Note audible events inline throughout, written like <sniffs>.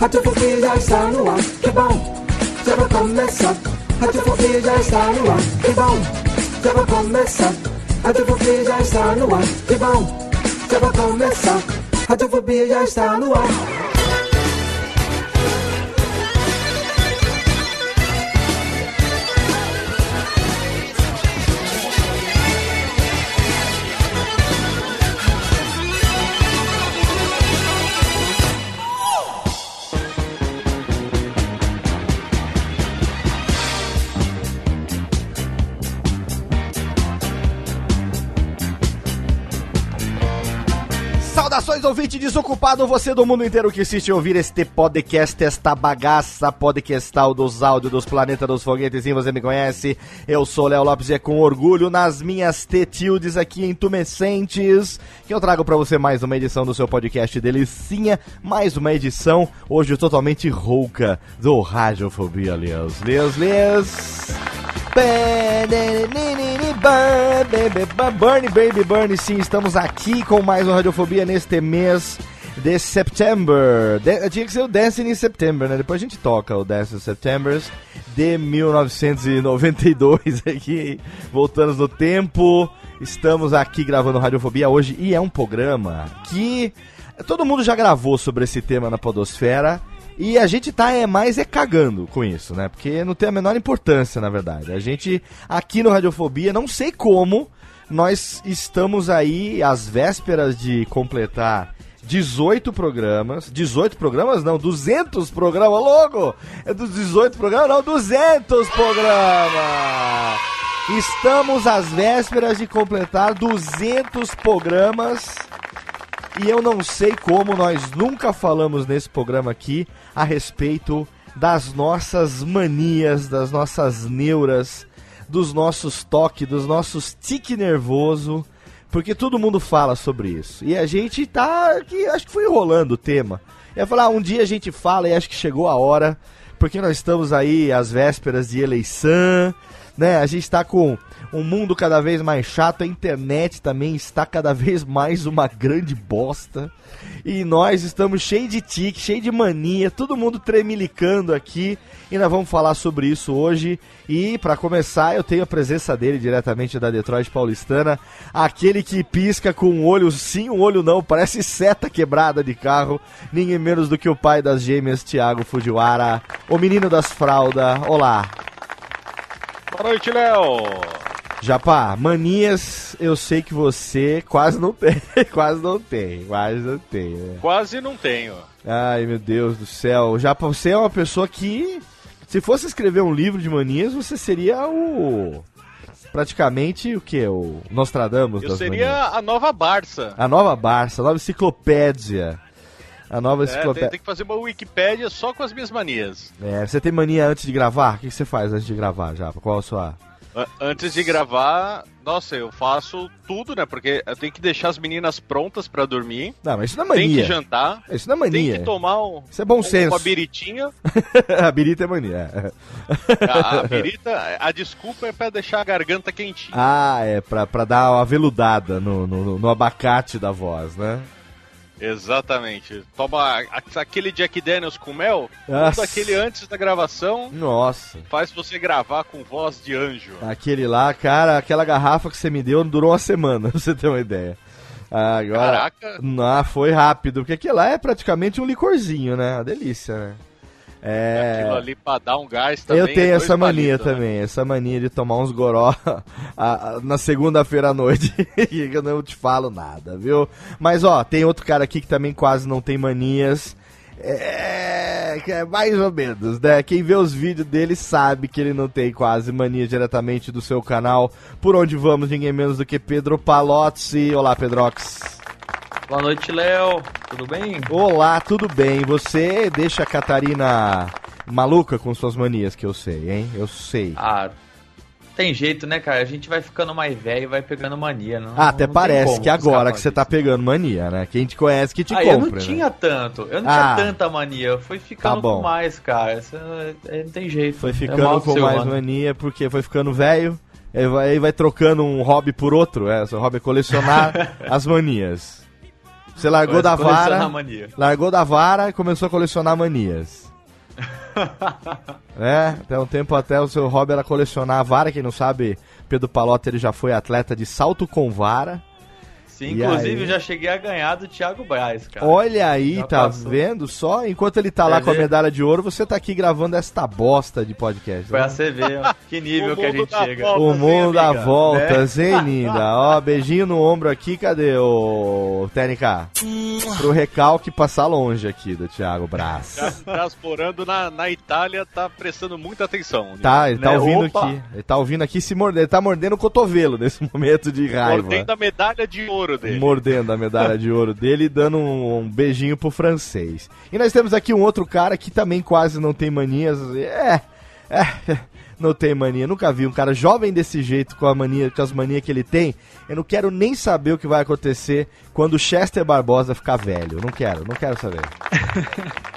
Radiofobia já está no ar, que bom, já vai começar. Radiofobia já está no ar, que bom, já vai começar. Radiofobia já está no ar, que bom, já vai começar. Radiofobia já está no ar. Saudações, ouvinte desocupado, você do mundo inteiro que assiste ouvir este podcast, esta bagaça podcastal dos áudios dos planetas dos foguetes, sim, você me conhece. Eu sou Léo Lopes e é com orgulho nas minhas tetildes aqui entumescentes que eu trago para você mais uma edição do seu podcast Delicinha, mais uma edição, hoje totalmente rouca, do Radiofobia, Leos, Leos, Leos. Burn, baby, burn, sim, estamos aqui com mais uma Radiofobia neste mês de setembro. Tinha que ser o Dancing in September, né? Depois a gente toca o Dancing in September de 1992 aqui, voltando no tempo. Estamos aqui gravando Radiofobia hoje e é um programa que todo mundo já gravou sobre esse tema na Podosfera. E a gente tá é, mais é cagando com isso, né? Porque não tem a menor importância, na verdade. A gente, aqui no Radiofobia, não sei como, nós estamos aí às vésperas de completar 18 programas. 18 programas? Não, 200 programas, logo! É dos 18 programas? Não, 200 programas! Estamos às vésperas de completar 200 programas. E eu não sei como nós nunca falamos nesse programa aqui a respeito das nossas manias, das nossas neuras, dos nossos toques, dos nossos tique nervoso, porque todo mundo fala sobre isso. E a gente tá aqui, acho que foi enrolando o tema. Ia falar, ah, um dia a gente fala e acho que chegou a hora, porque nós estamos aí às vésperas de eleição, né? A gente está com um mundo cada vez mais chato, a internet também está cada vez mais uma grande bosta. E nós estamos cheios de tique, cheio de mania, todo mundo tremilicando aqui. E nós vamos falar sobre isso hoje. E para começar, eu tenho a presença dele diretamente da Detroit Paulistana, aquele que pisca com um olho sim, um olho não, parece seta quebrada de carro, ninguém menos do que o pai das gêmeas, Thiago Fujiwara, o menino das fraldas. Olá. Boa noite, Léo. Japá, manias eu sei que você quase não tem, <laughs> quase não tem, quase não tem. Né? Quase não tenho. Ai, meu Deus do céu. Japá, você é uma pessoa que, se fosse escrever um livro de manias, você seria o... Praticamente o que? O Nostradamus Eu seria manias. a nova Barça. A nova Barça, a nova enciclopédia. A nova É, tem, enciclopédia. que fazer uma Wikipédia só com as minhas manias. É, você tem mania antes de gravar? O que que você faz antes de gravar, Japa? Qual a sua... Antes de gravar, nossa, eu faço tudo, né? Porque eu tenho que deixar as meninas prontas pra dormir. Não, mas isso não é Tem que mania. jantar. Isso não é Tem mania. que tomar um, Isso é bom um- senso. uma biritinha. <laughs> a birita é mania. é. A, a birita, a desculpa é pra deixar a garganta quentinha. Ah, é, pra, pra dar uma veludada no, no, no abacate da voz, né? Exatamente. Toma aquele Jack Daniels com mel, aquele antes da gravação, Nossa. faz você gravar com voz de anjo. Aquele lá, cara, aquela garrafa que você me deu durou uma semana, <laughs> pra você ter uma ideia. Agora. Caraca. Ah, foi rápido, porque aquele lá é praticamente um licorzinho, né? Uma delícia, né? É. Aquilo ali pra dar um gás também. Eu é tenho dois essa mania palitos, né? também, essa mania de tomar uns goró <laughs> a- a- na segunda-feira à noite, que <laughs> eu não te falo nada, viu? Mas ó, tem outro cara aqui que também quase não tem manias. É, é mais ou menos, né? Quem vê os vídeos dele sabe que ele não tem quase mania diretamente do seu canal. Por onde vamos, ninguém menos do que Pedro Palozzi. Olá, Pedrox. Boa noite, Léo. Tudo bem? Olá, tudo bem? Você deixa a Catarina maluca com suas manias, que eu sei, hein? Eu sei. Ah, tem jeito, né, cara? A gente vai ficando mais velho e vai pegando mania. Não, Ah, até não parece que agora que você tá pegando mania, né? Quem te conhece que te Ah, eu compra. não né? tinha tanto. Eu não Ah. tinha tanta mania. Eu fui ficando Tá com mais, cara. Isso é- não tem jeito. Foi É ficando do com mais humano. mania porque foi ficando velho. Aí vai, vai trocando um hobby por outro. É, seu hobby é colecionar <laughs> as manias. Você largou da vara. mania. Largou da vara e começou a colecionar manias. <laughs> é, até um tempo até o seu hobby era colecionar a vara. Quem não sabe, Pedro Palota ele já foi atleta de salto com vara. Sim, inclusive aí? eu já cheguei a ganhar do Thiago Braz, cara. Olha aí, Já tá passou. vendo só? Enquanto ele tá lá com a medalha de ouro, você tá aqui gravando esta bosta de podcast. Pra né? você ver ó, que nível que a gente chega. volta. O Sim, mundo dá voltas, hein, linda? Ó, beijinho no ombro aqui, cadê o TNK? Pro recalque passar longe aqui do Thiago Braz. Diasporando na, na Itália, tá prestando muita atenção. Tá, ele tá Né? ouvindo Opa. aqui. Ele tá ouvindo aqui se mordendo. Ele tá mordendo o cotovelo nesse <laughs> momento de raiva. Mordendo a medalha de ouro dele. Mordendo a medalha de ouro dele e dando um, um beijinho pro francês. E nós temos aqui um outro cara que também quase não tem manias. É, é, <laughs> não tem mania. Nunca vi um cara jovem desse jeito com a mania, com as manias que ele tem. Eu não quero nem saber o que vai acontecer quando o Chester Barbosa ficar velho. Não quero, não quero saber. <laughs>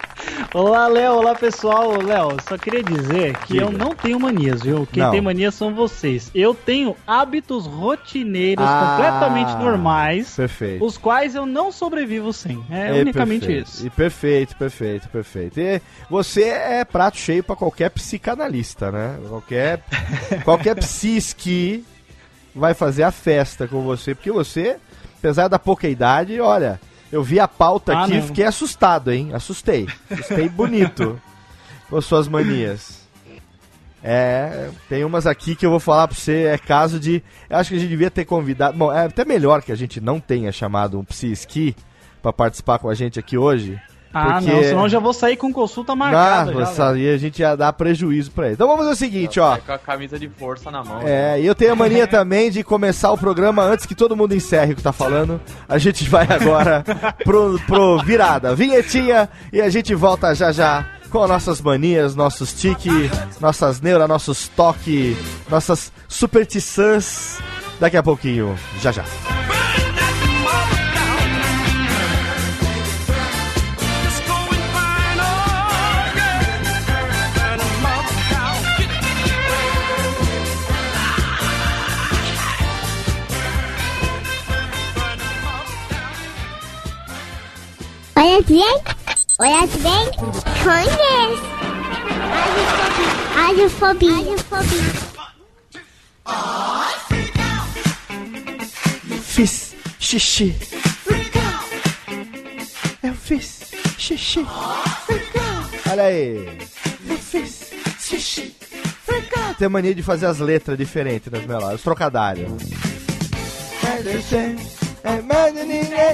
Olá, Léo. Olá, pessoal. Léo, só queria dizer que Diga. eu não tenho manias, viu? Quem Não. tem manias são vocês. Eu tenho hábitos rotineiros Ah, completamente normais, Perfeito. os quais eu não sobrevivo sem. É, É, unicamente perfeito. isso. E perfeito, perfeito, perfeito. E você é prato cheio pra qualquer psicanalista, né? Qualquer, <laughs> qualquer psiski vai fazer a festa com você, porque você, apesar da pouca idade, olha, eu vi a pauta Ah, aqui e fiquei assustado, hein? Assustei. Assustei bonito <laughs> com suas manias. É, tem umas aqui que eu vou falar pra você, é caso de. Eu acho que a gente devia ter convidado. Bom, é até melhor que a gente não tenha chamado um psi-ski pra participar com a gente aqui hoje. Ah, porque- não, senão eu já vou sair com consulta marcada. Não, já, essa Léo. aí a gente ia dar prejuízo pra ele. Então vamos fazer o seguinte, ó. É com a camisa de força na mão. É, e eu tenho a mania também de começar o programa antes que todo mundo encerre o que tá falando. A gente vai agora pro, pro virada, vinhetinha, e a gente volta já já com nossas manias, nossos tique, nossas neuras, nossos toque, nossas superstições. Daqui a pouquinho, já já. Olha bem, conhece. Radiofobia. Radiofobia. Fiz xixi. Eu fiz xixi. Olha aí. Eu fiz xixi. Tem mania de fazer as letras diferentes nas melódias, os trocadilhos.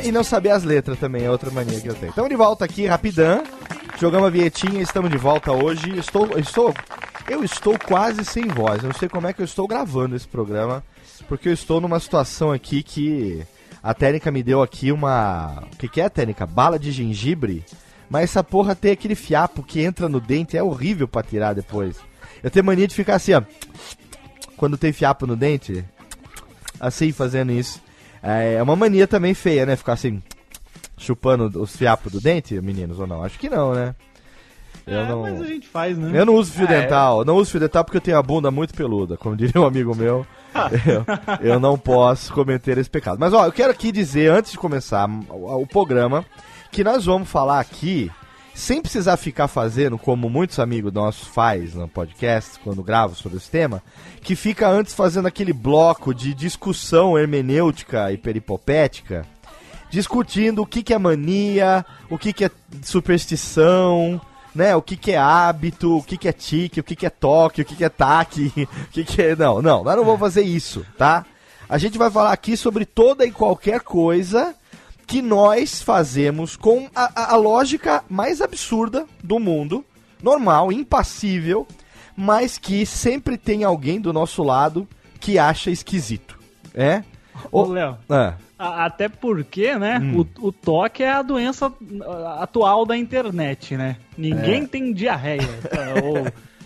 E não saber as letras também é outra mania que eu tenho. Estamos de volta aqui, rapidão. Jogamos a vietinha, estamos de volta hoje. Estou, estou, eu estou quase sem voz. Eu não sei como é que eu estou gravando esse programa, porque eu estou numa situação aqui que a técnica me deu aqui uma, o que, que é técnica? Bala de gengibre. Mas essa porra tem aquele fiapo que entra no dente, é horrível pra tirar depois. Eu tenho mania de ficar assim, ó, quando tem fiapo no dente, assim fazendo isso. É uma mania também feia, né? Ficar assim, chupando os fiapos do dente, meninos, ou não? Acho que não, né? Eu É, não. mas a gente faz, né? Eu não uso fio É. dental, não uso fio dental porque eu tenho a bunda muito peluda, como <laughs> diria um amigo meu. eu, eu não posso cometer esse pecado. Mas ó, eu quero aqui dizer, antes de começar o, o programa, que nós vamos falar aqui, sem precisar ficar fazendo, como muitos amigos nossos faz no podcast, quando gravam sobre esse tema, que fica antes fazendo aquele bloco de discussão hermenêutica e peripopética, discutindo o que, que é mania, o que, que é superstição, né, o que, que é hábito, o que, que é tique, o que, que é toque, o que, que é taque, <laughs> o que, que é. Não, não, nós não vamos fazer isso, tá? A gente vai falar aqui sobre toda e qualquer coisa que nós fazemos com a, a- lógica mais absurda do mundo, normal, impassível, mas que sempre tem alguém do nosso lado que acha esquisito. É? Ô, Léo, é. até porque, né, Hum. o, o toque é a doença atual da internet, né? É. Ninguém tem diarreia <laughs> ou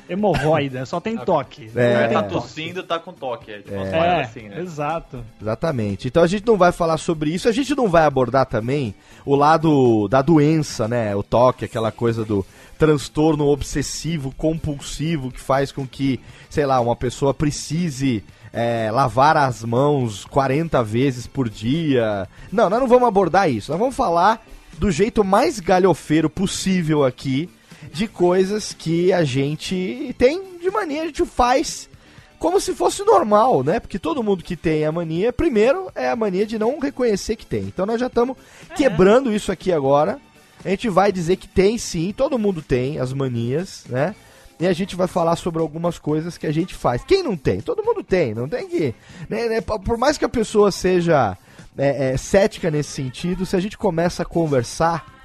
hemorroida, só tem <laughs> toque. É. O cara tá toque. tossindo, tá com toque. É, tipo, É, assim, né? exato. Exatamente. Então a gente não vai falar sobre isso, a gente não vai abordar também o lado da doença, né? O toque, aquela coisa do transtorno obsessivo compulsivo que faz com que, sei lá, uma pessoa precise é, lavar as mãos 40 vezes por dia. Não, nós não vamos abordar isso. Nós vamos falar do jeito mais galhofeiro possível aqui de coisas que a gente tem de mania, a gente faz como se fosse normal, né? Porque todo mundo que tem a mania, primeiro é a mania de não reconhecer que tem. Então nós já estamos quebrando isso aqui agora. A gente vai dizer que tem sim, todo mundo tem as manias, né? E a gente vai falar sobre algumas coisas que a gente faz. Quem não tem? Todo mundo tem, não tem que. né, né, por mais que a pessoa seja é, é, cética nesse sentido, se a gente começa a conversar,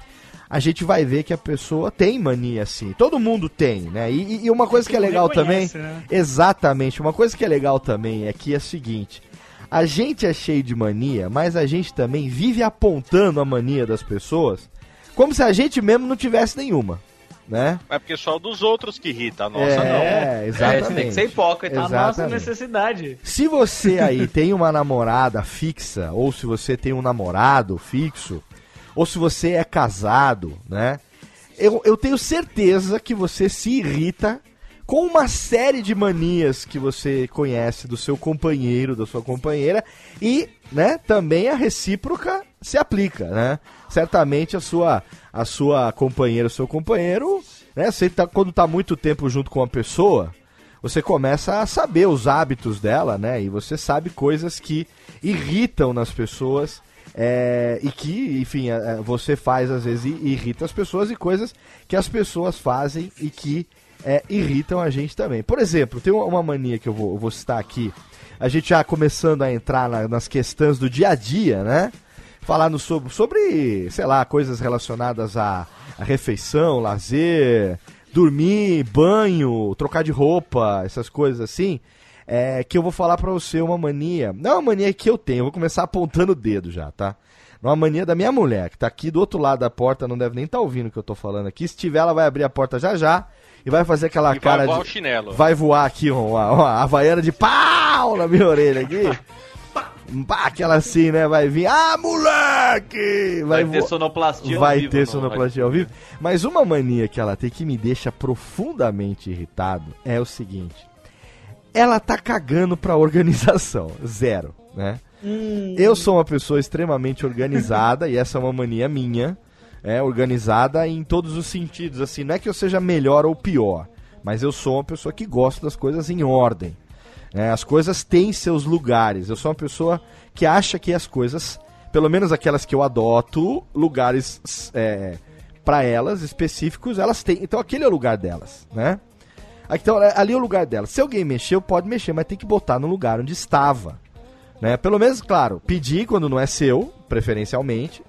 a gente vai ver que a pessoa tem mania sim. Todo mundo tem, né? E, e uma coisa que é legal também. né? Exatamente. Uma coisa que é legal também é que é o seguinte: a gente é cheio de mania, mas a gente também vive apontando a mania das pessoas como se a gente mesmo não tivesse nenhuma, né? É porque só dos outros que irrita, a nossa é, não. É, exatamente. tem que ser hipócrita. A nossa Exatamente. necessidade. Se você aí tem uma namorada fixa, ou se você tem um namorado fixo, ou se você é casado, né? Eu, eu tenho certeza que você se irrita com uma série de manias que você conhece do seu companheiro, da sua companheira, e, né, também a recíproca se aplica, né? Certamente a sua, a sua companheira, o seu companheiro, né, você tá, quando tá muito tempo junto com uma pessoa, você começa a saber os hábitos dela, né? E você sabe coisas que irritam nas pessoas é, e que, enfim, é, é, você faz às vezes e irrita as pessoas e coisas que as pessoas fazem e que é, irritam a gente também. Por exemplo, tem uma- mania que eu vou, eu vou citar aqui. A gente já começando a entrar na- nas questões do dia a dia, né? Falar no sobre, sobre, sei lá, coisas relacionadas à, à refeição, lazer, dormir, banho, trocar de roupa, essas coisas assim. É, que eu vou falar pra você uma mania. Não é uma mania que eu tenho, eu vou começar apontando o dedo já, tá? Não é uma mania da minha mulher, que tá aqui do outro lado da porta, não deve nem estar ouvindo o que eu tô falando aqui. Se tiver, ela vai abrir a porta já já e vai fazer aquela E cara vai voar o de. chinelo. Vai voar aqui uma, uma havaiana de pau na minha orelha aqui. Pá, aquela assim, né? Vai vir. Ah, moleque! Vai, ter vo- sonoplastia Vai ao vivo ter no sonoplastia ao vivo. Mas uma mania que ela tem que me deixa profundamente irritado é o seguinte: ela tá cagando pra organização. <laughs> Zero, né? Eu sou uma pessoa extremamente organizada e essa é uma mania minha. É organizada em todos os sentidos. Assim, não é que eu seja melhor ou pior, mas eu sou uma pessoa que gosta das coisas em ordem. É, as coisas têm seus lugares. Eu sou uma pessoa que acha que as coisas, pelo menos aquelas que eu adoto, lugares é, para elas específicos, elas têm. Então aquele é o lugar delas, né? Então ali é o lugar delas. Se alguém mexeu, pode mexer, mas tem que botar no lugar onde estava. Né? Pelo menos, claro, pedir quando não é seu, preferencialmente.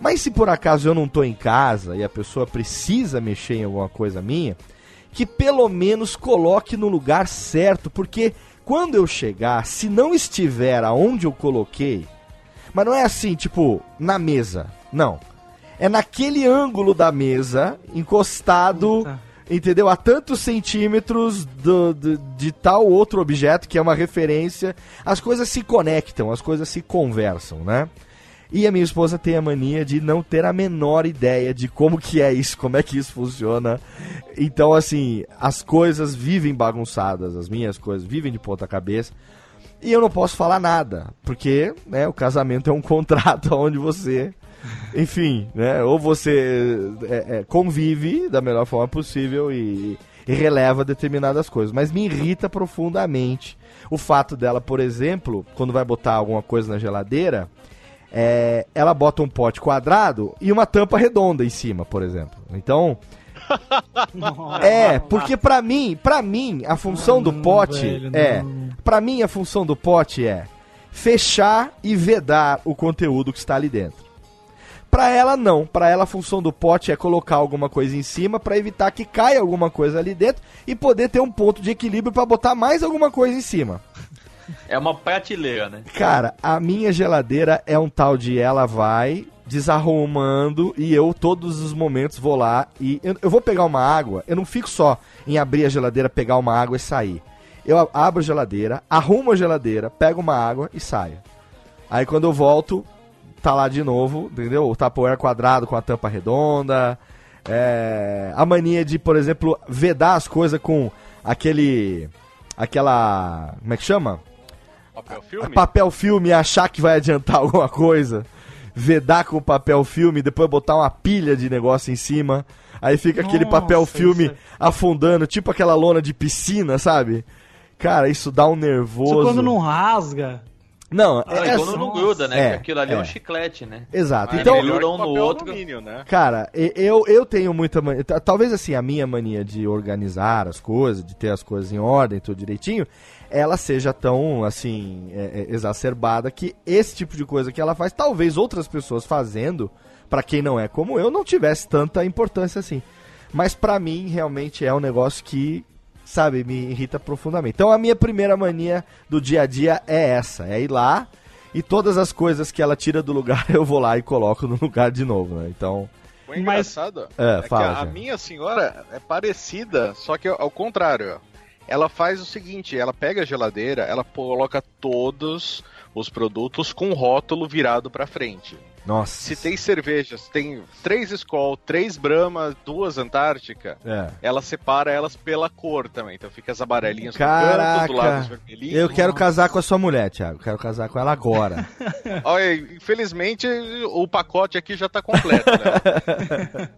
Mas se por acaso eu não tô em casa e a pessoa precisa mexer em alguma coisa minha, que pelo menos coloque no lugar certo, porque quando eu chegar, se não estiver aonde eu coloquei, mas não é assim, tipo, na mesa, não. É naquele ângulo da mesa, encostado. Entendeu? A tantos centímetros do, do- de tal outro objeto que é uma referência. As coisas se conectam, as coisas se conversam, né? E a minha esposa tem a mania de não ter a menor ideia de como que é isso, como é que isso funciona. Então, assim, as coisas vivem bagunçadas, as minhas coisas vivem de ponta cabeça. E eu não posso falar nada, porque né, o casamento é um <laughs> contrato onde você, <laughs> enfim, né, ou você é, é, convive da melhor forma possível e, e releva determinadas coisas. Mas me irrita profundamente o fato dela, por exemplo, quando vai botar alguma coisa na geladeira, é, ela bota um pote quadrado e uma tampa redonda em cima, por exemplo. Então, <laughs> É, porque pra mim, pra mim, a função do pote velho, é. Pra mim, a função do pote é fechar e vedar o conteúdo que está ali dentro. Pra ela, não. Pra ela, a função do pote é colocar alguma coisa em cima pra evitar que caia alguma coisa ali dentro e poder ter um ponto de equilíbrio pra botar mais alguma coisa em cima. É uma prateleira, né? Cara, a minha geladeira é um tal de ela vai desarrumando e eu todos os momentos vou lá e eu, eu vou pegar uma água, eu não fico só em abrir a geladeira, pegar uma água e sair. Eu abro a geladeira, arrumo a geladeira, pego uma água e saio. Aí quando eu volto, tá lá de novo, entendeu? O Tupperware quadrado com a tampa redonda. É, a mania de, por exemplo, vedar as coisas com aquele. aquela. como é que chama? Papel filme? papel filme e achar que vai adiantar <laughs> alguma coisa. Vedar com papel filme, depois botar uma pilha de negócio em cima. Aí fica aquele Nossa, papel filme isso é- afundando, tipo aquela lona de piscina, sabe? Cara, isso dá um nervoso. Isso quando não rasga. Não, Ah, é quando não gruda, né? É, Porque aquilo ali é, é. um chiclete, né? Exato. Mas Então, é melhor um no outro. alumínio, né? Cara, e- eu, eu tenho muita mania. ta- Talvez assim, a minha mania de organizar as coisas, de ter as coisas em ordem, tudo direitinho, ela seja tão, assim, é, é, exacerbada que esse tipo de coisa que ela faz, talvez outras pessoas fazendo, pra quem não é como eu, não tivesse tanta importância assim. Mas pra mim, realmente é um negócio que, sabe, me irrita profundamente. Então a minha primeira mania do dia a dia é essa: é ir lá. E todas as coisas que ela tira do lugar, <laughs> eu vou lá e coloco no lugar de novo, né? Então, O Mas- engraçado É, é, fala, que a, minha senhora é parecida, só que ao contrário. ó. Ela faz o seguinte, ela pega a geladeira, ela coloca todos os produtos com o rótulo virado pra frente. Nossa. Se tem cervejas, tem três Skol, três Brahma, duas Antártica, É. ela separa elas pela cor também. Então fica as amarelinhas Caraca. no canto, do lado os vermelhinhos. Eu quero casar com a sua mulher, Thiago. Quero casar com ela agora. <laughs> Olha, infelizmente o pacote aqui já tá completo, né? <laughs>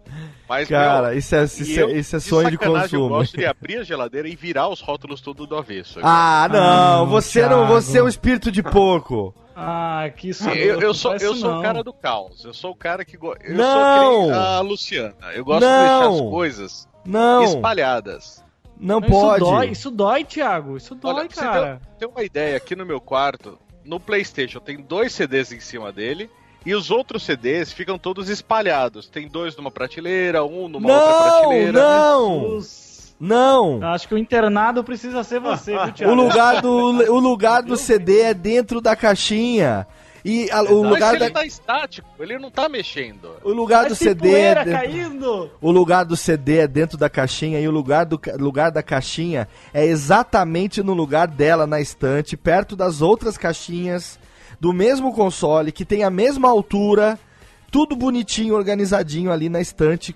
Mas, Cara, meu, isso é, isso eu, é, isso é sonho de sacanagem, Eu consumo. gosto de abrir a geladeira e virar os rótulos tudo do avesso. <laughs> Ah, não, Ah, você não, Thiago. você é um espírito de porco. Ah, que isso. eu, eu sou, eu isso sou o não. cara do caos. Eu sou o cara que gosta. Eu Não! sou a Luciana. Eu gosto de deixar Não! as coisas Não, espalhadas. não Isso pode. dói, isso dói, Thiago. Isso dói, Olha, cara. ter, ter uma ideia, aqui no meu quarto, no PlayStation tem dois CDs em cima dele. E os outros CDs ficam todos espalhados. Tem dois numa prateleira, um numa outra Não, prateleira. não, Jesus. Não. Acho que o internado precisa ser você, viu, O Thiago? lugar do, o lugar do CD é dentro da caixinha. E a- o Mas lugar ele da, tá estático, ele não tá mexendo. o lugar do Mas tem CD é dentro- caindo. O lugar do CD é dentro da caixinha e o lugar, do, lugar da caixinha é exatamente no lugar dela na estante, perto das outras caixinhas do mesmo console, que tem a mesma altura, tudo bonitinho, organizadinho ali na estante,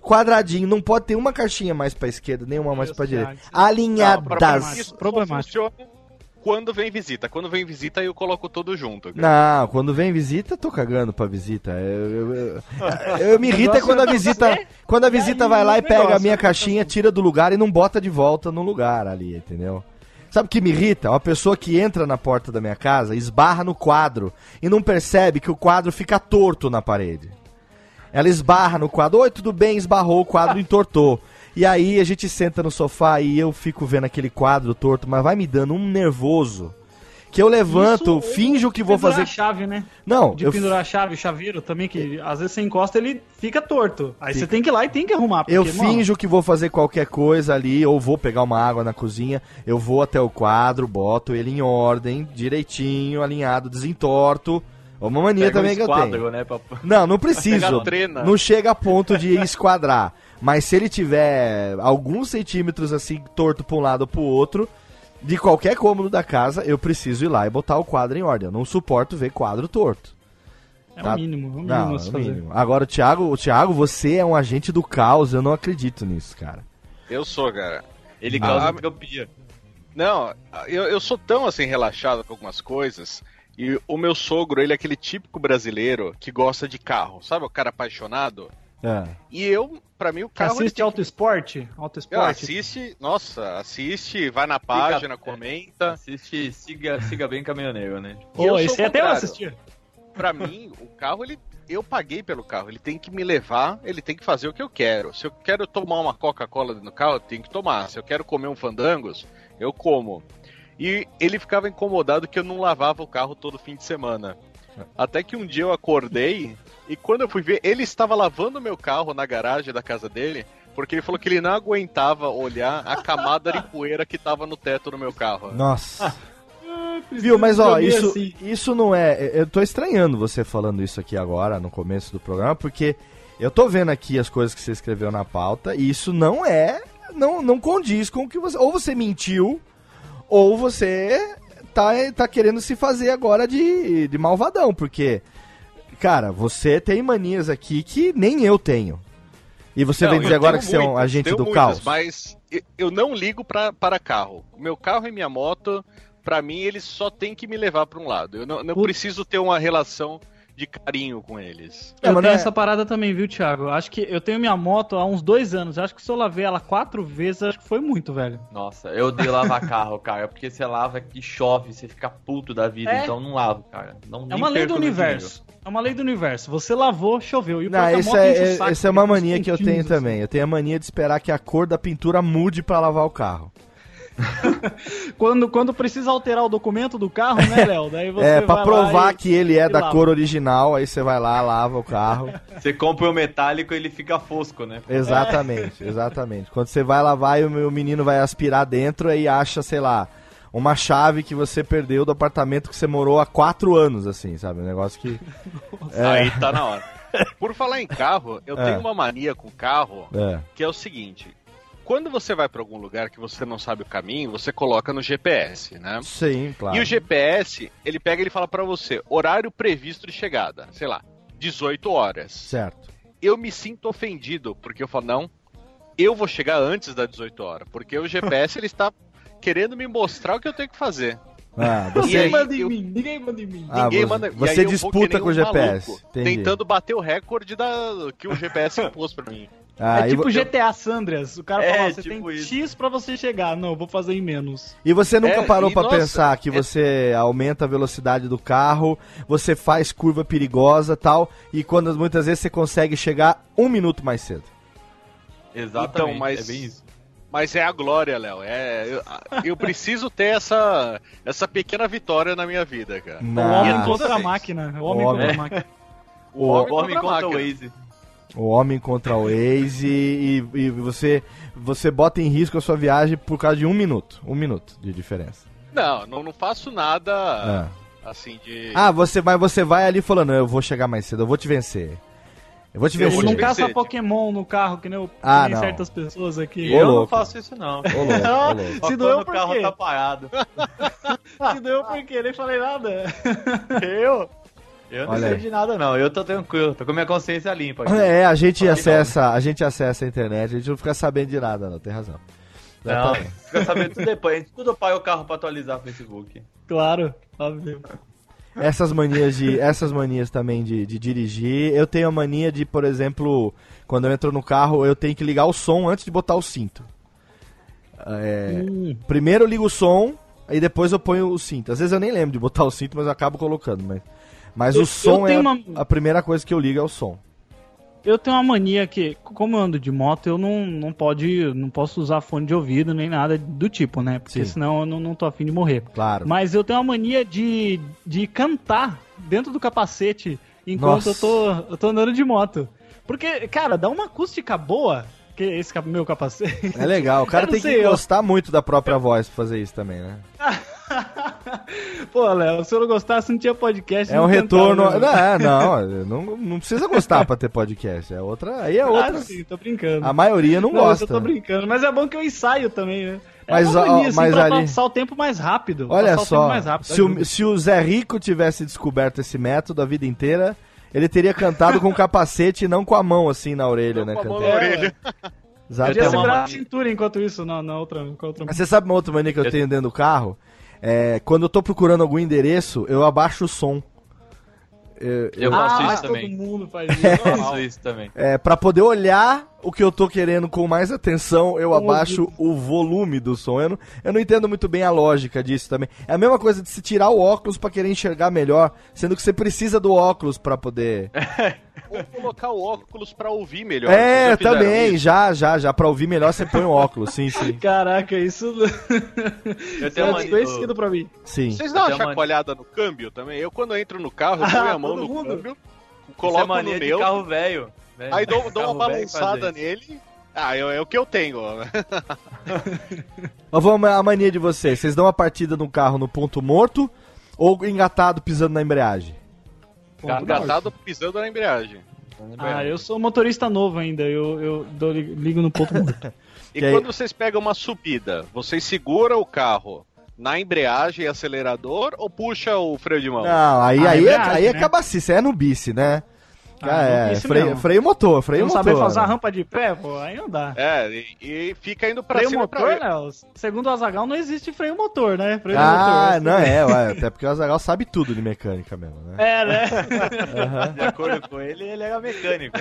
quadradinho. Não pode ter uma caixinha mais pra esquerda, nenhuma mais pra direita. Alinhadas. Isso só Problemático. funciona quando vem visita. Quando vem visita, eu coloco tudo junto. Não, quando vem visita, eu tô cagando pra visita. Eu, eu, eu- eu me <laughs> irrita negócio quando a é visita, quando a visita vai lá e pega a negócio, minha caixinha, tira do lugar e não bota de volta no lugar ali, entendeu? Sabe o que me irrita? Uma pessoa que entra na porta da minha casa, esbarra no quadro e não percebe que o quadro fica torto na parede. Ela esbarra no quadro, oi, tudo bem, esbarrou, o quadro <laughs> entortou. E aí a gente senta no sofá e eu fico vendo aquele quadro torto, mas vai me dando um nervoso. Que eu levanto, Isso, finjo que vou pendurar fazer. a chave, né? Não, De eu, pendurar a chave, o chaveiro também, que às vezes você encosta ele fica torto. Aí você tem que ir lá e tem que arrumar. eu porque, mano, finjo que vou fazer qualquer coisa ali, ou vou pegar uma água na cozinha, eu vou até o quadro, boto ele em ordem, direitinho, alinhado, desentorto. É Uma mania Pega um também que eu esquadro, tenho. né? pra- <laughs> Não, não preciso. Não chega a ponto de esquadrar. Mas se ele tiver alguns centímetros assim, torto pra um lado ou pro outro, de qualquer cômodo da casa, eu preciso ir lá e botar o quadro em ordem. Eu não suporto ver quadro torto. É tá- o mínimo, é o mínimo Não, é o fazer. mínimo. Agora, o Thiago, o Thiago, você é um agente do caos, eu não acredito nisso, cara. Eu sou, cara. Ele Ah, causa ah, entropia. Não, eu, eu sou tão assim relaxado com algumas coisas. E o meu sogro, ele é aquele típico brasileiro que gosta de carro, sabe? O cara apaixonado. É. E eu, pra mim, o Você carro. assiste tem Auto Esporte? Auto Esporte? assiste, nossa, assiste, vai na página, é. comenta. Assiste, siga, siga bem caminhoneiro, né? Eu Pô, sou esse até eu contrário. assisti. pra mim, o carro, ele. Eu paguei pelo carro, ele tem que me levar, ele tem que fazer o que eu quero. Se eu quero tomar uma Coca-Cola no carro, eu tenho que tomar. Se eu quero comer um fandangos, eu como. E ele ficava incomodado que eu não lavava o carro todo fim de semana. Até que um dia eu acordei e quando eu fui ver, ele estava lavando meu carro na garagem da casa dele, porque ele falou que ele não aguentava olhar a camada de poeira que tava no teto do meu carro. Nossa. Viu, mas ó, isso, assim. isso não é. Eu tô estranhando você falando isso aqui agora, no começo do programa, porque eu tô vendo aqui as coisas que você escreveu na pauta, e isso não é. Não, não condiz com o que você. Ou você mentiu, ou você tá, tá querendo se fazer agora de, de malvadão, porque. Cara, você tem manias aqui que nem eu tenho. E você Não, vem dizer agora que você é um muitas, agente do muitas, caos. Mas eu não ligo pra, para carro. Meu carro e minha moto, pra mim, eles só tem que me levar pra um lado. Eu não, não preciso ter uma relação de carinho com eles. É, Eu mas tenho é- essa parada também, viu, Thiago? Eu Acho que eu tenho minha moto há uns dois anos. Eu acho que se eu lavei ela quatro vezes, acho que foi muito, velho. Nossa, eu odeio lavar carro, cara, porque você lava e chove, você fica puto da vida, É. então não lavo, cara. Não, É uma lei do universo. É uma lei do universo. Você lavou, choveu. E o Não, é que a esse moto enche o é, saco, essa é uma mania que eu tenho assim. também. Eu tenho a mania de esperar que a cor da pintura mude pra lavar o carro. <laughs> Quando, quando precisa alterar o documento do carro, né, Léo? Daí <laughs> você é, pra vai lá provar e- que ele é e da lava. cor original, aí você vai lá, lava o carro. <laughs> Você compra o metálico e ele fica fosco, né? exatamente, exatamente. Quando você vai lavar e o meu menino vai aspirar dentro, aí acha, sei lá, uma chave que você perdeu do apartamento que você morou há quatro anos, assim, sabe? Um negócio que. É, Aí tá na hora. Por falar em carro, eu É. tenho uma mania com carro é. que é o seguinte: quando você vai pra algum lugar que você não sabe o caminho, você coloca no GPS, né? Sim, claro. E o GPS, ele pega e ele fala pra você, horário previsto de chegada, sei lá, 18 horas. Certo. Eu me sinto ofendido, porque eu falo, não, eu vou chegar antes das 18 horas, porque o GPS ele está querendo me mostrar o que eu tenho que fazer. Ah, você. Ninguém manda em mim, ninguém manda em mim. Ah, Ninguém você- manda. você disputa com o um GPS, maluco, tentando bater o recorde da, que o GPS <laughs> impôs pra mim. Ah, é tipo vo- GTA Sandras. O cara É, fala, você tipo tem isso. X pra você chegar. Não, eu vou fazer em menos. e você nunca É, parou pra nossa, pensar que é- você aumenta a velocidade do carro, você faz curva perigosa tal, e quando muitas vezes você consegue chegar um minuto mais cedo. Exatamente, Então, mas- é bem isso. Mas é a glória, Léo. É, eu, eu preciso ter essa, essa pequena vitória na minha vida, cara. O Na- homem toda contra a máquina. O homem O contra homem. a máquina. O, O homem contra contra o. Waze. O homem contra o Waze e, e- e você, você bota em risco a sua viagem por causa de um minuto. Um minuto de diferença. Não, não, não faço nada Ah. assim de. Ah, você vai, você vai ali falando, eu vou chegar mais cedo, eu vou te vencer. Eu vou te Eu Ele vencer. não caça Pokémon no carro, que nem, o- que Ah, nem não. certas pessoas aqui. Ô, eu não louco. faço isso, não. Ô, louco, ô, <laughs> Se doeu o por carro quê? tá parado. <laughs> Se doeu por quê? Nem falei nada. Eu? Eu não Olha sei aí. de nada, não. Eu tô tranquilo, tô com minha consciência limpa. aqui. É, a gente acessa, a gente acessa a internet, a gente não fica sabendo de nada, não, tem razão. Não, fica sabendo tudo depois. A gente tudo paga o carro pra atualizar o Facebook. Claro, óbvio. Essas manias de, essas manias também de, de dirigir, eu tenho a mania de, por exemplo, quando eu entro no carro, eu tenho que ligar o som antes de botar o cinto. É, Hum, Primeiro eu ligo o som, aí depois eu ponho o cinto. Às vezes eu nem lembro de botar o cinto, mas eu acabo colocando. Mas, mas Eu- o som é uma- a primeira coisa que eu ligo é o som. eu tenho uma mania que, como eu ando de moto, eu não, não, pode, não posso usar fone de ouvido nem nada do tipo, né? Porque Sim. senão eu não, não tô afim de morrer. Claro. Mas eu tenho uma mania de, de cantar dentro do capacete enquanto Nossa. eu tô, eu tô andando de moto. Porque, cara, dá uma acústica boa que esse meu capacete. É legal. O <laughs> cara tem que eu- gostar muito da própria voz pra fazer isso também, né? <laughs> <laughs> Pô, Léo, se eu não gostasse, não tinha podcast. É não um retorno. né? Não, é, <laughs> não, não, não precisa gostar pra ter podcast. É outra. Aí é outra. Ah, sim, tô brincando. A maioria não, Não, gosta. eu tô brincando, mas é bom que eu ensaio também, né? É Mas, uma ó, mania, assim, mas pra ali- passar o tempo mais rápido. Olha o só, tempo mais rápido, se, o, se o Zé Rico tivesse descoberto esse método a vida inteira, ele teria cantado com o capacete e não com a mão assim na orelha, né? com a mão na orelha. Podia Eu tenho uma segurar a cintura enquanto isso, na, na outra Mas Você sabe uma outra mania que eu Eu- tenho dentro do carro? É, quando eu tô procurando algum endereço, eu abaixo o som. Eu, Eu ah, faço mas isso todo também. mundo faz isso. <laughs> Eu faço isso também. é, pra poder olhar o que eu tô querendo com mais atenção, eu abaixo o volume do som. Eu não, eu não entendo muito bem a lógica disso também. É a mesma coisa de se tirar o óculos pra querer enxergar melhor, sendo que você precisa do óculos pra poder. <laughs> Ou colocar o óculos pra ouvir melhor. É, Já também, isso? já, já, já. Pra ouvir melhor você põe o óculos, sim, sim. <laughs> Caraca, isso Eu tenho é uma desconhecido pra mim. Sim. Vocês dão uma chacoalhada no câmbio também? Eu, quando eu entro no carro, eu Ah, <laughs> ponho a mão no mundo. câmbio, Isso é coloco no mania de meu, carro velho. Né? aí dou, dou uma velho balançada nele. Ah, é, é o que eu tenho. Mas vamos a mania de vocês. Vocês dão uma partida no carro no ponto morto ou engatado pisando na embreagem? Engatado pisando na embreagem. Ah, eu sou motorista novo ainda, eu, eu dou- ligo no ponto morto. <laughs> E Que aí- quando vocês pegam uma subida, vocês seguram o carro na embreagem e acelerador ou puxa o freio de mão? Não, aí, Ah, aí, é, embreagem, aí é né? cabacice, é no bice, né? Ah, é, freio, freio motor, Se freio não motor. saber fazer a né? rampa de pé, pô, aí não dá. É, e, e fica indo pra freio cima e motor, pra Léo, segundo o Azagal, não existe freio motor, né? Freio Ah, motor. não é, ué, até porque o Azagal sabe tudo de mecânica mesmo, né? É, né? Aham, De acordo com ele, ele era mecânico.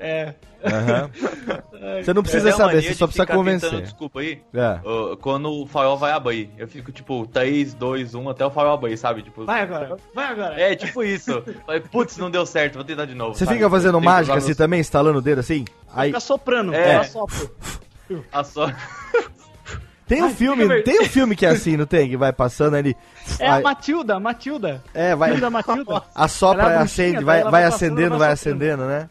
É. aham. Você não precisa saber, você só precisa convencer. tentando desculpa aí. É. Ô, quando o farol vai abrir, eu fico tipo 3, 2, 1 até o farol abrir, sabe? Tipo, Vai agora, vai agora. É, tipo isso. Putz, não deu certo, vou tentar de novo. Você sabe? fica fazendo mágica assim também, instalando o dedo assim? Aí, Fica soprando, É. A só... tem um Ai, filme, tem um filme que é assim, não tem? Que vai passando ali. É a Matilda, a Matilda. É, vai. Filme da Matilda. <laughs> Assopra é e a acende, vai, vai vai acendendo, vai acendendo, né?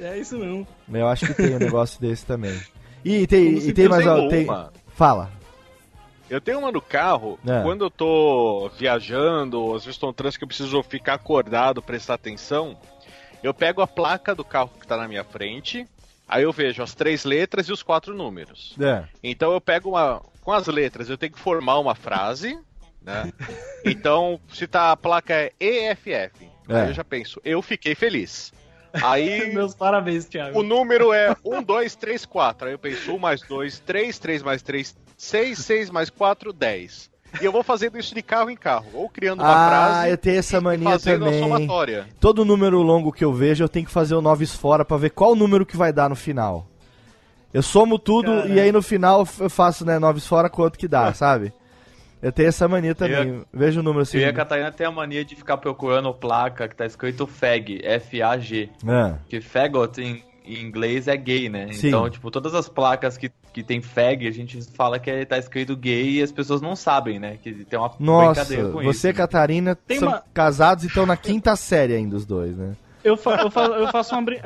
É isso mesmo. Eu acho que tem um negócio desse também. E tem, e tem mais. tenho Tem... uma. Fala. Eu tenho uma no carro, É. quando eu tô viajando, ou às vezes tô no trânsito que eu preciso ficar acordado, prestar atenção, eu pego a placa do carro que tá na minha frente, aí eu vejo as três letras e os quatro números. É. Então eu pego uma. Com as letras, eu tenho que formar uma frase, né? <laughs> Então, se tá a placa é EFF, É. aí eu já penso, eu fiquei feliz. Aí <laughs> Meus parabéns, Thiago. o número é 1, 2, 3, 4. Aí eu penso 1 mais 2, 3, 3 mais 3, 6, 6 mais 4, 10. E eu vou fazendo isso de carro em carro, ou criando uma Ah, frase eu tenho essa mania fazendo também. a somatória. Todo número longo que eu vejo, eu tenho que fazer o noves fora pra ver qual número que vai dar no final. Eu somo tudo Caralho. e aí no final eu faço, né, noves fora quanto que dá, sabe? Eu tenho essa mania também. Vejo o número assim. Eu e a Catarina tem a mania de ficar procurando placa que tá escrito FAG, F-A-G. É. Que fagot em, em inglês é gay, né? Sim. Então, tipo, todas as placas que, que tem fag, a gente fala que é- tá escrito gay e as pessoas não sabem, né? Que tem uma Nossa, brincadeira com você isso. e Catarina Tem são uma- casados e estão na quinta <laughs> série ainda, os dois, né? Eu, fa eu, fa eu faço uma, brin... <laughs>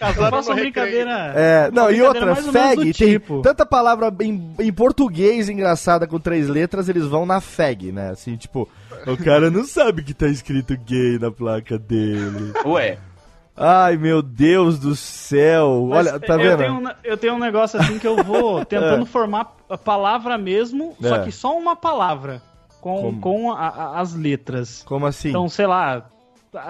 eu faço uma brincadeira. É, não, e outra, ou fag, tem tipo. tanta palavra em, em português engraçada com três letras, eles vão na fag, né? Assim, tipo, o cara não sabe que tá escrito gay na placa dele. Ué, Ai, meu Deus do céu. Mas Olha, tá eu vendo? Tenho, um- eu tenho um negócio assim que eu vou <laughs> tentando formar a palavra mesmo, só É. que só uma palavra. Com, Como? com a- a- as letras. Como assim? Então, sei lá,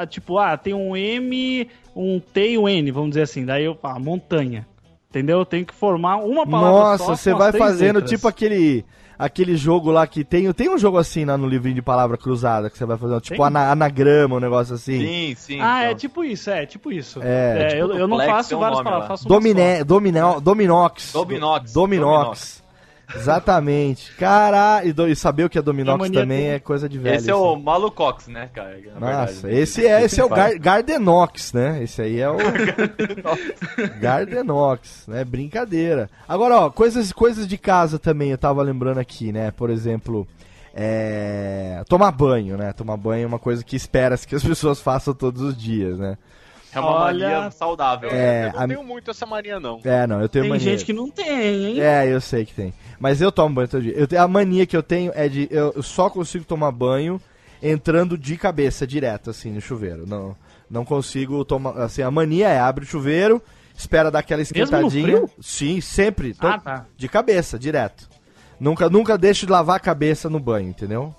tipo, ah, tem um M, um T e um N, vamos dizer assim. Daí eu falo, montanha. Entendeu? Eu tenho que formar uma palavra Nossa, só você vai fazendo letras. tipo aquele aquele jogo lá que tem. Tem um jogo assim lá no livrinho de palavra cruzada que você vai fazendo, tipo ana- anagrama, um negócio assim. sim, sim. Ah, é então. tipo isso, é, tipo isso. É, eu, tipo eu não duplex, faço várias palavras, lá. faço uma Domine, só. domino, dominox. Dominox. Dominox. Exatamente. Caralho. E, do- e saber o que é Dominox também tem- é coisa de velho. Esse é o Malucox, né, cara? Na Nossa, verdade. esse é, esse é o Gar Gardenox, né? Esse aí é o <laughs> Gardenox, né? Brincadeira. Agora, ó, coisas, coisas de casa também eu tava lembrando aqui, né? Por exemplo, é... tomar banho, né? Tomar banho é uma coisa que espera-se que as <laughs> pessoas façam todos os dias, né? É uma Olha- mania saudável. É, eu não a- tenho muito essa mania, não. É, não, eu tenho Tem mania. gente que não tem, hein? É, eu sei que tem. Mas eu tomo banho todo dia. Eu tenho, a mania que eu tenho é de. Eu, só consigo tomar banho entrando de cabeça direto, assim, no chuveiro. Não, não consigo tomar. Assim, a mania é abre o chuveiro, espera dar aquela Mesmo no esquentadinha. frio? Sim, sempre. Ah, tá. De cabeça, direto. Nunca, nunca deixo de lavar a cabeça no banho, entendeu?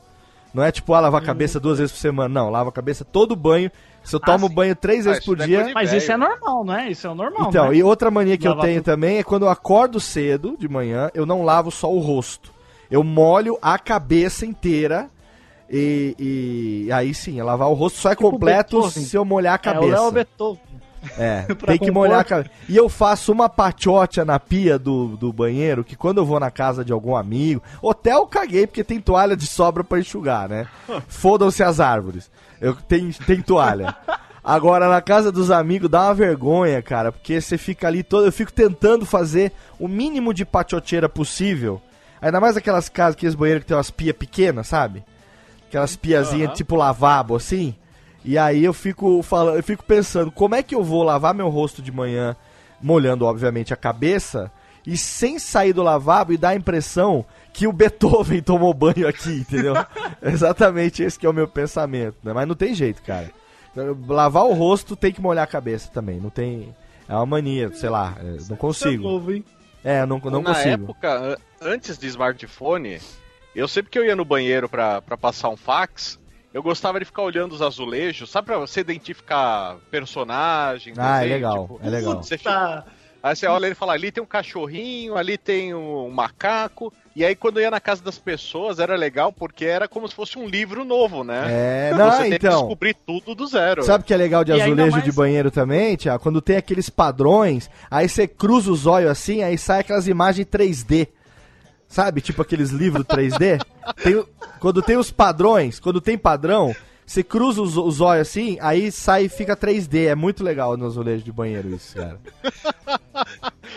Não é tipo, ah, lavar a cabeça duas vezes por semana. Não, lavo a cabeça todo banho. Se eu Ah, tomo sim. banho três Ah, vezes por é dia. Mas velho. isso é normal, não é? Isso é o normal, Então, né? e outra mania que eu tenho tudo. também é quando eu acordo cedo de manhã, eu não lavo só o rosto. Eu molho a cabeça inteira E, e aí sim, lavar o rosto só é completo Beethoven. se eu molhar a É o Léo cabeça. Beethoven. É, <laughs> tem que molhar a cabeça. E eu faço uma patiote na pia do, do banheiro, que quando eu vou na casa de algum amigo, hotel eu caguei porque tem toalha de sobra pra enxugar, né? <laughs> Fodam-se as árvores. Eu tem, tem toalha. Agora, na casa dos amigos, dá uma vergonha, cara, porque você fica ali todo. Eu fico tentando fazer o mínimo de patioteira possível. Ainda mais aquelas casas, aqueles banheiros que tem umas pias pequenas, sabe? Aquelas piazinhas Aham. tipo lavabo, assim. E aí eu fico falando, eu fico pensando, como é que eu vou lavar meu rosto de manhã, molhando, obviamente, a cabeça, e sem sair do lavabo e dar a impressão que o Beethoven <laughs> tomou banho aqui, entendeu? <laughs> Exatamente esse que é o meu pensamento, né? Mas não tem jeito, cara. Lavar o rosto tem que molhar a cabeça também, não tem. É uma mania, sei lá, é, não é consigo. novo, hein? É, não, não Na consigo. época, an- antes de smartphone, eu sempre que eu ia no banheiro pra, pra passar um fax, eu gostava de ficar olhando os azulejos, sabe pra você identificar personagem, Ah, é desenho, legal, tipo, é legal. você fica-. Aí você olha ele e fala, ali tem um cachorrinho, ali tem um macaco. E aí quando eu ia na casa das pessoas era legal porque era como se fosse um livro novo, né? É, não, você tem que então. descobrir tudo do zero. Sabe o que é legal de E azulejo mais- de banheiro também, Tiago? Quando tem aqueles padrões, aí você cruza os olhos assim, aí sai aquelas imagens 3D. Sabe? Tipo aqueles livros 3D. Tem quando tem os padrões, quando tem padrão, você cruza os, os olhos assim, aí sai e fica 3D. É muito legal no azulejo de banheiro isso, cara.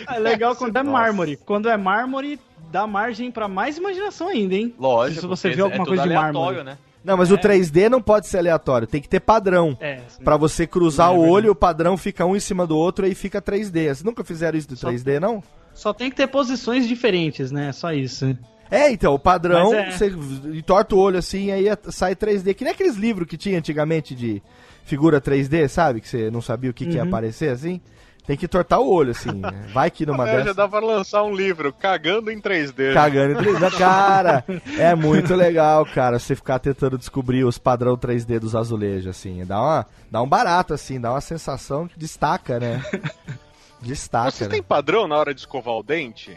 É legal quando é mármore. Quando é mármore, dá margem pra mais imaginação ainda, hein? Lógico. Se você vê alguma é coisa de mármore. né? Não, mas o 3D não pode ser aleatório, tem que ter padrão. É. Pra você cruzar É o olho, o padrão fica um em cima do outro e fica 3D. Vocês nunca fizeram isso do Só- 3D, não? Só tem que ter posições diferentes, né? Só isso. É, então, o padrão, é. você entorta o olho assim, aí sai 3D. Que nem aqueles livros que tinha antigamente de figura 3D, sabe? Que você não sabia o que, que ia Uhum. aparecer, assim. Tem que entortar o olho, assim. né? Vai que numa <laughs> É, já dessas... dá pra lançar um livro, Cagando em 3D. Cagando em 3D. Cara, <laughs> é muito legal, cara, você ficar tentando descobrir os padrão 3D dos azulejos, assim. Dá, uma, dá um barato, assim, dá uma sensação que destaca, né? <laughs> Destaca, Você né? tem padrão na hora de escovar o dente?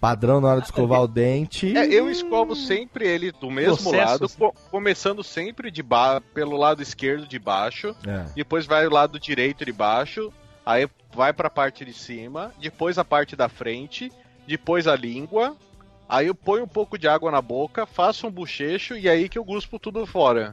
Padrão na hora de escovar o dente. É, eu escovo sempre ele do mesmo Processo, lado, assim. co- começando sempre de ba pelo lado esquerdo de baixo, É. depois vai o lado direito de baixo, aí vai pra parte de cima, depois a parte da frente, depois a língua, aí eu ponho um pouco de água na boca, faço um bochecho e aí que eu guspo tudo fora.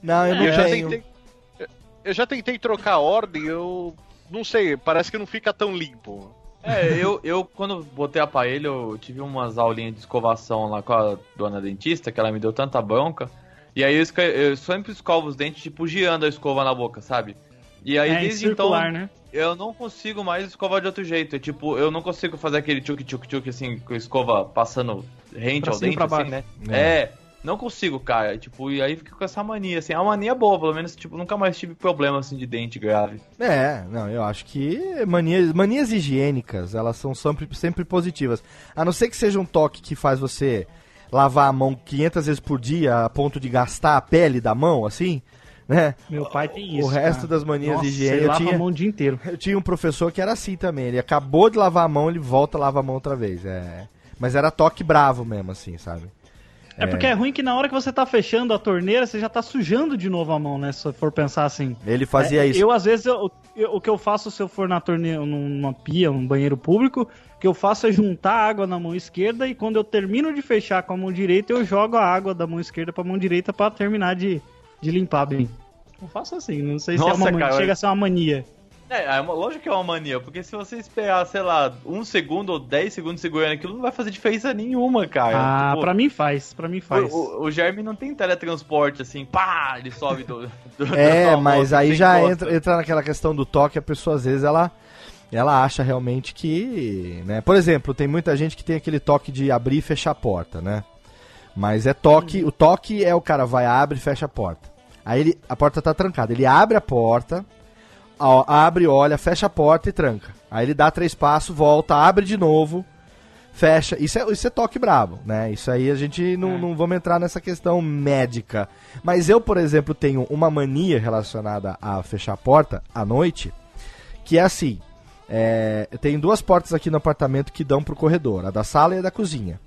Não, eu não eu, já tenho. tentei, eu- eu já tentei trocar a ordem, eu não sei, parece que não fica tão limpo. É, eu, eu quando botei aparelho, eu tive umas aulinhas de escovação lá com a dona dentista, que ela me deu tanta bronca. E aí eu, eu sempre escovo os dentes, tipo, girando a escova na boca, sabe? E aí é, desde circular, então, né? eu não consigo mais escovar de outro jeito. É tipo, eu não consigo fazer aquele tchuk tchuk tchuk assim, com a escova passando rente Pra ao cima e dente, pra assim, né? É. não consigo, cara. Tipo, e aí fica com essa mania, assim. É uma mania boa, pelo menos, tipo, nunca mais tive problema, assim, de dente grave. É, não, eu acho que manias, manias higiênicas, elas são sempre, sempre positivas. A não ser que seja um toque que faz você lavar a mão 500 vezes por dia a ponto de gastar a pele da mão, assim, né? Meu pai tem isso. o resto cara. das manias Nossa. Ele Eu lava tinha, a mão o dia inteiro. <laughs> eu tinha um professor que era assim também. Ele acabou de lavar a mão, ele volta a lavar a mão outra vez. É. Mas era toque bravo mesmo, assim, sabe? É. porque é ruim que na hora que você tá fechando a torneira, você já tá sujando de novo a mão, né? Se for pensar assim. Ele fazia É, isso. Eu, às vezes, eu- eu- o que eu faço se eu for na torneira, numa pia, um banheiro público, o que eu faço é juntar a água na mão esquerda e quando eu termino de fechar com a mão direita, eu jogo a água da mão esquerda pra mão direita pra terminar de, de limpar bem. Eu faço assim, não sei se é Nossa, uma mania, cara, chega a ser uma mania. É, é uma, lógico que é uma mania, porque se você esperar, sei lá, um segundo ou dez segundos segurando aquilo, não vai fazer diferença nenhuma, cara. Ah, Tipo, pra mim faz, pra mim faz. O, o, o Germe não tem teletransporte assim, pá, ele sobe do. do É, mas moto, aí você já entra, entra naquela questão do toque, a pessoa às vezes ela, ela acha realmente que. Né? Por exemplo, tem muita gente que tem aquele toque de abrir e fechar a porta, né? Mas é toque, o toque é o cara vai, abre e fecha a porta. Aí ele, a porta tá trancada. Ele abre a porta, ó, abre, olha, fecha a porta e tranca. Aí ele dá três passos, volta, abre de novo, fecha. Isso é, isso é toque brabo, né? Isso aí a gente não, É. não vamos entrar nessa questão médica. Mas eu, por exemplo, tenho uma mania relacionada a fechar a porta à noite, que é assim. É, eu tenho duas portas aqui no apartamento que dão pro corredor, a da sala e a da cozinha.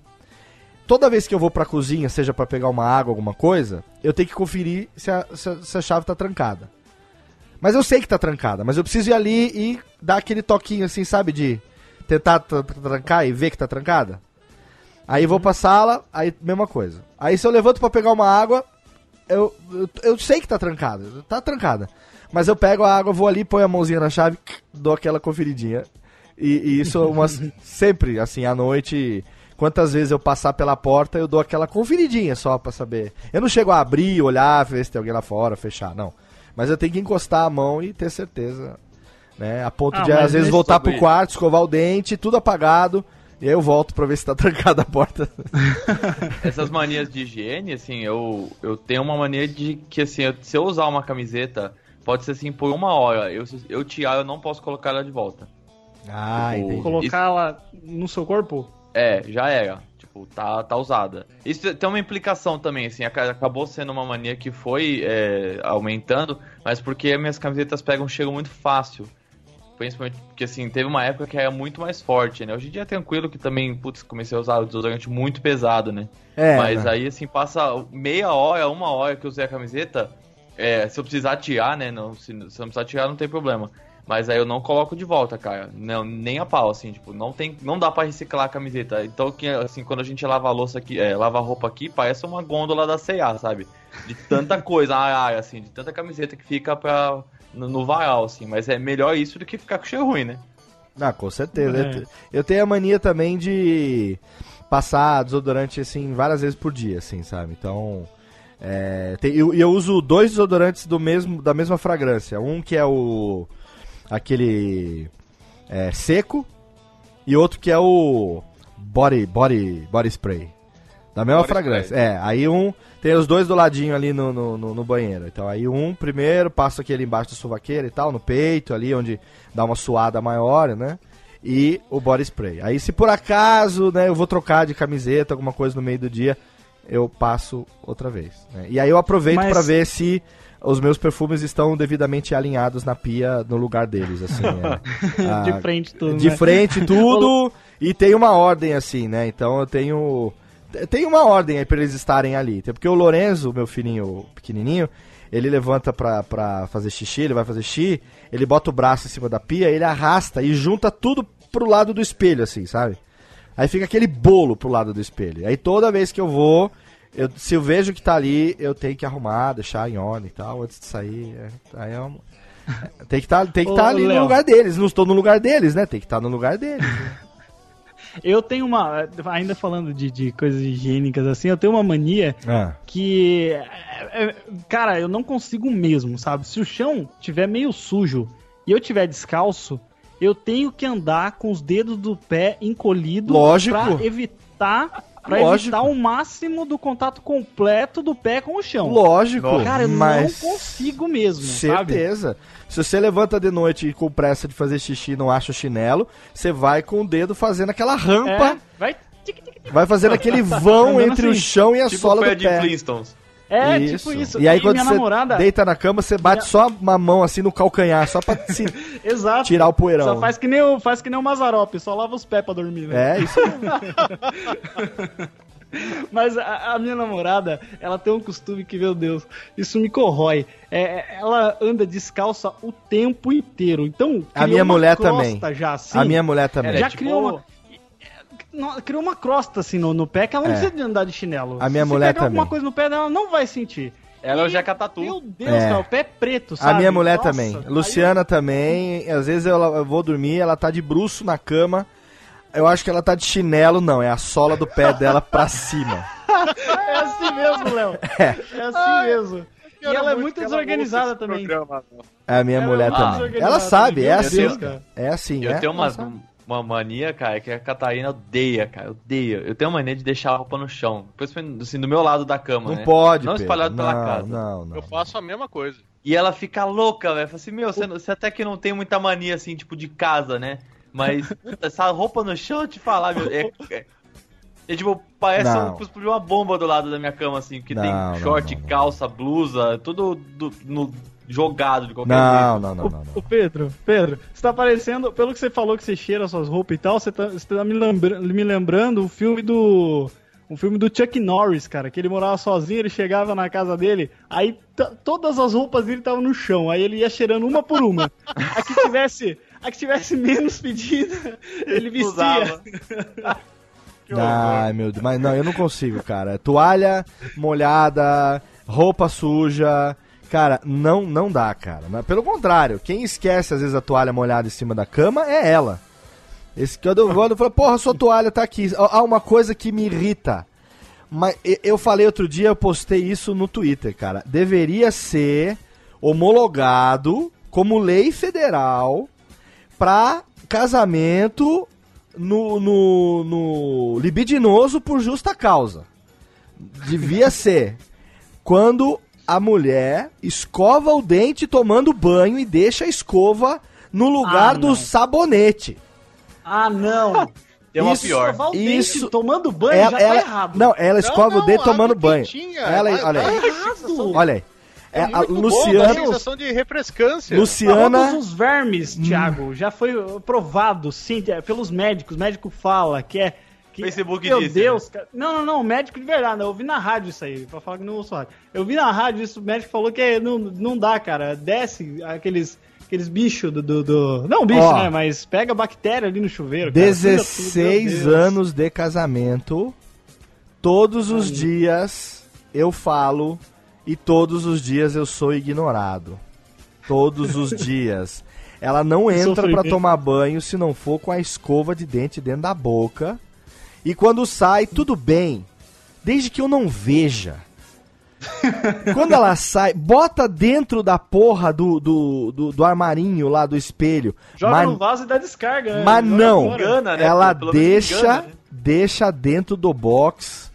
toda vez que eu vou pra cozinha, seja pra pegar uma água, alguma coisa, eu tenho que conferir se a, se a- se a chave tá trancada. Mas eu sei que tá trancada, mas eu preciso ir ali e dar aquele toquinho assim, sabe? De tentar tra- tra- trancar e ver que tá trancada. Aí vou pra sala, aí mesma coisa. Aí se eu levanto pra pegar uma água, eu, eu, eu sei que tá trancada, tá trancada. Mas eu pego a água, vou ali, ponho a mãozinha na chave, <sniffs> dou aquela conferidinha. E, e isso é umas, <laughs> sempre, assim, à noite, quantas vezes eu passar pela porta, eu dou aquela conferidinha só pra saber. Eu não chego a abrir, olhar, ver se tem alguém lá fora, fechar, não. Mas eu tenho que encostar a mão e ter certeza, né? A ponto Ah, de, às vezes, voltar pro quarto, escovar o dente, tudo apagado, e aí eu volto pra ver se tá <laughs> trancada a porta. <laughs> Essas manias de higiene, assim, eu, eu tenho uma mania de que, assim, eu- se eu usar uma camiseta, pode ser assim por uma hora. Eu, eu tirar, eu não posso colocar ela de volta. Ah, Tipo, entendi. Colocar ela no seu corpo? É, já era. Tipo, tá, tá usada. Isso tem uma implicação também, assim, aca- acabou sendo uma mania que foi é, aumentando, mas porque minhas camisetas pegam cheiro muito fácil. Principalmente porque, assim, teve uma época que era muito mais forte, né? Hoje em dia é tranquilo que também, putz, comecei a usar o desodorante muito pesado, né? É, Mas né? aí, assim, passa meia hora, uma hora que eu usei a camiseta, é, se eu precisar tirar, né? Não, se, se eu não precisar tirar, não tem problema. Mas aí eu não coloco de volta, cara. Não, nem a pau, assim, tipo, não tem. Não dá pra reciclar a camiseta. Então, que, assim, quando a gente lava a louça aqui, é, lava a roupa aqui, parece uma gôndola da C&A, sabe? De tanta <laughs> coisa, assim, de tanta camiseta que fica pra, no, no varal, assim. Mas é melhor isso do que ficar com cheiro ruim, né? Ah, com certeza. É. Eu tenho a mania também de passar desodorante, assim, várias vezes por dia, assim, sabe? Então, é, tem- eu, eu uso dois desodorantes do mesmo, da mesma fragrância. Um que é o... aquele é, seco e outro que é o body, body, body spray. Da mesma Body fragrância. É, aí um... Tem os dois do ladinho ali no, no, no- no banheiro. Então aí um primeiro, passo aquele embaixo da sovaqueira e tal, no peito ali, onde dá uma suada maior, né? E o body spray. Aí se por acaso, né, eu vou trocar de camiseta, alguma coisa no meio do dia, eu passo outra vez. né? E aí eu aproveito Mas- pra ver se os meus perfumes estão devidamente alinhados na pia no lugar deles, assim. é. <laughs> Ah, de frente tudo, de né? frente <laughs> tudo e tem uma ordem assim, né? Então eu tenho tem uma ordem aí pra eles estarem ali. Porque o Lorenzo, meu filhinho pequenininho, ele levanta pra, pra fazer xixi, ele vai fazer xixi, ele bota o braço em cima da pia, ele arrasta e junta tudo pro lado do espelho, assim, sabe? Aí fica aquele bolo pro lado do espelho. Aí toda vez que eu vou, eu- se eu vejo que tá ali, eu tenho que arrumar, deixar em ordem e tal, antes de sair. é, aí é tem que estar que Ô, tá ali no Léo. lugar deles. Não estou no lugar deles, né? Tem que estar no lugar deles. <laughs> Eu tenho uma. Ainda falando de, de coisas higiênicas assim, eu tenho uma mania Ah. que. é, é, Cara, eu não consigo mesmo, sabe? Se o chão tiver meio sujo e eu tiver descalço, eu tenho que andar com os dedos do pé encolhidos Lógico. pra evitar. Pra Lógico. evitar o máximo do contato completo do pé com o chão. Lógico, Cara, eu mas não consigo mesmo, sabe? certeza. Se você levanta de noite e com pressa de fazer xixi e não acha o chinelo, você vai com o dedo fazendo aquela rampa, É, vai. vai fazendo aquele <laughs> vão entre o assim. chão e a tipo sola pé do de pé. Flintstones. É, tipo isso. E aí quando minha você namorada. deita na cama, você bate só uma mão assim no calcanhar, só pra se <laughs> Exato. tirar o poeirão. Só faz que nem o, faz que nem o Mazarop, só lava os pés pra dormir, né? É, isso <laughs> Mas a, a minha namorada, ela tem um costume que, meu Deus, isso me corrói. É, ela anda descalça o tempo inteiro. Então, A minha uma mulher também. Já, assim, a minha mulher também. Ela é já tipo- criou uma. Não, Criou uma crosta assim no, no pé que ela não É. precisa de andar de chinelo. A minha Se mulher pegar alguma também. coisa no pé dela, ela não vai sentir. Ela é o Jeca Tatu. Meu Deus, É. cara, o pé preto, sabe? A minha mulher Nossa, também. aí Luciana também. Às vezes eu, eu vou dormir, ela tá de bruço na cama. Eu acho que ela tá de chinelo, não. É a sola do pé dela pra cima. <laughs> É assim mesmo, Léo. É, assim mesmo. E ela é muito desorganizada também. programa. É a minha Ela é mulher muito também. Ela sabe, também, é assim. Deus. É assim, Eu é. tenho uma, Ela sabe. Uma mania, cara, que a Catarina odeia, cara. Odeia. Eu tenho mania de deixar a roupa no chão. Principalmente assim, do meu lado da cama, Não né? pode, Não Pedro. espalhado pela não, casa. Não, não. Eu faço a mesma coisa. E ela fica louca, velho. Fala assim, meu, você, você até que não tem muita mania, assim, tipo, de casa, né? Mas <laughs> essa roupa no chão, eu te falar, meu. É, é, é tipo, parece Não. um, explodir uma bomba do lado da minha cama, assim, que Não, tem não, short, não, não. calça, blusa, tudo do- no- jogado de qualquer Não, jeito. não, não, não, Ô não. Pedro, Pedro, você tá parecendo, pelo que você falou que você cheira suas roupas e tal, você tá, você tá me, lembra- me lembrando o filme do um filme do Chuck Norris, cara, que ele morava sozinho, ele chegava na casa dele, aí todas as roupas dele estavam no chão, aí ele ia cheirando uma por uma. <laughs> A que tivesse, a que tivesse menos pedida, ele vestia. <laughs> Ai, meu Deus. Mas não, eu não consigo, cara. Toalha molhada, roupa suja. Cara, não, não dá, cara. Pelo contrário, quem esquece às vezes a toalha molhada em cima da cama é ela. Esse quando eu vou, eu falo, porra, sua toalha tá aqui. Há uma coisa que me irrita. Mas eu falei outro dia, eu postei isso no Twitter, cara. Deveria ser homologado como lei federal pra casamento no, no, no libidinoso por justa causa. Devia ser quando a mulher escova o dente tomando banho e deixa a escova no lugar Ah, do sabonete. Ah, não. <laughs> Tem uma Isso- pior. Escovar o Isso- dente tomando banho ela, já tá ela- errado. Não, ela escova Não, o dente tomando banho. quentinha, Ela, vai- olha aí. vai- errado. Olha aí. É, É a muito bom, Luciana, sensação de refrescância. Luciana, todos os vermes, Thiago, já foi provado, sim, é, pelos médicos. O médico fala que é. Que, Facebook meu disse, Deus, cara. Não, não, não, médico de verdade. Eu vi na rádio isso aí, pra falar que não ouço rádio. Eu vi na rádio isso, o médico falou que não, não dá, cara. Desce aqueles, aqueles bichos do, do, do- Não bicho, Ó. né? Mas pega bactéria ali no chuveiro. cara. Suja tudo, meu 16 Deus. anos de casamento. Todos os dias eu falo e todos os dias eu sou ignorado. Todos os <laughs> dias. Ela não entra pra sofrimento. tomar banho se não for com a escova de dente dentro da boca. E quando sai, tudo bem. Desde que eu não veja. <laughs> Quando ela sai, bota dentro da porra do, do, do, do armarinho lá do espelho. Joga Mas- no vaso e dá descarga. né? mas não. Engana, né? ela Pelo deixa, engana, né? deixa dentro do box,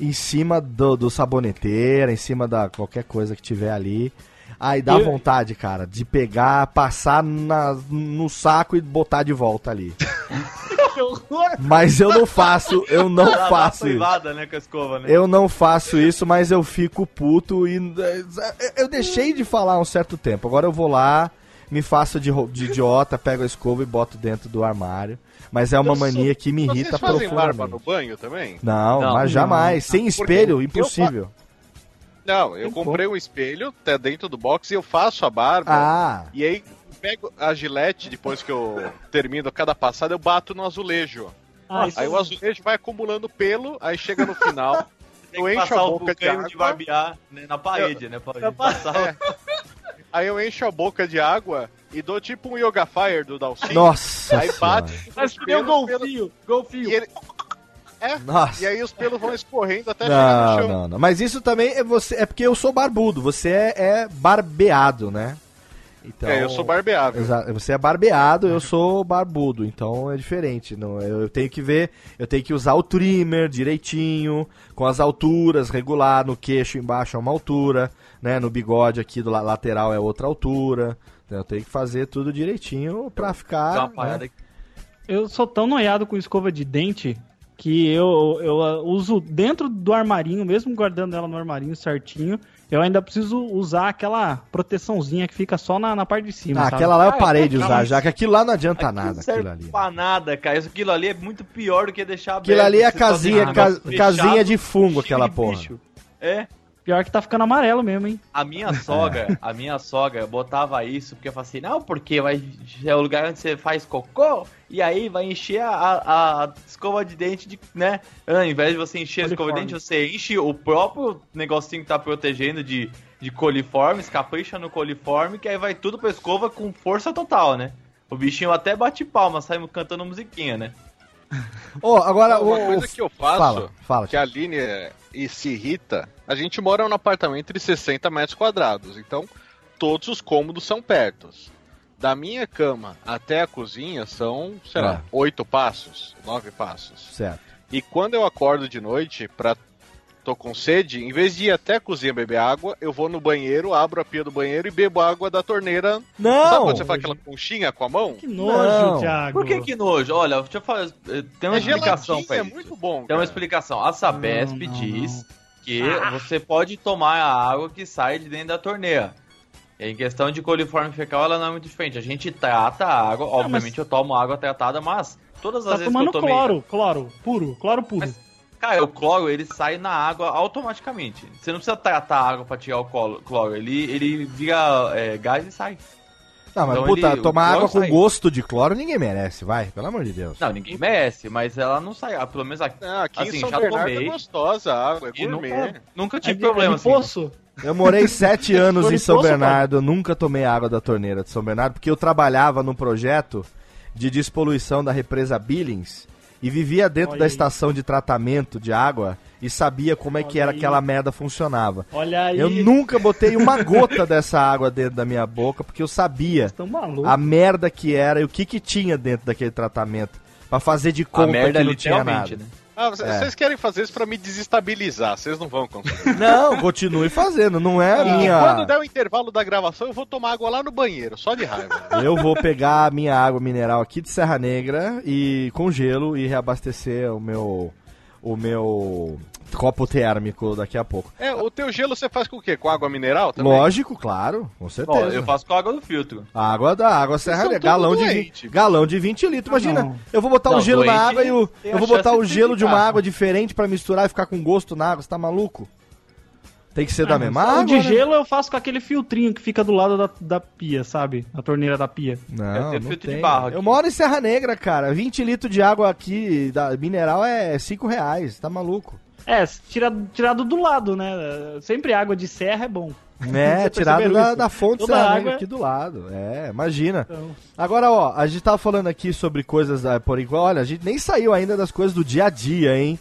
em cima do, do saboneteira, em cima da qualquer coisa que tiver ali. Aí dá Eu- vontade, cara, de pegar, passar na- no saco e botar de volta ali. <laughs> Que horror. Mas eu não faço, eu não Ela faço isso. privada, né, com a escova, né? Eu não faço isso, mas eu fico puto e eh, eu deixei de falar um certo tempo. Agora eu vou lá, me faço de, de idiota, pego a escova e boto dentro do armário. Mas é uma Eu sou- mania que me irrita Vocês fazem barba profundamente. no banho também? Não, Não. mas jamais. Sem Porque espelho, eu impossível. Não, eu comprei um espelho, tá dentro do box e eu faço a barba. Ah, E aí pego a gilete, depois que eu termino cada passada, eu bato no azulejo. Ah, Aí o azulejo vai acumulando pelo, aí chega no final, <laughs> eu encho a boca de água. de barbear né, na parede, né? Pra Eu- passar o- <laughs> aí eu encho a boca de água e dou tipo um Yoga Fire do Dalcin. nossa Aí bate Mas que nem um pelos, pelos- golfinho, golfinho. e, ele... é, Nossa. e aí os pelos vão escorrendo até chegar no Não, chão. não, não. Mas isso também é você. É porque eu sou barbudo. Você é, é barbeado, né? Então, É, eu sou barbeável. Você é barbeado, eu sou barbudo, então é diferente. Não, eu, eu tenho que ver, eu tenho que usar o trimmer direitinho, com as alturas, regular no queixo embaixo é uma altura, né? No bigode aqui do la- lateral é outra altura. Então, Eu tenho que fazer tudo direitinho pra Dá ficar. uma né? parada aqui. Eu sou tão noiado com escova de dente que eu, eu uso dentro do armarinho, mesmo guardando ela no armarinho certinho, eu ainda preciso usar aquela proteçãozinha que fica só na, na parte de cima. Ah, sabe? aquela lá eu Ah, parei de não, usar já, que aquilo lá não adianta Aquilo nada, não serve aquilo ali. pra nada, cara. Isso aquilo ali é muito pior do que deixar aberto. Aquilo ali é casinha, ca- casinha de fungo, aquela de porra. bicho. É. Pior que tá ficando amarelo mesmo, hein? A minha sogra, a minha sogra botava isso porque eu falei assim, não, porque vai, é o lugar onde você faz cocô e aí vai encher a, a- a escova de dente de, né? Ao invés de você encher a escova de dente, você enche o próprio negocinho que tá protegendo de, de coliformes, capricha no coliforme, que aí vai tudo pra escova com força total, né? O bichinho até bate palma, sai cantando musiquinha, né? <laughs> Ô, agora Uma o- coisa que eu faço, Fala, fala. que a Aline é- e se irrita, a gente mora num apartamento de 60 metros quadrados, então todos os cômodos são pertos. Da minha cama até a cozinha são, sei É. lá, oito passos, nove passos. Certo. E quando eu acordo de noite pra tô com sede, em vez de ir até a cozinha beber água, eu vou no banheiro, abro a pia do banheiro e bebo água da torneira. Sabe Não! quando você faz aquela conchinha com a mão? Que nojo, Não. Thiago. Por que que nojo? Olha, deixa eu falar, eh, tem uma É explicação pra é isso. muito bom, Tem cara. uma explicação. A Sabesp Não, não, diz não. que você pode tomar a água que sai de dentro da torneira. Em questão de coliforme fecal, ela não é muito diferente. A gente trata a água, obviamente eu tomo água tratada, mas todas as Tá vezes tomando que eu tomei... cloro, cloro, puro, cloro puro. Mas- Cara, o cloro, ele sai na água automaticamente. Você não precisa tratar a água pra tirar o cloro. cloro. Ele, ele vira é, gás e sai. Não, mas Então puta, ele- tomar água com sai. gosto de cloro ninguém merece, vai, pelo amor de Deus. Não, ninguém merece, mas ela não sai. ah, Pelo menos aqui. Ah, aqui Assim, em São já Bernardo tomei. é gostosa a água, é gourmet. nunca, nunca É tive de, problema é de assim. poço? Eu morei sete anos em São Bernardo, eu nunca tomei água da torneira de São Bernardo, porque eu trabalhava num projeto de despoluição da represa Billings e vivia dentro Olha da aí. estação de tratamento de água e sabia como é que Olha era aí. aquela merda funcionava. Olha aí. Eu nunca botei uma gota dessa água dentro da minha boca, porque eu sabia a merda que era e o que que tinha dentro daquele tratamento. Pra fazer de conta A merda que não tinha literalmente, nada. né? Ah, vocês É. vocês querem fazer isso pra me desestabilizar, vocês não vão conseguir. <laughs> Não, continue fazendo, não é a E minha. quando der o intervalo da gravação, eu vou tomar água lá no banheiro, só de raiva. <laughs> Eu vou pegar a minha água mineral aqui de Serra Negra e com gelo e reabastecer o meu o meu copo térmico daqui a pouco. É, o teu gelo você faz com o quê? Com água mineral também? Lógico, claro, com certeza. eu faço com água do filtro. A água da água Serra galão de, doente. 20, galão de 20 litros. Ah, Imagina, não. eu vou botar o gelo na água e o, eu vou botar o de gelo de uma ficar. água diferente pra misturar e ficar com gosto na água. Você tá maluco? Tem que ser da Ah, mesma o água. de né? gelo eu faço com aquele filtrinho que fica do lado da, da pia, sabe? A torneira da pia. Eu Não, tenho não filtro de tem. barro Eu aqui. moro em Serra Negra, cara. 20 litros de água aqui, da mineral, é 5 reais. Tá maluco? É, tira, tirado do lado, né? Sempre água de serra é bom. É, <laughs> tirado da, da fonte Toda Serra água- aqui do lado. É, imagina. Então, Agora, ó, a gente tava falando aqui sobre coisas, da, por enquanto, olha, a gente nem saiu ainda das coisas do dia a dia, hein?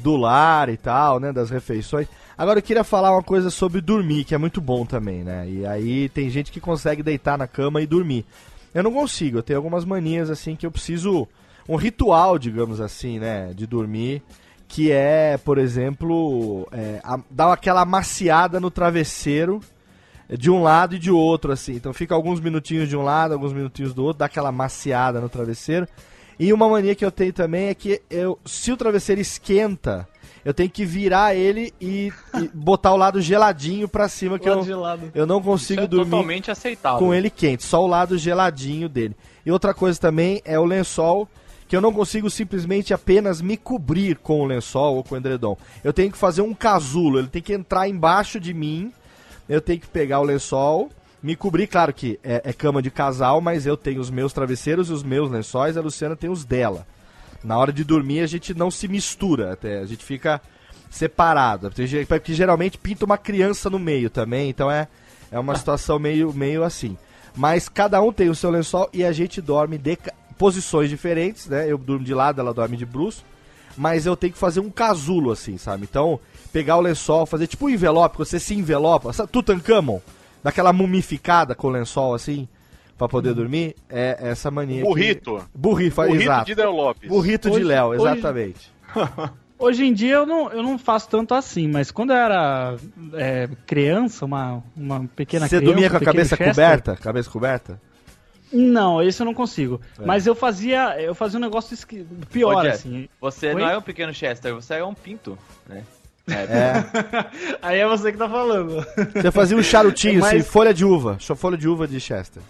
Do lar e tal, né? Das refeições. Agora eu queria falar uma coisa sobre dormir, que é muito bom também, né? E aí tem gente que consegue deitar na cama e dormir. Eu não consigo, eu tenho algumas manias assim que eu preciso. Um ritual, digamos assim, né? De dormir. Que é, por exemplo, é, a- dar aquela amaciada no travesseiro de um lado e de outro, assim. Então fica alguns minutinhos de um lado, alguns minutinhos do outro, dá aquela maciada no travesseiro. E uma mania que eu tenho também é que eu, se o travesseiro esquenta, eu tenho que virar ele e, e botar o lado geladinho pra cima, que eu, gelado. eu não consigo é dormir totalmente aceitável. com ele quente, só o lado geladinho dele. E outra coisa também é o lençol, que eu não consigo simplesmente apenas me cobrir com o lençol ou com o edredom. Eu tenho que fazer um casulo, ele tem que entrar embaixo de mim, eu tenho que pegar o lençol, me cobrir, claro que é, é cama de casal, mas eu tenho os meus travesseiros e os meus lençóis, a Luciana tem os dela. Na hora de dormir a gente não se mistura, até a gente fica separado, porque geralmente pinta uma criança no meio também, então é, é uma situação meio, meio assim. Mas cada um tem o seu lençol e a gente dorme de posições diferentes, né? Eu durmo de lado, ela dorme de bruxo. Mas eu tenho que fazer um casulo, assim, sabe? Então, pegar o lençol, fazer tipo um envelope, você se envelopa, sabe? Tutankhamon, daquela mumificada com o lençol, assim, pra poder dormir, é essa mania. que- Burrito. Burrito, Burrito exato. de Del Lopes. Burrito de Hoje- Léo, hoje- exatamente. <laughs> Hoje em dia eu não, eu não faço tanto assim, mas quando eu era é, criança, uma, uma pequena Você criança. dormia com a cabeça Chester- coberta? Cabeça coberta? Não, esse eu não consigo. É. Mas eu fazia, eu fazia um negócio esqui- pior, Ô, Jeff, assim. Você Oi? não é um pequeno Chester, você é um pinto, né? É, É. <laughs> Aí é você que tá falando. Você fazia um charutinho, <laughs> Mas- assim, folha de uva. só Folha de uva de Chester.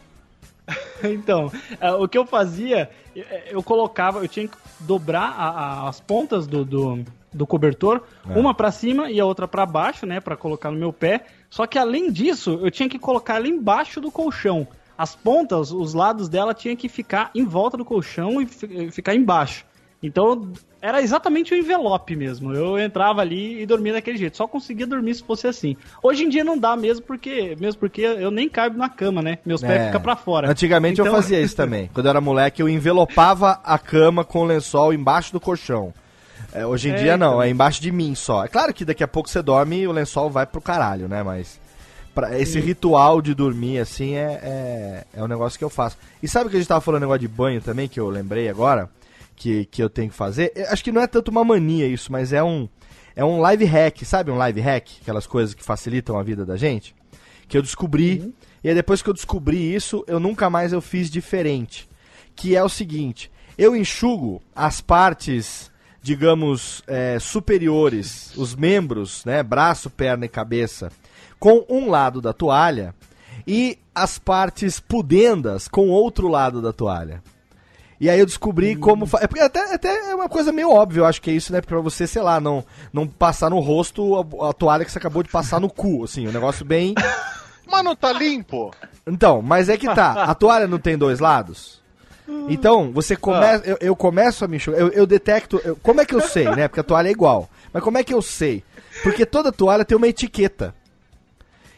<laughs> Então, é, o que eu fazia, eu, eu colocava, eu tinha que dobrar a- a- as pontas do, do, do cobertor, É. uma pra cima e a outra pra baixo, né, Pra colocar no meu pé. Só que além disso, eu tinha que colocar ela embaixo do colchão. As pontas, os lados dela tinha que ficar em volta do colchão e fi- ficar embaixo. Então, era exatamente o envelope mesmo. Eu entrava ali e dormia daquele jeito. Só conseguia dormir se fosse assim. Hoje em dia não dá mesmo porque, mesmo porque eu nem caibo na cama, né? Meus pés É. ficam pra fora. Antigamente eu Então- fazia isso <laughs> também. Quando eu era moleque, eu envelopava a cama com o lençol embaixo do colchão. É, hoje em É, dia não, então. é embaixo de mim só. É claro que daqui a pouco você dorme e o lençol vai pro caralho, né? Mas pra- esse ritual de dormir assim é, é, é um negócio que eu faço. E sabe que a gente tava falando negócio de banho também, que eu lembrei agora, que, que eu tenho que fazer? Eu acho que não é tanto uma mania isso, mas é um, é um live hack, sabe um live hack? Aquelas coisas que facilitam a vida da gente? Que eu descobri, e aí depois que eu descobri isso, eu nunca mais eu fiz diferente. Que é o seguinte, eu enxugo as partes, digamos, é, superiores, os membros, né, braço, perna e cabeça, com um lado da toalha e as partes pudendas com outro lado da toalha. E aí eu descobri como. Fa... É porque até, até é uma coisa meio óbvia, eu acho que é isso, né? Pra você, sei lá, não, não passar no rosto a, a toalha que você acabou de passar no cu, assim, um negócio bem. <laughs> Mas não tá limpo? Então, mas é que tá. A toalha não tem dois lados? Então, você começa. Eu, eu começo a me enxugar. Eu, eu detecto. eu- como é que eu sei, né? Porque a toalha é igual. Mas como é que eu sei? Porque toda toalha tem uma etiqueta.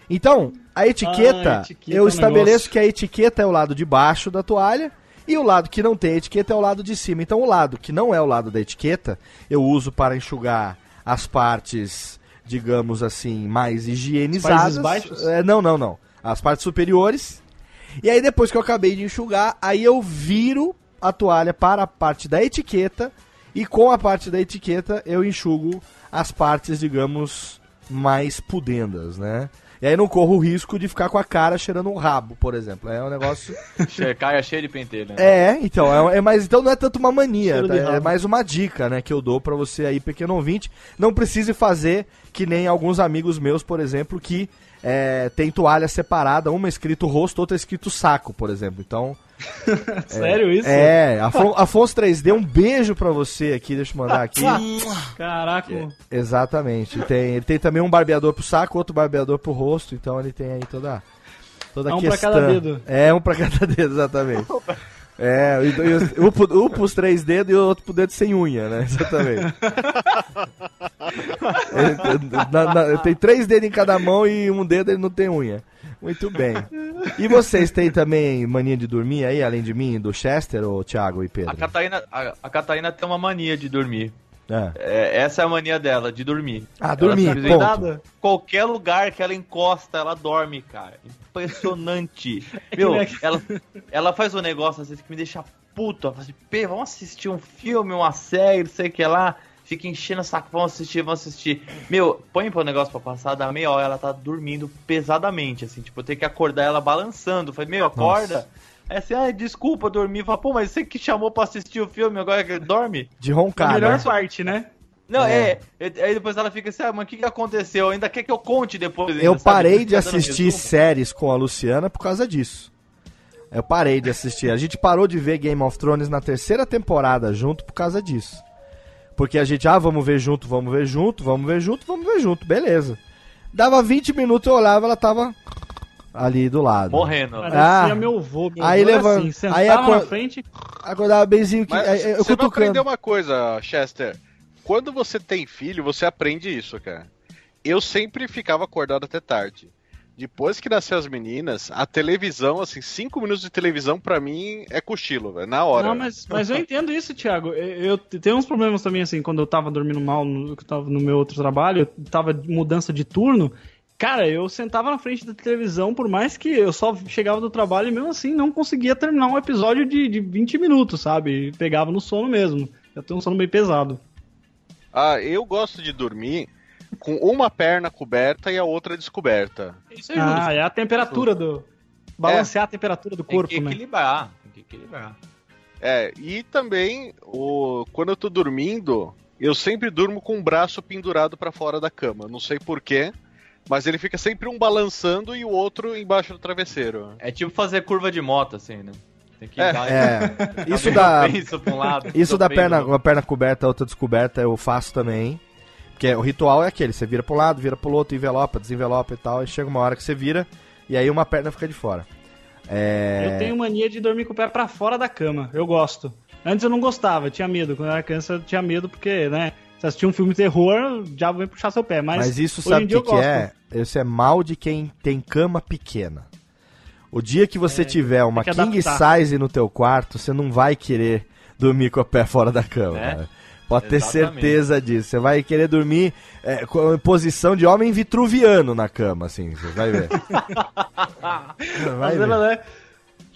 Então, a etiqueta, Ah, etiqueta é eu um estabeleço negócio. que a etiqueta é o lado de baixo da toalha e o lado que não tem etiqueta é o lado de cima. Então, o lado que não é o lado da etiqueta, eu uso para enxugar as partes, digamos assim, mais higienizadas. baixos? É, não, não, não. As partes superiores. E aí, depois que eu acabei de enxugar, aí eu viro a toalha para a parte da etiqueta e com a parte da etiqueta eu enxugo as partes, digamos, mais pudendas, né? E aí não corro o risco de ficar com a cara cheirando um rabo, por exemplo. É um negócio. <laughs> Caia cheio de pentelho, né? É, então, é, é mais, então não é tanto uma mania, tá? é mais uma dica, né, que eu dou pra você aí, pequeno ouvinte. Não precise fazer que nem alguns amigos meus, por exemplo, que é, tem toalha separada, uma escrito rosto, outra escrito saco, por exemplo. Então, <laughs> Sério isso? é, Afon- Afonso 3D, um beijo pra você aqui, deixa eu mandar aqui. <laughs> Caraca. Exatamente. Ele tem, ele tem também um barbeador pro saco, outro barbeador pro rosto, então ele tem aí toda, toda a É um pra questão. cada dedo. É, um pra <laughs> cada dedo, exatamente. É, e, um, pro- pros três dedos e o outro pro dedo sem unha, né? Exatamente. Ele, tem três dedos em cada mão e um dedo ele não tem unha. Muito bem. E vocês têm também mania de dormir aí, além de mim, do Chester, ou Thiago e Pedro? A Catarina, a, a Catarina tem uma mania de dormir. É. É, essa é a mania dela, de dormir. Ah, dormir, Ela ponto. Nada. Qualquer lugar que ela encosta, ela dorme, cara. Impressionante. <laughs> Meu, aqui- ela, ela faz um negócio às vezes que me deixa puto. Ela fala assim, Pê, vamos assistir um filme, uma série, não sei o que lá. Fica enchendo o saco, vamos assistir, vamos assistir. Meu, põe pro negócio pra passar, dá meia hora, ela tá dormindo pesadamente, assim. Tipo, eu tenho que acordar ela balançando. Falei, meu, acorda. Aí assim, ai, desculpa, dormi. Fala, pô, mas você que chamou pra assistir o filme, agora que dorme? De A roncar, melhor né? parte, né? Não, É. é. Aí depois ela fica assim, ah, mas o que, que aconteceu? Ainda quer que eu conte depois? Eu ainda, sabe? parei de assistir resumo. séries com a Luciana por causa disso. Eu parei de assistir. A gente parou de ver Game of Thrones na terceira temporada junto por causa disso. Porque a gente, ah, vamos ver junto, vamos ver junto, vamos ver junto, vamos ver junto, beleza. Dava 20 minutos, eu olhava, ela tava ali do lado. Morrendo. Parecia Ah. meu avô. Meu Aí avô era leva- assim, sentava aí na acor- frente. Acordava benzinho que. Mas aí, eu você vai aprender cutucando. uma coisa, Chester. Quando você tem filho, você aprende isso, cara. Eu sempre ficava acordado até tarde. Depois que nasceu as meninas, a televisão, assim, cinco minutos de televisão pra mim é cochilo, velho, na hora. Não, mas, mas eu entendo isso, Thiago. Eu, eu tenho uns problemas também, assim, quando eu tava dormindo mal, no, que eu tava no meu outro trabalho, eu tava de mudança de turno. Cara, eu sentava na frente da televisão, por mais que eu só chegava do trabalho e mesmo assim não conseguia terminar um episódio de, de 20 minutos, sabe? Pegava no sono mesmo. Eu tenho um sono bem pesado. Ah, eu gosto de dormir com uma perna coberta e a outra descoberta. Isso é justo. Ah, é a temperatura do. Balancear a temperatura do tem corpo, que né? equilibrar. Tem que equilibrar. É, e também, o, quando eu tô dormindo, eu sempre durmo com o braço pendurado pra fora da cama. Não sei porquê, mas ele fica sempre um balançando e o outro embaixo do travesseiro. É tipo fazer curva de moto, assim, né? Tem que É. dar É. <laughs> Isso da... Isso pra um lado. <laughs> isso da perna, uma perna coberta, outra descoberta, eu faço também. Porque o ritual é aquele, você vira pro lado, vira pro outro, envelopa, desenvelopa e tal, e chega uma hora que você vira, e aí uma perna fica de fora. É... Eu tenho mania de dormir com o pé pra fora da cama. Eu gosto. Antes eu não gostava, eu tinha medo. Quando eu era criança eu tinha medo porque, né? Se assistir um filme de terror, o diabo vem puxar seu pé. Mas, Mas, isso sabe o que, que é? Isso é mal de quem tem cama pequena. O dia que você tiver uma king size no teu quarto, você não vai querer dormir com o pé fora da cama. É. cara. Pode ter Exatamente. certeza disso. Você vai querer dormir é, com- em posição de homem vitruviano na cama, assim. Você vai ver. <laughs> vai Fazendo, ver.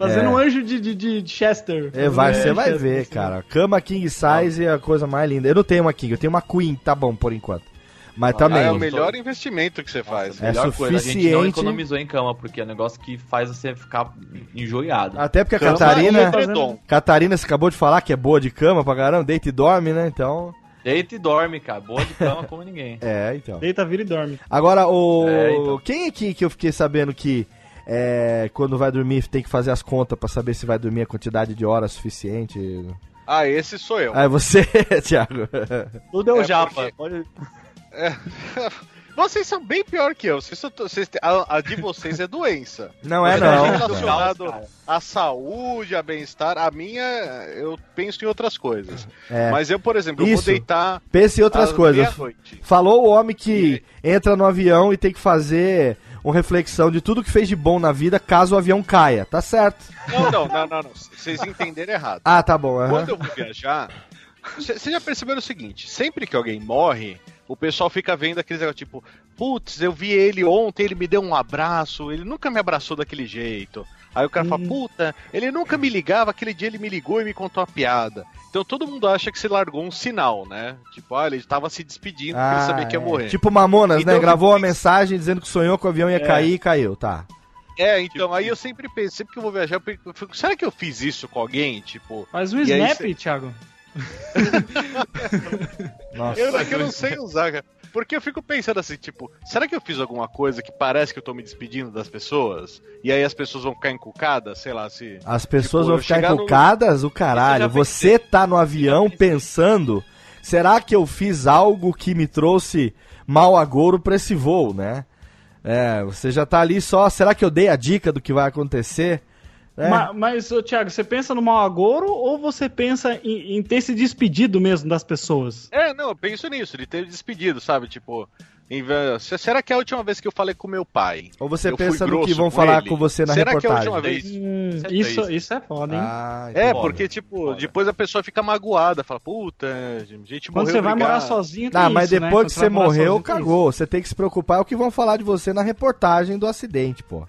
Né? Fazendo É. um anjo de, de, de- Chester. É, vai, É, você vai Chester, ver, assim. cara. Cama king size é a coisa mais linda. Eu não tenho uma king, eu tenho uma queen, tá bom por enquanto. Mas Ah, também. é o melhor investimento que você faz. É Melhor coisa, a gente não suficiente. economizou em cama, porque é um negócio que faz você ficar enjoiado. Até porque a Cama Catarina. Catarina, você acabou de falar que é boa de cama pra caramba, deita e dorme, né? Então. Deita e dorme, cara. Boa de cama como ninguém. <laughs> É, então. Deita, vira e dorme. Agora, o. É, então. Quem aqui que eu fiquei sabendo que é, quando vai dormir tem que fazer as contas pra saber se vai dormir a quantidade de horas suficiente. Ah, esse sou eu. Ah, é você, <laughs> Thiago. Tudo é o É, japa. porque- Pode... <laughs> Vocês são bem pior que eu. Vocês, são- vocês, a, a de vocês é doença. Não é não. relacionado cara. à saúde, a bem-estar. A minha, eu penso em outras coisas. É. Mas eu, por exemplo, eu vou Isso. deitar Pense em outras coisas. Falou o homem que entra no avião e tem que fazer uma reflexão de tudo que fez de bom na vida caso o avião caia. Tá certo. Não, não, não, não, não. Vocês entenderam errado. Ah, tá bom. aham. Quando eu vou viajar, vocês já perceberam o seguinte: sempre que alguém morre, o pessoal fica vendo aqueles negócios tipo, putz, eu vi ele ontem, ele me deu um abraço, ele nunca me abraçou daquele jeito. Aí o cara fala, puta, ele nunca me ligava, aquele dia ele me ligou e me contou a piada. Então todo mundo acha que você largou um sinal, né? Tipo, ah, ele tava se despedindo porque ele sabia que ia é. morrer. Tipo Mamonas, Então, né? Gravou uma depois- mensagem dizendo que sonhou que o avião ia cair e caiu, tá. É, então, aí eu sempre penso, sempre que eu vou viajar, eu fico, será que eu fiz isso com alguém? Tipo, E aí snap, cê- Thiago. <laughs> Nossa. Eu, é que eu não sei usar, cara. Porque eu fico pensando assim, tipo, será que eu fiz alguma coisa que parece que eu tô me despedindo das pessoas? E aí as pessoas vão ficar encucadas, sei lá, se. As pessoas Tipo, vão ficar chegar no- encucadas, o caralho. Você tá no avião pensando, será que eu fiz algo que me trouxe mal agouro pra esse voo, né? É, você já tá ali só, será que eu dei a dica do que vai acontecer? É. Ma- Mas, ô, Thiago, você pensa no mau agouro ou você pensa em, em ter se despedido mesmo das pessoas? É, não, eu penso nisso, de ter despedido, sabe? Tipo, em será que é a última vez que eu falei com meu pai? Ou você eu pensa no que vão com falar ele? com você na será reportagem? que é a última vez? Hum, Isso é isso, é foda, hein? Ah, É, então porque, tipo, depois a pessoa fica magoada, fala, puta, a gente Quando morreu você vai morar sozinho, tem Ah, mas isso, né? depois Quando que você morar morreu, tem cagou. Você tem que se preocupar é o que vão falar de você na reportagem do acidente, pô.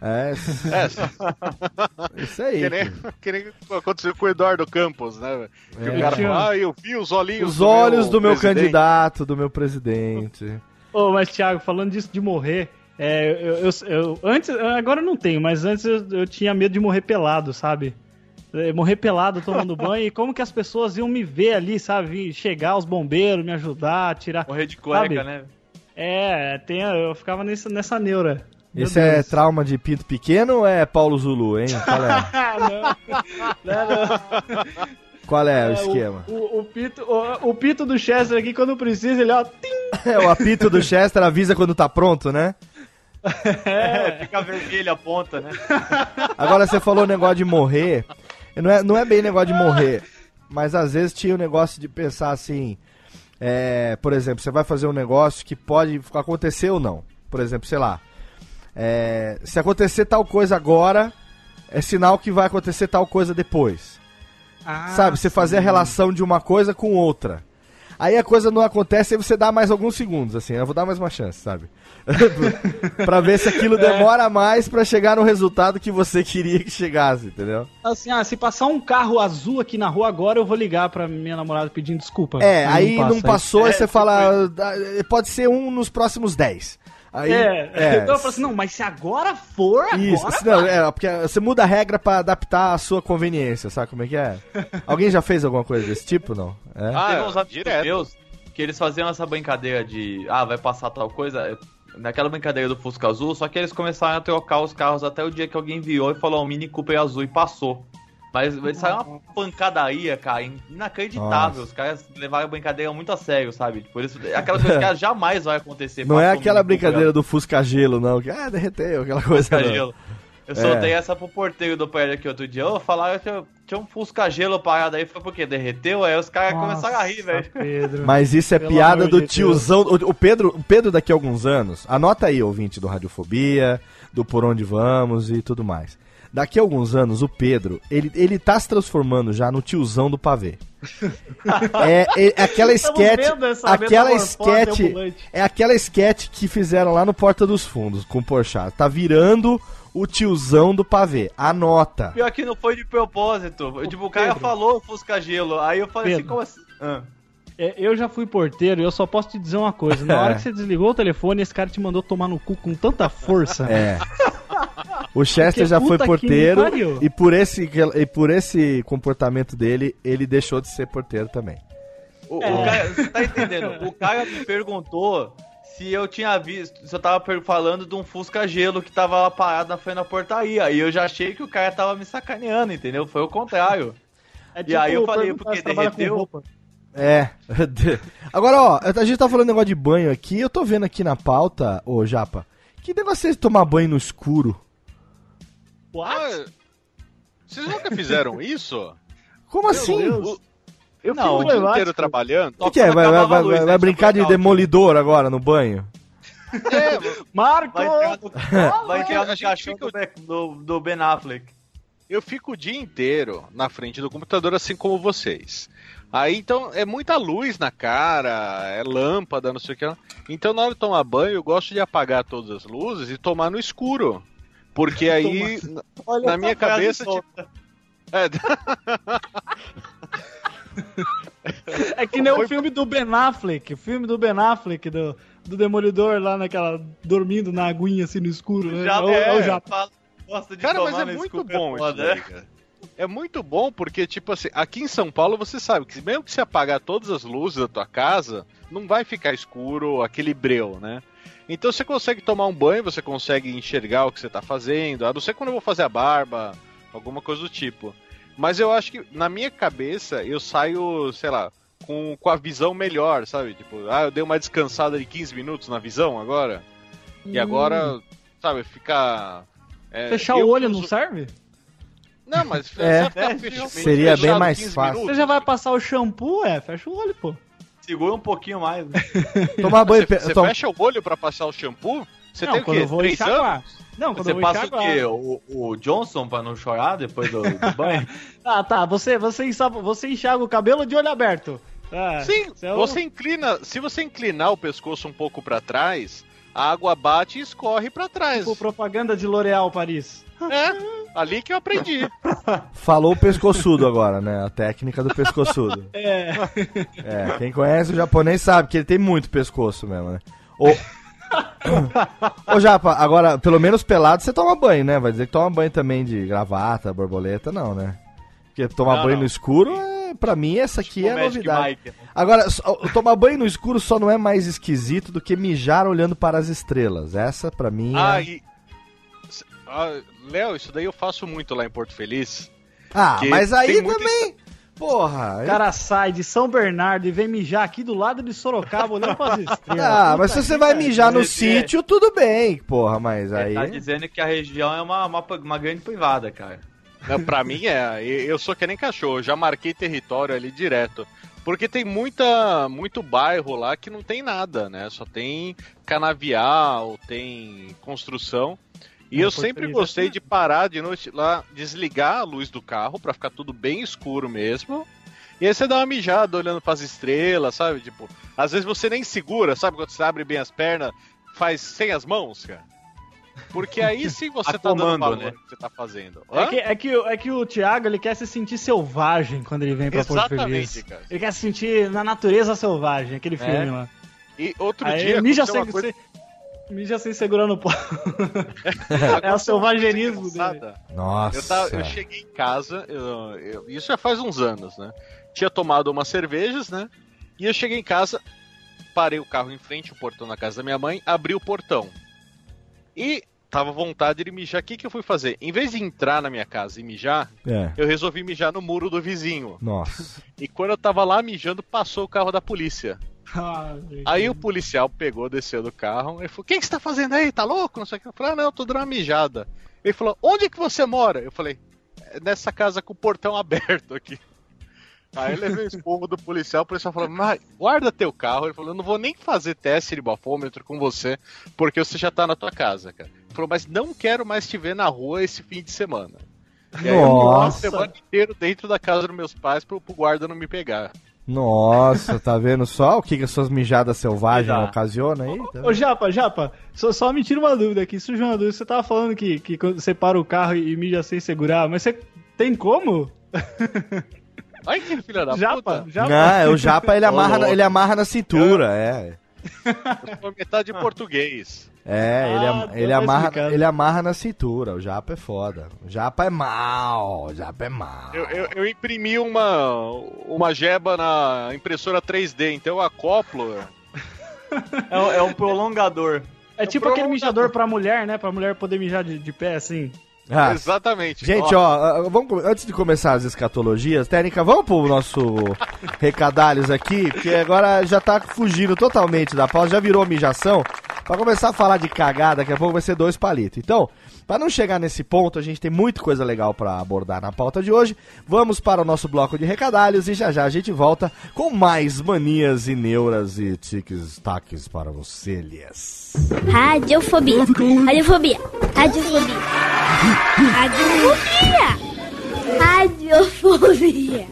É, É, isso aí. que nem, que nem aconteceu com o Eduardo Campos, né? Que É. o cara fala, ah, eu vi os olhinhos Os olhos do meu presidente." candidato, do meu presidente. Ô, mas Thiago, falando disso de morrer, é, eu, eu- eu- antes, agora eu não tenho, mas antes eu, eu tinha medo de morrer pelado, sabe? É, Morrer pelado tomando <laughs> banho e como que as pessoas iam me ver ali, sabe? Chegar os bombeiros, me ajudar, tirar. Morrer de cueca, Sabe? né? É, tem, eu ficava nessa, nessa neura. Esse é trauma de pinto pequeno ou é Paulo Zulu, hein? Qual é, <laughs> não. Não, não. Qual é o É, esquema? O, o pito, o, o pito do Chester aqui, quando precisa, ele ó. tim, <laughs> É, o apito do Chester avisa quando tá pronto, né? É, fica vermelho a ponta, né? <laughs> Agora você falou negócio de morrer. Não é, não é bem negócio de morrer. Mas às vezes tinha o negócio de pensar assim. é, por exemplo, você vai fazer um negócio que pode acontecer ou não. Por exemplo, sei lá. É, se acontecer tal coisa agora, é sinal que vai acontecer tal coisa depois. Ah, Sabe? Você fazer a relação de uma coisa com outra. Aí a coisa não acontece e você dá mais alguns segundos, assim. Eu vou dar mais uma chance, sabe? <laughs> pra ver se aquilo demora mais pra chegar no resultado que você queria que chegasse, entendeu? Assim, ah, se passar um carro azul aqui na rua agora, eu vou ligar pra minha namorada pedindo desculpa. É, aí não, passa. passou, aí É, você tipo fala, "Ah, pode ser um nos próximos 10. Aí, É, então eu falo assim, não, mas se agora for, Isso, agora não, vai. é, porque você muda a regra pra adaptar a sua conveniência, sabe como é que é? <laughs> Alguém já fez alguma coisa desse tipo, não? É? Ah, Teve uns amigos direto. meus que eles faziam essa brincadeira de, ah, vai passar tal coisa, naquela brincadeira do Fusca Azul, só que eles começaram a trocar os carros até o dia que alguém virou e falou, um Mini Cooper azul e passou. Mas eles saíram uma pancadaria, cara, inacreditável. Nossa. Os caras levaram a brincadeira muito a sério, sabe? Por isso, é aquela coisa que jamais vai acontecer. Não é aquela brincadeira do Fusca Gelo, não, que ah, derreteu, aquela coisa. Fusca não. Gelo. Eu É. soltei essa pro porteiro do prédio aqui outro dia. Ô, falaram que eu- tinha um Fusca Gelo parado aí, foi porque derreteu? Aí os caras começaram a rir, velho. Mas isso é Pelo piada do de tiozão. O, o Pedro, o Pedro daqui a alguns anos, anota aí, ouvinte do Radiofobia, do Por Onde Vamos e tudo mais. Daqui a alguns anos, o Pedro, ele, ele tá se transformando já no tiozão do pavê. <laughs> é, é- é aquela essa Aquela ambulante. É aquela esquete que fizeram lá no Porta dos Fundos com o Porchat. Tá virando o tiozão do pavê. Anota. Pior que não foi de propósito. tipo, o cara Pedro. falou Fusca Gelo. Aí eu falei assim, Pedro. como assim? Ah. É, eu já fui porteiro e eu só posso te dizer uma coisa. Na <laughs> hora que você desligou o telefone, esse cara te mandou tomar no cu com tanta força. É. O Chester Porque já foi porteiro e por, esse, e por esse comportamento dele, ele deixou de ser porteiro também. O, É. o cara, você tá entendendo? O cara me perguntou se eu tinha visto, se eu tava falando de um Fusca Gelo que tava lá parado na frente da portaria. E eu já achei que o cara tava me sacaneando, entendeu? Foi o contrário. É E aí eu falei, porque derreteu? É. Agora, ó, a gente tá falando negócio de banho aqui, eu tô vendo aqui na pauta, ô Japa, que negócio é tomar banho no escuro? Ah, vocês nunca fizeram <laughs> isso? Como assim? Deus. Eu Não, fico o dia inteiro trabalhando. O que, que é? Vai, vai, vai, luz, vai né, brincar de demolidor agora no banho? É, <laughs> Marco! Vai entrar no, caixão do, do Ben Affleck. eu fico o dia inteiro na frente do computador, assim como vocês. Aí então é muita luz na cara, é lâmpada, não sei o que. Então na hora de tomar banho, eu gosto de apagar todas as luzes e tomar no escuro. Porque <laughs> aí, na- Olha na minha cabeça, tipo, é, É que nem Foi- o filme do Ben Affleck, o filme do Ben Affleck, do, do Demolidor lá naquela. dormindo na aguinha assim no escuro, né? Já É é o é, Japa. gosta de Cara, mas é muito escuro, bom isso né? cara. É muito bom porque, tipo assim, aqui em São Paulo você sabe que mesmo que você apagar todas as luzes da tua casa, não vai ficar escuro aquele breu, né? Então você consegue tomar um banho, você consegue enxergar o que você tá fazendo, a não ser quando eu vou fazer a barba, alguma coisa do tipo. Mas eu acho que, na minha cabeça, eu saio, sei lá, com, com a visão melhor, sabe? Tipo, ah, eu dei uma descansada de 15 minutos na visão agora, e agora, sabe, fica... é, Fechar o olho uso- não serve? Não, mas É, é, seria bem mais 15 fácil. Você já vai passar o shampoo, é? Fecha o olho, pô. Segura um pouquinho mais. né? <laughs> Tomar banho. Você, você fecha o olho pra passar o shampoo? Você não, tem o quando quê? eu vou Três enxaguar. Não, quando Você eu vou passa o enxaguar. quê? O, o Johnson pra não chorar depois do, do banho? <laughs> Ah, tá. Você, você, enxaga, você enxaga o cabelo de olho aberto. Ah, Sim, isso é o- você inclina. Se você inclinar o pescoço um pouco pra trás, a água bate e escorre pra trás. Tipo propaganda de L'Oréal Paris. É, ali que eu aprendi. <laughs> Falou o pescoçudo agora, né? A técnica do pescoçudo. <laughs> É. É, quem conhece o japonês sabe que ele tem muito pescoço mesmo, né? Ô, <coughs> Ô Japa, agora, pelo menos pelado você toma banho, né? Vai dizer que toma banho também de gravata, borboleta, não, né? Porque tomar Não, banho não. no escuro, é, pra mim, essa aqui é O Magic novidade. Mike, né? Agora, tomar banho no escuro só não é mais esquisito do que mijar olhando para as estrelas. Essa, pra mim, Ah, é... e. Ah, Léo, isso daí eu faço muito lá em Porto Feliz. Ah, mas aí também... Porra... O cara sai de São Bernardo e vem mijar aqui do lado de Sorocaba, olhando pras <laughs> estrelas. Ah, mas se você vai mijar no é- sítio, tudo bem, porra, mas aí... Ele tá dizendo que a região é uma, uma, uma grande privada, cara. Não, pra mim é. Eu sou que nem cachorro, já marquei território ali direto. Porque tem muita, muito bairro lá que não tem nada, né? Só tem canavial, tem construção. E É, eu sempre gostei assim, de parar de noite lá, desligar a luz do carro pra ficar tudo bem escuro mesmo. E aí você dá uma mijada olhando pras estrelas, sabe? Tipo, às vezes você nem segura, sabe? Quando você abre bem as pernas, faz sem as mãos, cara. Porque aí sim <laughs> você A tá dando valor né? que você tá fazendo. É que, é, que, o- é que o Thiago ele quer se sentir selvagem quando ele vem pra Porto Exatamente, Feliz. cara. Ele quer se sentir na natureza selvagem, aquele É. filme lá. E outro Aí dia mija sem, coisa... sem- mija sem segurar no pó. <laughs> é o selvagerismo dele. Nossa. Eu, tava- eu cheguei em casa, eu- eu- isso já faz uns anos, né? Tinha tomado umas cervejas, né? E eu cheguei em casa, parei o carro em frente, o portão na casa da minha mãe, abri o portão. E tava à vontade de mijar. O que, que eu fui fazer? Em vez de entrar na minha casa e mijar, É, eu resolvi mijar no muro do vizinho. nossa. E quando eu tava lá mijando, passou o carro da polícia. Ah. Aí o policial pegou, desceu do carro e falou: O que, que você tá fazendo aí? Tá louco? Não sei o que. Eu falei: ah, Não, eu tô dando uma mijada. Ele falou: Onde é que você mora? Eu falei: "É Nessa casa com o portão <laughs> aberto aqui. Aí eu levei o esporro do policial, o policial falou: Mas guarda teu carro. Ele falou: Eu não vou nem fazer teste de bafômetro com você, porque você já tá na tua casa, cara. Ele falou: Mas não quero mais te ver na rua esse fim de semana. E aí eu fiquei uma Nossa. semana inteira dentro da casa dos meus pais pro, pro guarda não me pegar. Nossa, tá vendo só o que, que as suas mijadas selvagens ocasionam aí? Tá Ô, Japa, Japa, só, só me tira uma dúvida aqui, surgiu uma dúvida. Você tava falando que, que quando você para o carro e mija sem segurar, mas você tem como? <laughs> Ai, que filha da Japa, puta. Japa. Não, é, o japa ele amarra, na, ele amarra na cintura, é. Eu metade português. É, ele, Ah, am- ele, tá amarra, explicado. ele amarra na cintura. O japa é foda. O japa é mal. O japa é mal. Eu, eu, eu imprimi uma, uma jeba na impressora 3D, então eu acoplo É, um- <laughs> é um prolongador. É tipo aquele mijador pra mulher, né? Pra mulher poder mijar de, de pé, assim. Ah, Exatamente. Gente, ó, ah, vamos, antes de começar as escatologias, técnica, vamos pro nosso <laughs> recadalhos aqui, porque agora já tá fugindo totalmente da pausa, já virou mijação. Pra começar a falar de cagada, daqui a pouco vai ser dois palitos. Então, pra não chegar nesse ponto, a gente tem muita coisa legal pra abordar na pauta de hoje. Vamos para o nosso bloco de recadalhos e já já a gente volta com mais manias e neuras e tiques-taques para você, Lias. Radiofobia. Radiofobia. Radiofobia. Radiofobia. Radiofobia.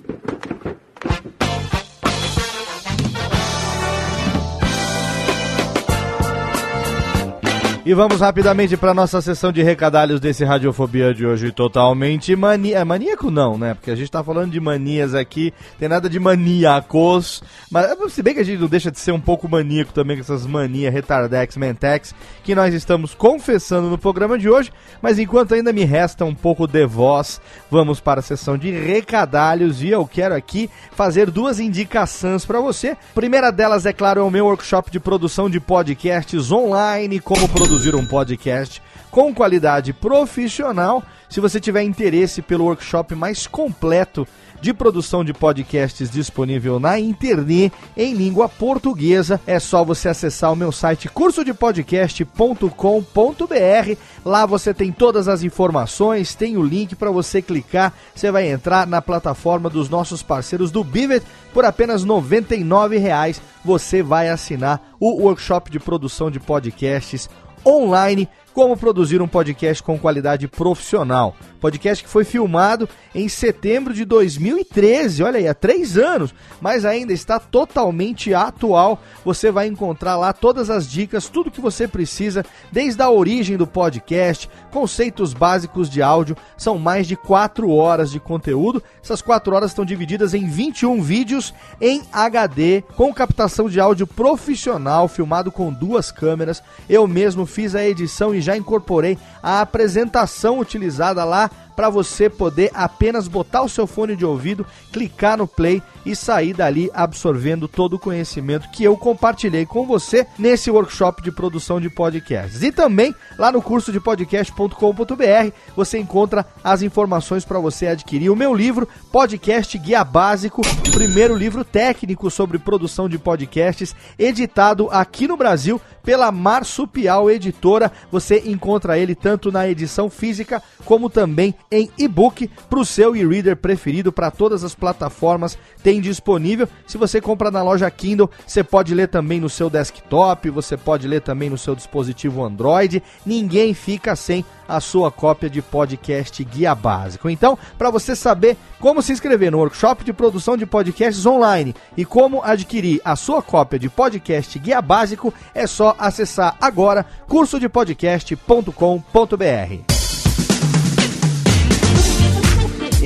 E vamos rapidamente para nossa sessão de recadalhos desse Radiofobia de hoje, totalmente mania... é, maníaco não, né? Porque a gente tá falando de manias aqui, tem nada de maníacos, mas se bem que a gente não deixa de ser um pouco maníaco também com essas manias retardex, mentex, que nós estamos confessando no programa de hoje, mas enquanto ainda me resta um pouco de voz, vamos para a sessão de recadalhos e eu quero aqui fazer duas indicações para você. Primeira delas, é claro, é o meu workshop de produção de podcasts online, como produzir um podcast com qualidade profissional. Se você tiver interesse pelo workshop mais completo de produção de podcasts disponível na internet em língua portuguesa, é só você acessar o meu site cursodepodcast.com.br. Lá você tem todas as informações, tem o link para você clicar. Você vai entrar na plataforma dos nossos parceiros do Bivet por apenas 99 reais. Você vai assinar o workshop de produção de podcasts online como produzir um podcast com qualidade profissional. Podcast que foi filmado em setembro de 2013, olha aí, há três anos, mas ainda está totalmente atual. Você vai encontrar lá todas as dicas, tudo que você precisa, desde a origem do podcast, conceitos básicos de áudio. São mais de quatro horas de conteúdo. Essas quatro horas estão divididas em 21 vídeos em HD, com captação de áudio profissional, filmado com duas câmeras. Eu mesmo fiz a edição e já incorporei a apresentação utilizada lá para você poder apenas botar o seu fone de ouvido, clicar no play e sair dali absorvendo todo o conhecimento que eu compartilhei com você nesse workshop de produção de podcasts. E também lá no curso de podcast.com.br você encontra as informações para você adquirir o meu livro Podcast Guia Básico, primeiro livro técnico sobre produção de podcasts, editado aqui no Brasil pela Marsupial Editora. Você encontra ele tanto na edição física como também em e-book para o seu e-reader preferido para todas as plataformas tem disponível. Se você compra na loja Kindle, você pode ler também no seu desktop, você pode ler também no seu dispositivo Android. Ninguém fica sem a sua cópia de podcast guia básico. Então, para você saber como se inscrever no workshop de produção de podcasts online e como adquirir a sua cópia de podcast guia básico, é só acessar agora cursodepodcast.com.br.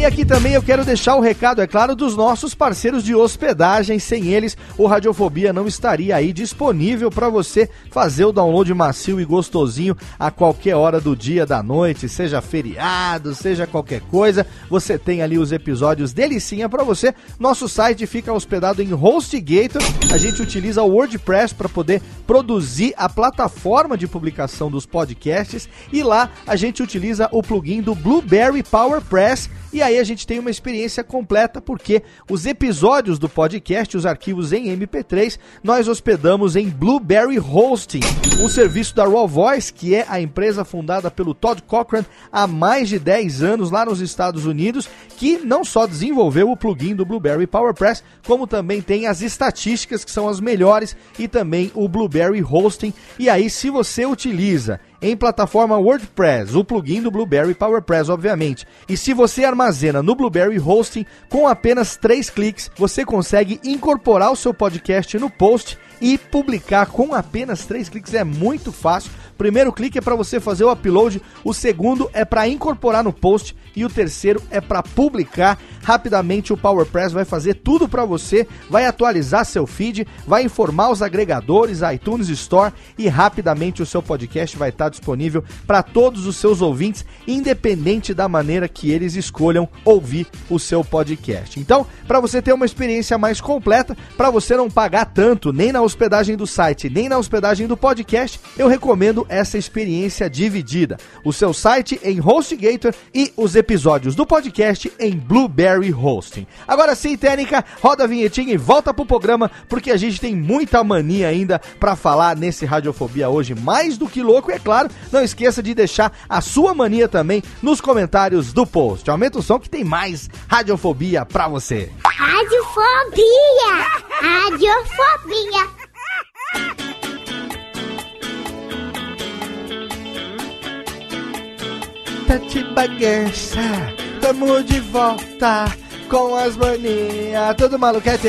E aqui também eu quero deixar o recado, é claro, dos nossos parceiros de hospedagem. Sem eles, o Radiofobia não estaria aí disponível para você fazer o download macio e gostosinho a qualquer hora do dia, da noite, seja feriado, seja qualquer coisa. Você tem ali os episódios delicinha para você. Nosso site fica hospedado em HostGator. A gente utiliza o WordPress para poder produzir a plataforma de publicação dos podcasts e lá a gente utiliza o plugin do Blueberry PowerPress e aí a gente tem uma experiência completa porque os episódios do podcast, os arquivos em MP3, nós hospedamos em Blueberry Hosting, um serviço da Raw Voice, que é a empresa fundada pelo Todd Cochran há mais de 10 anos lá nos Estados Unidos, que não só desenvolveu o plugin do Blueberry PowerPress, como também tem as estatísticas que são as melhores e também o Blueberry Hosting. E aí se você utiliza em plataforma WordPress, o plugin do Blueberry PowerPress, obviamente. E se você armazena no Blueberry Hosting, com apenas três cliques, você consegue incorporar o seu podcast no post e publicar com apenas três cliques. É muito fácil primeiro clique é para você fazer o upload, o segundo é para incorporar no post e o terceiro é para publicar. Rapidamente o PowerPress vai fazer tudo para você, vai atualizar seu feed, vai informar os agregadores, iTunes Store e rapidamente o seu podcast vai estar disponível para todos os seus ouvintes, independente da maneira que eles escolham ouvir o seu podcast. Então, para você ter uma experiência mais completa, para você não pagar tanto nem na hospedagem do site, nem na hospedagem do podcast, eu recomendo essa experiência dividida. O seu site em HostGator e os episódios do podcast em Blueberry Hosting. Agora sim, técnica, roda a vinhetinha e volta pro programa, porque a gente tem muita mania ainda para falar nesse Radiofobia hoje, mais do que louco, e é claro, não esqueça de deixar a sua mania também nos comentários do post. Aumenta o som que tem mais Radiofobia pra você. Radiofobia! Radiofobia! Tati Bagueça, tamo de volta com as manias, todo maluquete.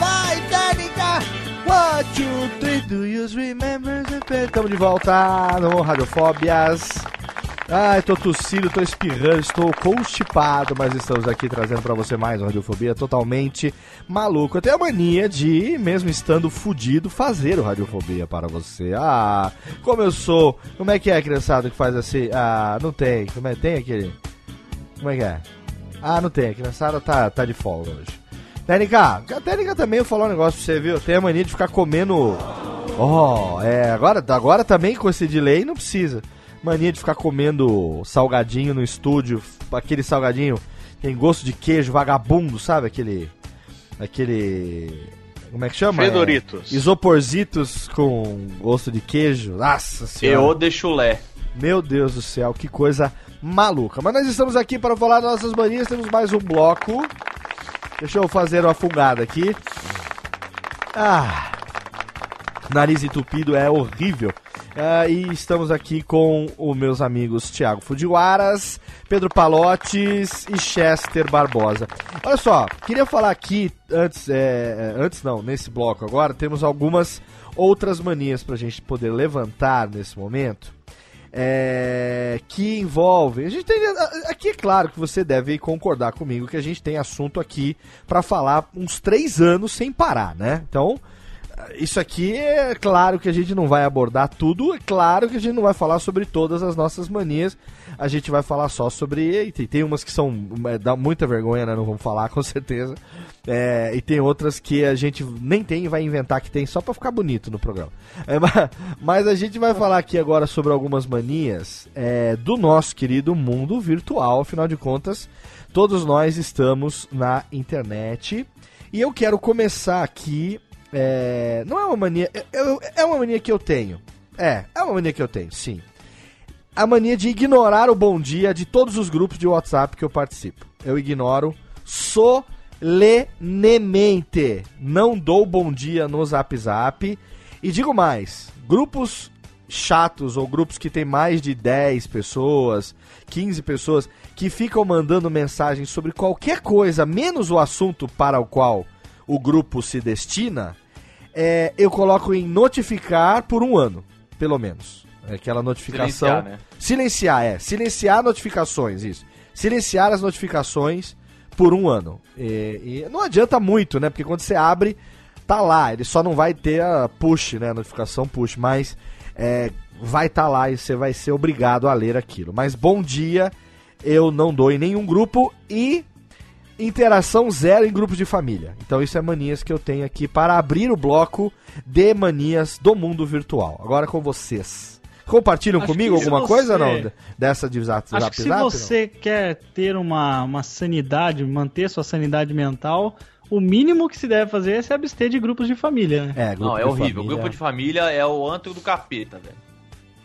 Vai, técnica! One, two, three, do you remember Tamo de volta no Radiofóbias. Ai, tô tossindo, tô espirrando, estou constipado, mas estamos aqui trazendo pra você mais uma Radiofobia totalmente maluco. Eu tenho a mania de, mesmo estando fudido, fazer o Radiofobia para você. Ah, como eu sou. Como é que é, criançada, que faz assim? Ah, não tem. Como é? Tem aquele. Como é que é? Ah, não tem. A criançada tá, tá de folga hoje. Técnica, a técnica também eu falar um negócio pra você, viu? Tem a mania de ficar comendo. Oh, é, agora, agora também com esse delay não precisa. Mania de ficar comendo salgadinho no estúdio, aquele salgadinho tem gosto de queijo vagabundo, sabe? Aquele. Aquele. Como é que chama? Fedoritos. É, isoporzitos com gosto de queijo. Nossa senhora. Eu de chulé. Meu Deus do céu, que coisa maluca. Mas nós estamos aqui para falar das nossas manias, temos mais um bloco. Deixa eu fazer uma fungada aqui. Ah, nariz entupido é horrível. Ah, e estamos aqui com os meus amigos Thiago Fujiwaras, Pedro Palotes e Chester Barbosa. Olha só, queria falar aqui, antes, é, antes não, nesse bloco agora, temos algumas outras manias pra gente poder levantar nesse momento. É, que envolvem. A gente tem, aqui é claro que você deve concordar comigo que a gente tem assunto aqui para falar uns três anos sem parar, né? Então, isso aqui é claro que a gente não vai abordar tudo, é claro que a gente não vai falar sobre todas as nossas manias, a gente vai falar só sobre. Tem, tem umas que são. É, dá muita vergonha, né? Não vamos falar <laughs> com certeza. É, e tem outras que a gente nem tem e vai inventar que tem só pra ficar bonito no programa. É, <laughs> mas, mas, a gente vai falar aqui agora sobre algumas manias é, do nosso querido mundo virtual, afinal de contas, todos nós estamos na internet. E eu quero começar aqui é, não é uma mania. É, é uma mania que eu tenho. É, é uma mania que eu tenho, sim. A mania de ignorar o bom dia de todos os grupos de WhatsApp que eu participo. Eu ignoro solenemente. Não dou bom dia no Zap Zap. E digo mais: grupos chatos ou grupos que tem mais de 10 pessoas, 15 pessoas, que ficam mandando mensagens sobre qualquer coisa, menos o assunto para o qual o grupo se destina, é, eu coloco em notificar por um ano, pelo menos. É aquela notificação. Silenciar, né? Silenciar, é. Silenciar notificações, isso. Silenciar as notificações por um ano. E, e não adianta muito, né? Porque quando você abre, tá lá. Ele só não vai ter a push, né? A notificação push, mas é, vai estar tá lá e você vai ser obrigado a ler aquilo. Mas bom dia, eu não dou em nenhum grupo e interação zero em grupos de família. Então isso é manias que eu tenho aqui para abrir o bloco de manias do mundo virtual. Agora com vocês. Compartilham Acho comigo alguma você- coisa não? Dessa de zap, Acho zap, que se zap, não? você quer ter uma, uma sanidade, manter sua sanidade mental, o mínimo que se deve fazer é se abster de grupos de família, né? É, grupo Não, é horrível. família. Grupo de família é o antro do capeta, velho.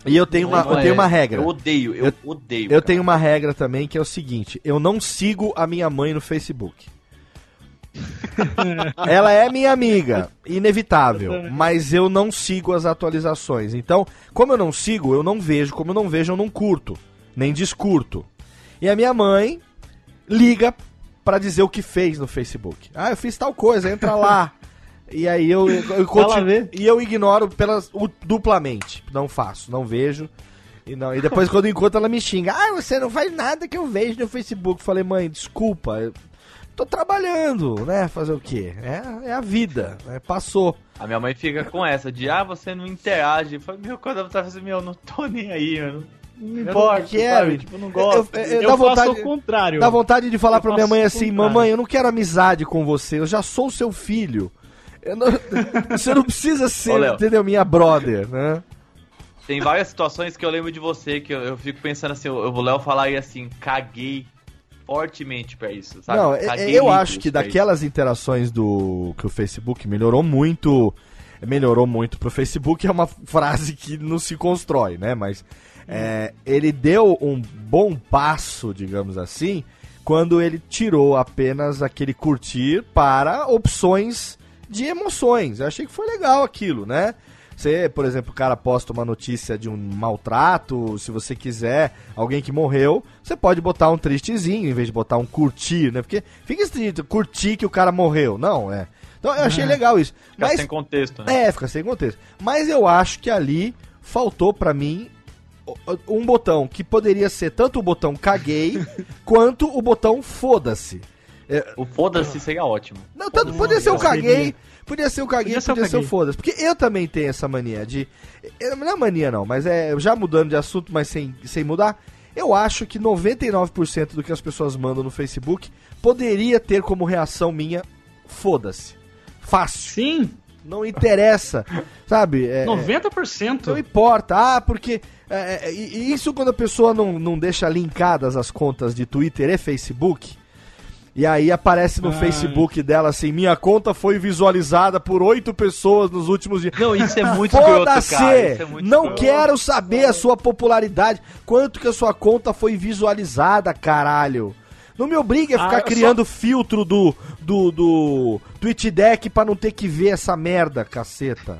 E eu tenho uma, eu é- tenho uma regra. Eu odeio, eu, Eu- odeio. Eu cara. tenho uma regra também que é o seguinte: eu não sigo a minha mãe no Facebook. <laughs> Ela é minha amiga, inevitável, mas eu não sigo as atualizações. Então, como eu não sigo, eu não vejo, como eu não vejo, eu não curto, nem descurto. E a minha mãe liga pra dizer o que fez no Facebook. Ah, eu fiz tal coisa, entra lá. E aí eu, eu, <laughs> eu continuo, ver. e eu ignoro pelas, o- duplamente. Não faço, não vejo. E, não, e depois quando eu encontro ela me xinga. Ah, você não faz nada que eu vejo no Facebook. Falei, mãe, desculpa. Eu tô trabalhando, né? Fazer o quê? É, é a vida. né? Passou. A minha mãe fica com essa de, ah, você não interage. Eu falo, meu, quando ela tá fazendo, meu, eu não tô nem aí, mano. Não importa, quero. sabe? Tipo, eu não gosto. Eu- Eu, dá faço vontade- o contrário. Dá vontade de falar Eu pra minha mãe assim, mamãe, eu não quero amizade com você, eu já sou seu filho. Eu não- <laughs> você não precisa ser, Ô, entendeu? Minha brother, né? Tem várias situações que eu lembro de você, que eu, eu fico pensando assim, eu, eu vou Léo falar aí assim, caguei fortemente pra isso, sabe? Não, é- Caguei é- eu litros acho que pra isso. daquelas interações do que o Facebook melhorou muito, melhorou muito pro Facebook é uma frase que não se constrói, né? Mas é, ele deu um bom passo, digamos assim, quando ele tirou apenas aquele curtir para opções de emoções. Eu achei que foi legal aquilo, né? Você, por exemplo, o cara posta uma notícia de um maltrato, se você quiser, alguém que morreu, você pode botar um tristezinho em vez de botar um curtir, né? Porque fica escrito curtir que o cara morreu. Não, é. Então eu achei legal isso. Fica Mas sem contexto, né? é, fica sem contexto. Mas eu acho que ali faltou pra mim um botão que poderia ser tanto o botão caguei <laughs> quanto o botão foda-se. O foda-se seria ótimo. Não, tanto podia ser o caguei, podia ser o caguei, Podia ser o podia ser o foda-se. Porque eu também tenho essa mania de. eh, Não é mania, não, mas é já mudando de assunto, mas sem, sem mudar. Eu acho que 99% do que as pessoas mandam no Facebook poderia ter como reação minha foda-se. Fácil. Sim, Não interessa, sabe? É, 90%. não importa. Ah, porque. é, é, e e isso quando a pessoa não, não deixa linkadas as contas de Twitter e Facebook. E aí aparece no Ah. Facebook dela assim: minha conta foi visualizada por oito pessoas nos últimos dias. Não, isso é muito escroto, cara. É muito Não escroto. quero saber a sua popularidade. Quanto que a sua conta foi visualizada, caralho. Não me obrigue a Ah, ficar eu criando filtro do, do, do Twitch Deck pra não ter que ver essa merda, caceta.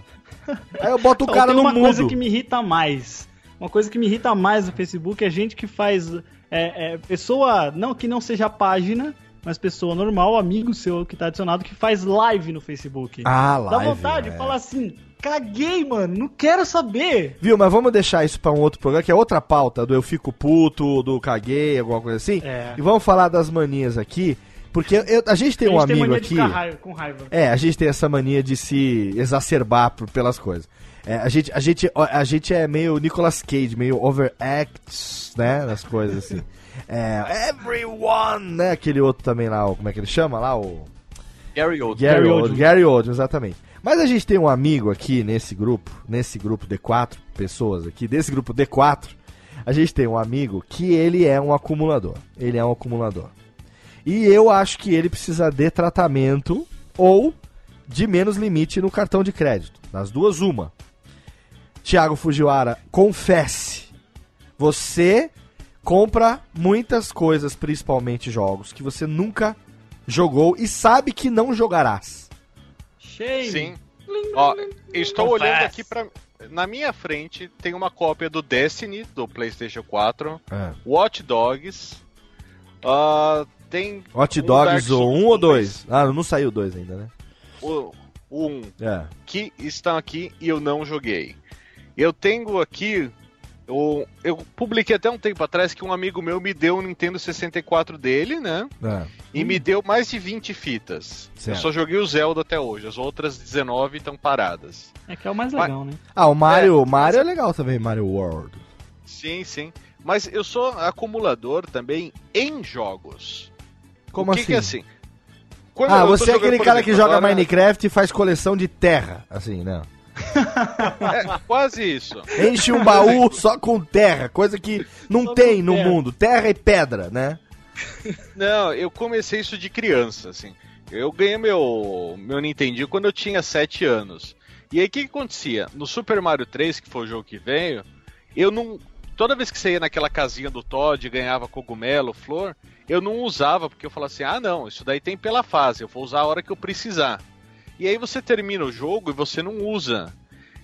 Aí eu boto o cara tem no uma coisa mudo. que me irrita mais. Uma coisa que me irrita mais no Facebook é gente que faz. É, é, pessoa. Não que não seja página, mas pessoa normal, amigo seu que tá adicionado, que faz live no Facebook. Ah, Dá live, vontade é. de falar assim: caguei, mano, não quero saber. Viu, mas vamos deixar isso pra um outro programa, que é outra pauta, do eu fico puto, do caguei, alguma coisa assim. É. E vamos falar das manias aqui, porque eu- a gente tem a um gente tem amigo mania de aqui... ficar raiva- com raiva. É, a gente tem essa mania de se exacerbar por- pelas coisas. É, a, gente, a, gente, a gente é meio Nicolas Cage, meio overacts, né, nas coisas assim. <laughs> É, everyone, né, aquele outro também lá, como é que ele chama lá, o... Gary Oldman. Gary, Gary Oldman. Oldman. Gary Oldman, exatamente. Mas a gente tem um amigo aqui nesse grupo, nesse grupo de quatro pessoas aqui, desse grupo de quatro, a gente tem um amigo que ele é um acumulador. Ele é um acumulador. E eu acho que ele precisa de tratamento ou de menos limite no cartão de crédito. Das duas, uma. Tiago Fujiwara, confesse. Você compra muitas coisas, principalmente jogos, que você nunca jogou e sabe que não jogarás. Cheio. Sim. Ó, eu estou Confesso. olhando aqui pra. Na minha frente tem uma cópia do Destiny, do PlayStation 4, Watch Dogs. ah, tem Um Dark Dogs ou um ou dois. Ah, não saiu dois ainda, né? o, o 1 É. que estão aqui e eu não joguei. Eu tenho aqui. O- eu publiquei até um tempo atrás que um amigo meu me deu um Nintendo 64 dele, né? é. E me deu mais de 20 fitas. Certo. Eu só joguei o Zelda até hoje, as outras 19 estão paradas. É que é o mais legal, né? Ah, o Mario, É, o Mario é legal também, Mario World. Sim, sim. Mas eu sou acumulador também em jogos. Como o que assim? Que é assim? Quando Ah, eu você é aquele cara exemplo, que joga agora- Minecraft e faz coleção de terra, assim, né? É, quase isso. Enche um baú só com terra, coisa que não Só tem no terra. mundo. Terra e pedra, né? Não, eu comecei isso de criança, assim. Eu ganhei meu, meu Nintendo quando eu tinha 7 anos. E aí o que, que acontecia? No Super Mario 3, que foi o jogo que veio, eu não. Toda vez que você ia naquela casinha do Todd e ganhava cogumelo, flor, eu não usava, porque eu falava assim: ah, não, isso daí tem pela fase, eu vou usar a hora que eu precisar. E aí você termina o jogo e você não usa.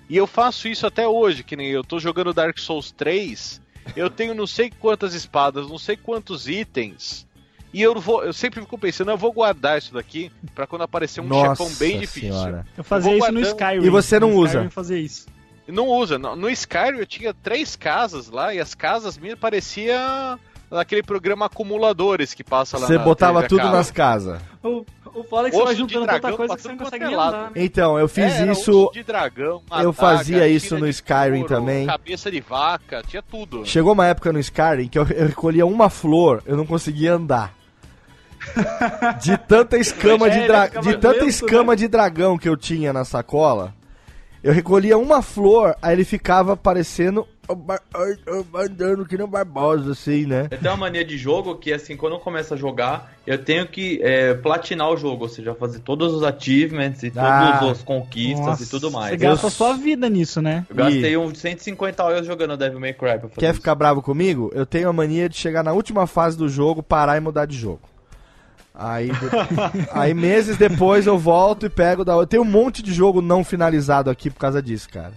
E eu faço isso até hoje, que nem eu tô jogando Dark Souls 3, eu tenho não sei quantas espadas, não sei quantos itens, E eu vou, eu sempre fico pensando, eu vou guardar isso daqui pra quando aparecer um Nossa chefão bem difícil. senhora. Eu fazia Eu isso vou no guardando. Skyrim. E você não No usa? Skyrim fazia isso. Não usa. No, no Skyrim eu tinha três casas lá e as casas minhas parecia aquele programa acumuladores que passa lá Você na botava TV tudo nas casas. O, o foda é que você Osso vai de juntando dragão tanta coisa que você não consegue andar. né? Então, eu fiz É, isso. de dragão, eu fazia isso no de Skyrim couro, também. Cabeça de vaca, tinha tudo. Chegou uma época no Skyrim que eu, eu recolhia uma flor, eu não conseguia andar. De tanta <laughs> escama É, de, ele dra- de tanta lento, escama de dragão que eu tinha na sacola, eu recolhia uma flor, aí ele ficava parecendo andando que nem Barbosa, assim, né? Eu tenho uma mania de jogo que, assim, quando eu começo a jogar, eu tenho que é, platinar o jogo, ou seja, fazer todos os achievements e Ah. todas as conquistas Nossa, e tudo mais. Você gasta Eu- a sua vida nisso, né? Eu gastei uns 150 horas jogando Devil May Cry pra fazer Quer isso. ficar bravo comigo? Eu tenho a mania de chegar na última fase do jogo, parar e mudar de jogo. Aí, de- <laughs> aí meses depois eu volto e pego da outra. Tem um monte de jogo não finalizado aqui por causa disso, cara.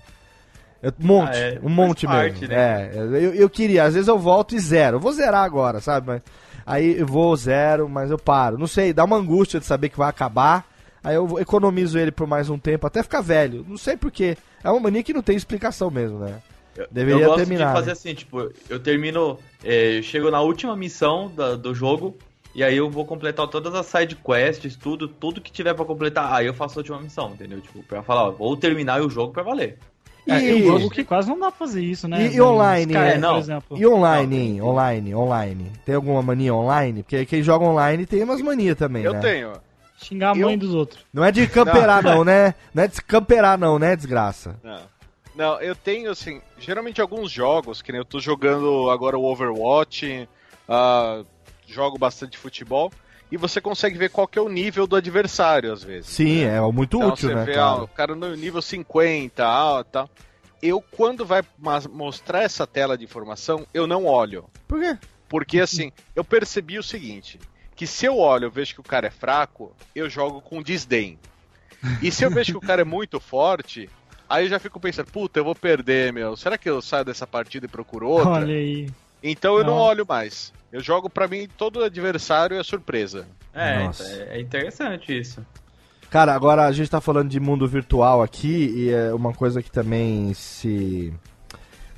Eu- um monte, Ah, é, um monte parte, mesmo. né? É, eu, eu queria, às vezes eu volto e zero. Eu vou zerar agora, sabe? Mas, aí eu vou zero, mas eu paro. Não sei, dá uma angústia de saber que vai acabar. Aí eu economizo ele por mais um tempo, até ficar velho. Não sei porquê. É uma mania que não tem explicação mesmo, né? Eu- Deveria eu gosto terminar, de fazer né? assim, tipo, eu termino, é, eu chego na última missão da- do jogo, e aí eu vou completar todas as side quests, tudo, tudo que tiver pra completar, aí eu faço a última missão, entendeu? Tipo, pra falar, ó, vou terminar o jogo pra valer. É, E- tem um jogo que quase não dá pra fazer isso, né? E- e online, Skyrim, é, não. por exemplo. E online, Não, online, online. Tem alguma mania online? Porque quem joga online tem umas manias também, Eu né? tenho. Xingar a mãe Eu- dos outros. Não é de camperar <laughs> não, né? Não é de camperar não, né, desgraça? Não. Não, eu tenho, assim, geralmente alguns jogos, que nem eu tô jogando agora o Overwatch, ah, jogo bastante futebol, e você consegue ver qual que é o nível do adversário, às vezes. Sim, é muito Então útil, você né, vê, cara? ah, o cara no nível 50, ah, tá. Eu, quando vai mostrar essa tela de informação, eu não olho. Por quê? Porque, assim, <laughs> eu percebi o seguinte, que se eu olho eu vejo que o cara é fraco, eu jogo com desdém. E se eu vejo que o cara é muito forte, aí eu já fico pensando, puta, eu vou perder, meu. Será que eu saio dessa partida e procuro outra? Olha aí. Então eu não Nossa. olho mais. Eu jogo, pra mim, todo adversário é surpresa. É, Nossa. é, é interessante isso. Cara, agora a gente tá falando de mundo virtual aqui e é uma coisa que também se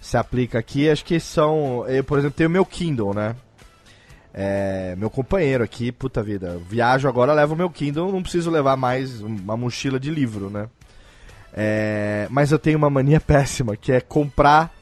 se aplica aqui, acho que são, eu, por exemplo, tenho o meu Kindle, né? É, meu companheiro aqui, puta vida, viajo agora, levo o meu Kindle, não preciso levar mais uma mochila de livro, né? É, mas eu tenho uma mania <laughs> péssima, que é comprar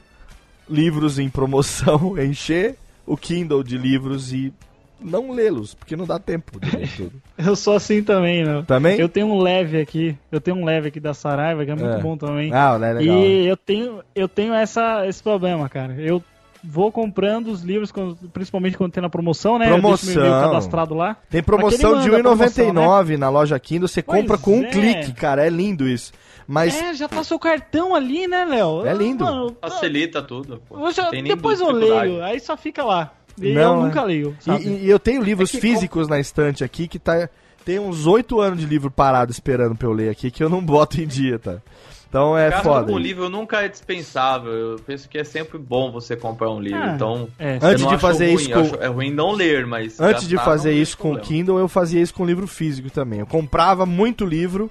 livros em promoção, <laughs> encher o Kindle de livros e não lê-los, porque não dá tempo de ler tudo. <laughs> Eu sou assim também, meu. Também? Eu tenho um leve aqui. Eu tenho um leve aqui da Saraiva, que é muito É. bom também. Ah, é legal. E eu tenho, eu tenho essa, esse problema, cara. Eu vou comprando os livros, principalmente quando tem na promoção, né? Eu deixo meu Promoção. cadastrado lá. Tem promoção de manda promoção, R$1,99 na loja Kindle, você Pois compra com um é. clique, cara, é lindo isso. Mas É, já tá seu cartão ali, né, Léo? É lindo. Mano, Facilita tudo, pô. eu já- depois eu leio, aí só fica lá. E Não, eu é. nunca leio, e, sabe? e- e eu tenho livros É físicos na estante aqui que tá tem uns oito anos de livro parado esperando pra eu ler aqui que eu não boto em dia, tá? Então é Gastar foda. com livro nunca é dispensável. Eu penso que é sempre bom você comprar um livro. Ah, então, é. Antes de fazer ruim, isso com- acho- é ruim não ler, mas Antes de fazer isso com o. Kindle, eu fazia isso com livro físico também. Eu comprava muito livro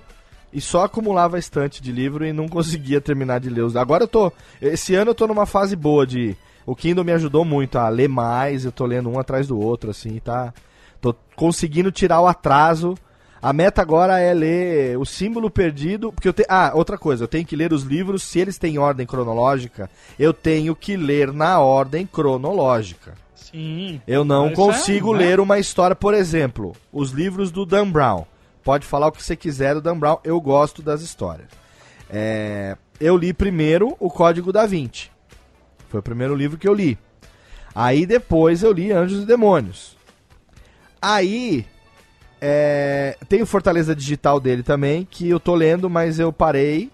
e só acumulava a estante de livro e não conseguia terminar de ler os. Agora eu tô. Esse ano eu tô numa fase boa de. O Kindle me ajudou muito a ler mais, eu tô lendo um atrás do outro, assim, tá? Tô conseguindo tirar o atraso. A meta agora é ler o símbolo perdido. Porque eu tenho. Ah, outra coisa, eu tenho que ler os livros, se eles têm ordem cronológica, eu tenho que ler na ordem cronológica. Sim. Eu não é, consigo né? ler uma história, por exemplo, os livros do Dan Brown. Pode falar o que você quiser do Dan Brown, eu gosto das histórias. É, eu li primeiro o Código da Vinci. Foi o primeiro livro que eu li. Aí depois eu li Anjos e Demônios. Aí é, tem o Fortaleza Digital dele também, que eu tô lendo, mas eu parei.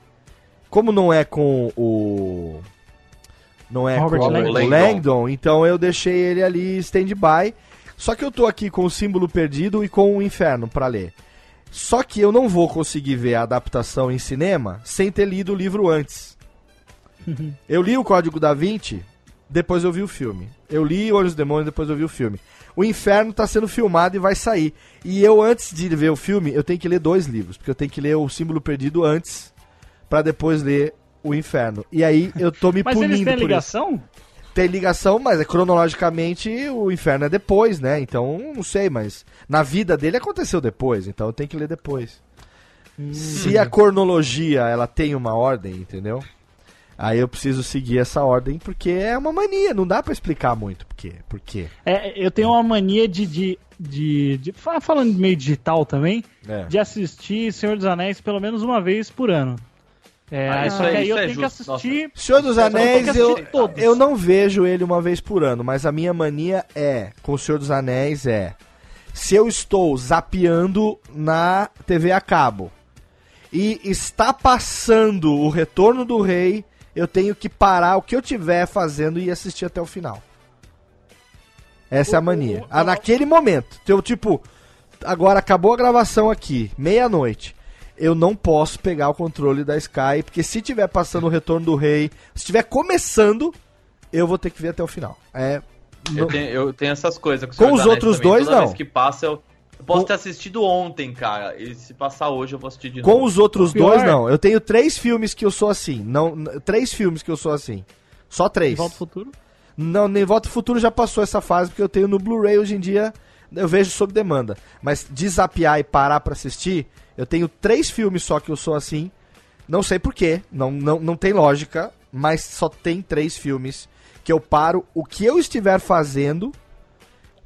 Como não é com o. Não é Robert com o Langdon. o Langdon, então eu deixei ele ali stand-by. Só que eu tô aqui com o Símbolo Perdido e com o Inferno pra ler. Só que eu não vou conseguir ver a adaptação em cinema sem ter lido o livro antes. <laughs> Eu li o Código da Vinci depois eu vi o filme. Eu li Olhos do Demônio, depois eu vi o filme. O Inferno tá sendo filmado e vai sair. E eu, antes de ver o filme, eu tenho que ler dois livros. Porque eu tenho que ler o Símbolo Perdido antes, pra depois ler o Inferno. E aí eu tô me <laughs> Mas punindo eles por isso. ligação? Tem ligação, mas é, cronologicamente o Inferno é depois, né? Então, não sei, mas na vida dele aconteceu depois, então eu tenho que ler depois. Se a cronologia ela tem uma ordem, entendeu? Aí eu preciso seguir essa ordem porque é uma mania, não dá pra explicar muito por quê. Por quê. É, eu tenho uma mania de. de, de, de- fa- falando de meio digital também, É. de assistir Senhor dos Anéis pelo menos uma vez por ano. É, Ah, isso só que é- aí isso eu é tenho justo. que assistir. Senhor dos Anéis, eu, todos. eu não vejo ele uma vez por ano, mas a minha mania é, com o Senhor dos Anéis, é. Se eu estou zapeando na TV a cabo e está passando o Retorno do Rei, eu tenho que parar o que eu estiver fazendo e assistir até o final. Essa é a mania. Ah, naquele momento. Eu, tipo, agora acabou a gravação aqui, meia-noite. Eu não posso pegar o controle da Sky, porque se tiver passando o Retorno do Rei, se estiver começando, eu vou ter que ver até o final. É. Eu tenho, eu tenho essas coisas. Com os outros também. dois, Toda não. vez que passa, eu, eu posso Com- ter assistido ontem, cara. E se passar hoje, eu vou assistir de novo. Com os outros Pior- dois, não. Eu tenho três filmes que eu sou assim. Não, três filmes que eu sou assim. Só três. Volta ao futuro. Não, nem Volta ao Futuro já passou essa fase, porque eu tenho no Blu-ray hoje em dia, eu vejo sob demanda. Mas desapiar e parar pra assistir, eu tenho três filmes só que eu sou assim. Não sei porquê, não, não, não tem lógica, mas só tem três filmes que eu paro o que eu estiver fazendo,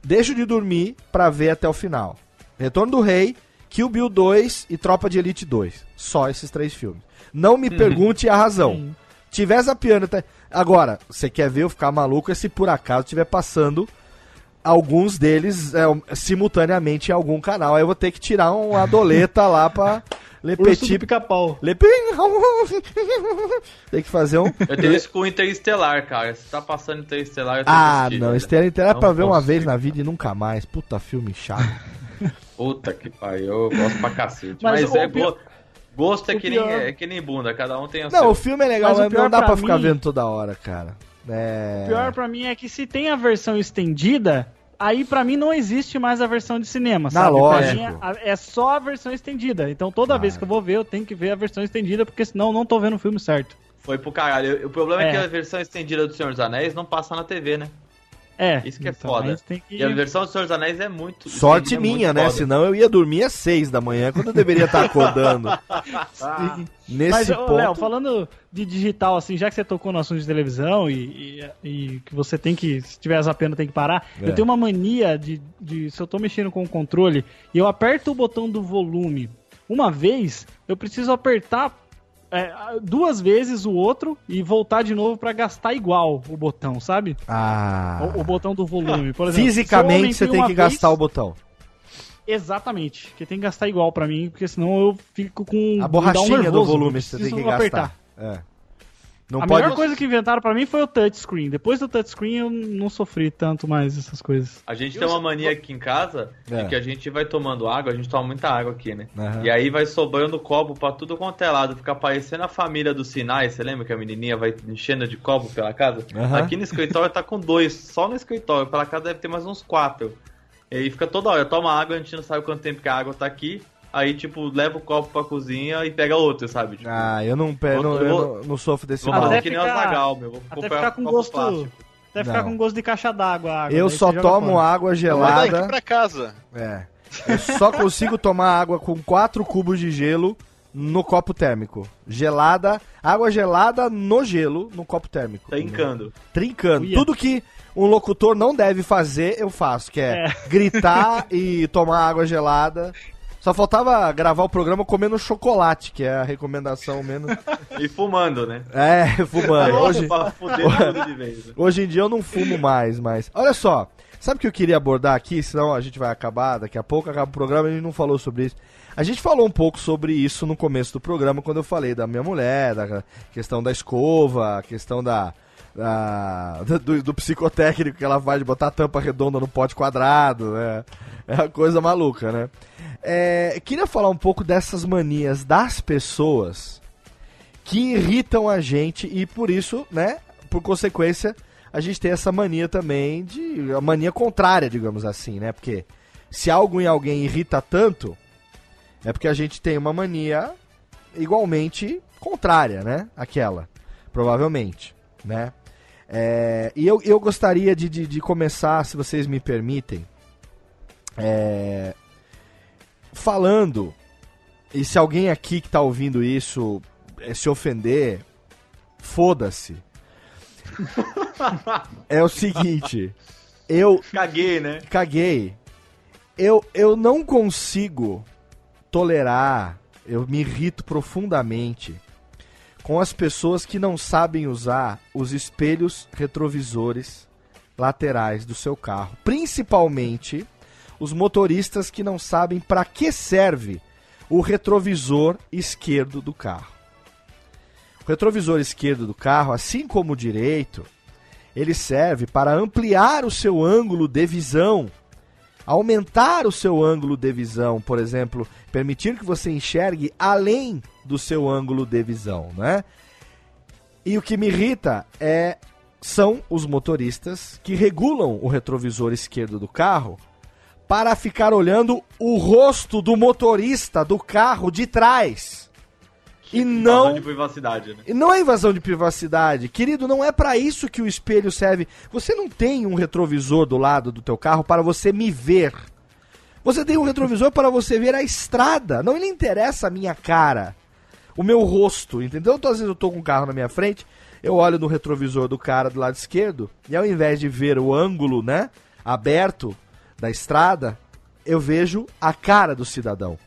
deixo de dormir pra ver até o final. Retorno do Rei, Kill Bill 2 e Tropa de Elite 2. Só esses três filmes. Não me pergunte a razão. Tiver zapeando. Tá... Agora, você quer ver eu ficar maluco é se por acaso estiver passando alguns deles é, simultaneamente em algum canal. Aí eu vou ter que tirar uma doleta lá pra <laughs> repetir. pica-pau. <laughs> Tem que fazer um. Eu tenho isso com o Interestelar, cara. Se tá passando Interestelar, eu tenho Ah, assistir, não. Inteira é Não pra ver uma consigo. vez na vida e nunca mais. Puta filme chato. <laughs> Puta que pariu, eu gosto pra cacete. Mas Mas, é pior- go- gosto é que, nem, pior- é que nem bunda, cada um tem o Não, seu. o filme é legal, Mas mas, não dá pra, pra ficar mim- vendo toda hora, cara. É. O pior pra mim é que se tem a versão estendida, aí pra mim não existe mais a versão de cinema, Na sabe? Pra lógico. mim é, é só a versão estendida. Então toda Ah. vez que eu vou ver, eu tenho que ver a versão estendida, porque senão eu não tô vendo o filme certo. Foi pro caralho. O problema é. É. que a versão estendida do Senhor dos Anéis não passa na TV, né? É. Isso que é então foda. que... E a versão do Senhor dos Anéis é muito. Sorte é minha, muito né? foda. Senão eu ia dormir às seis da manhã, quando eu deveria estar acordando. <laughs> Nesse Mas, ô, ponto. Léo, falando de digital, assim, já que você tocou no assunto de televisão e, e- e que você tem que, se tiver zapendo, tem que parar, É. eu tenho uma mania de, de, se eu tô mexendo com o controle e eu aperto o botão do volume uma vez, eu preciso apertar é, duas vezes o outro e voltar de novo pra gastar igual o botão, sabe? Ah. O, o botão do volume, por exemplo. Fisicamente você tem que vez- gastar o botão. Exatamente, que tem que gastar igual pra mim, porque senão eu fico com A dá um borrachinha do nervoso, volume você tem que gastar. É. Não a pode. melhor coisa que inventaram pra mim foi o touchscreen. Depois do touchscreen eu não sofri tanto mais essas coisas. A gente E tem uma mania aqui em casa É. de que a gente vai tomando água, a gente toma muita água aqui, né? Aham. E aí vai sobrando copo pra tudo quanto é lado. Fica parecendo a família do Sinai. Você lembra que a menininha vai enchendo de copo pela casa? Aham. Aqui no escritório tá com dois, só no escritório. Pela casa deve ter mais uns quatro. E aí fica toda hora, toma água, a gente não sabe quanto tempo que a água tá aqui. Aí, tipo, leva o copo pra cozinha e pega outro, sabe? Tipo, Ah, eu não, pe- Eu não, vou- eu não, não sofro desse vou mal. fazer Até que nem ficar- Azagal, meu. Vou Até comprar ficar com gosto. plástico. Até ficar Não. com gosto de caixa d'água. Eu só tomo fora. água gelada. aqui pra casa. É. Eu só consigo tomar água com 4 cubos de gelo no copo térmico. Gelada, água gelada no gelo, no copo térmico. Trincando. Trincando. Uia. Tudo que um locutor não deve fazer, eu faço, que é, É. gritar e tomar água gelada. Só faltava gravar o programa comendo chocolate, que é a recomendação menos. E fumando, né? É, <laughs> fumando. Hoje, né? <laughs> Hoje em dia eu não fumo mais, mas. Olha só, sabe o que eu queria abordar aqui? Senão a gente vai acabar, daqui a pouco acaba o programa e a gente não falou sobre isso. A gente falou um pouco sobre isso no começo do programa, quando eu falei da minha mulher, da questão da escova, a questão da. da- <laughs> do, do psicotécnico que ela faz de botar a tampa redonda no pote quadrado, né? É uma coisa maluca, né? É, queria falar um pouco dessas manias das pessoas que irritam a gente e por isso, né, por consequência, a gente tem essa mania também de. a mania contrária, digamos assim, né? Porque se algo em alguém irrita tanto, é porque a gente tem uma mania igualmente contrária, né? Aquela, provavelmente, né? É, e eu, eu gostaria de, de, de começar, se vocês me permitem, é, falando, e se alguém aqui que tá ouvindo isso é, se ofender, foda-se. <laughs> é o seguinte, eu Caguei, né? caguei. Eu, eu não consigo tolerar, eu me irrito profundamente com as pessoas que não sabem usar os espelhos retrovisores laterais do seu carro, principalmente os motoristas que não sabem para que serve o retrovisor esquerdo do carro. O retrovisor esquerdo do carro, assim como o direito, ele serve para ampliar o seu ângulo de visão, aumentar o seu ângulo de visão, por exemplo, permitir que você enxergue além do seu ângulo de visão, né? E o que me irrita é são os motoristas que regulam o retrovisor esquerdo do carro para ficar olhando o rosto do motorista do carro de trás. E não de privacidade, né? e não é invasão de privacidade. Querido, não é para isso que o espelho serve. Você não tem um retrovisor do lado do teu carro para você me ver. Você tem um retrovisor para você ver a estrada. Não lhe interessa a minha cara, o meu rosto, entendeu? Então, às vezes eu tô com o carro na minha frente, eu olho no retrovisor do cara do lado esquerdo e ao invés de ver o ângulo, né, aberto da estrada, eu vejo a cara do cidadão.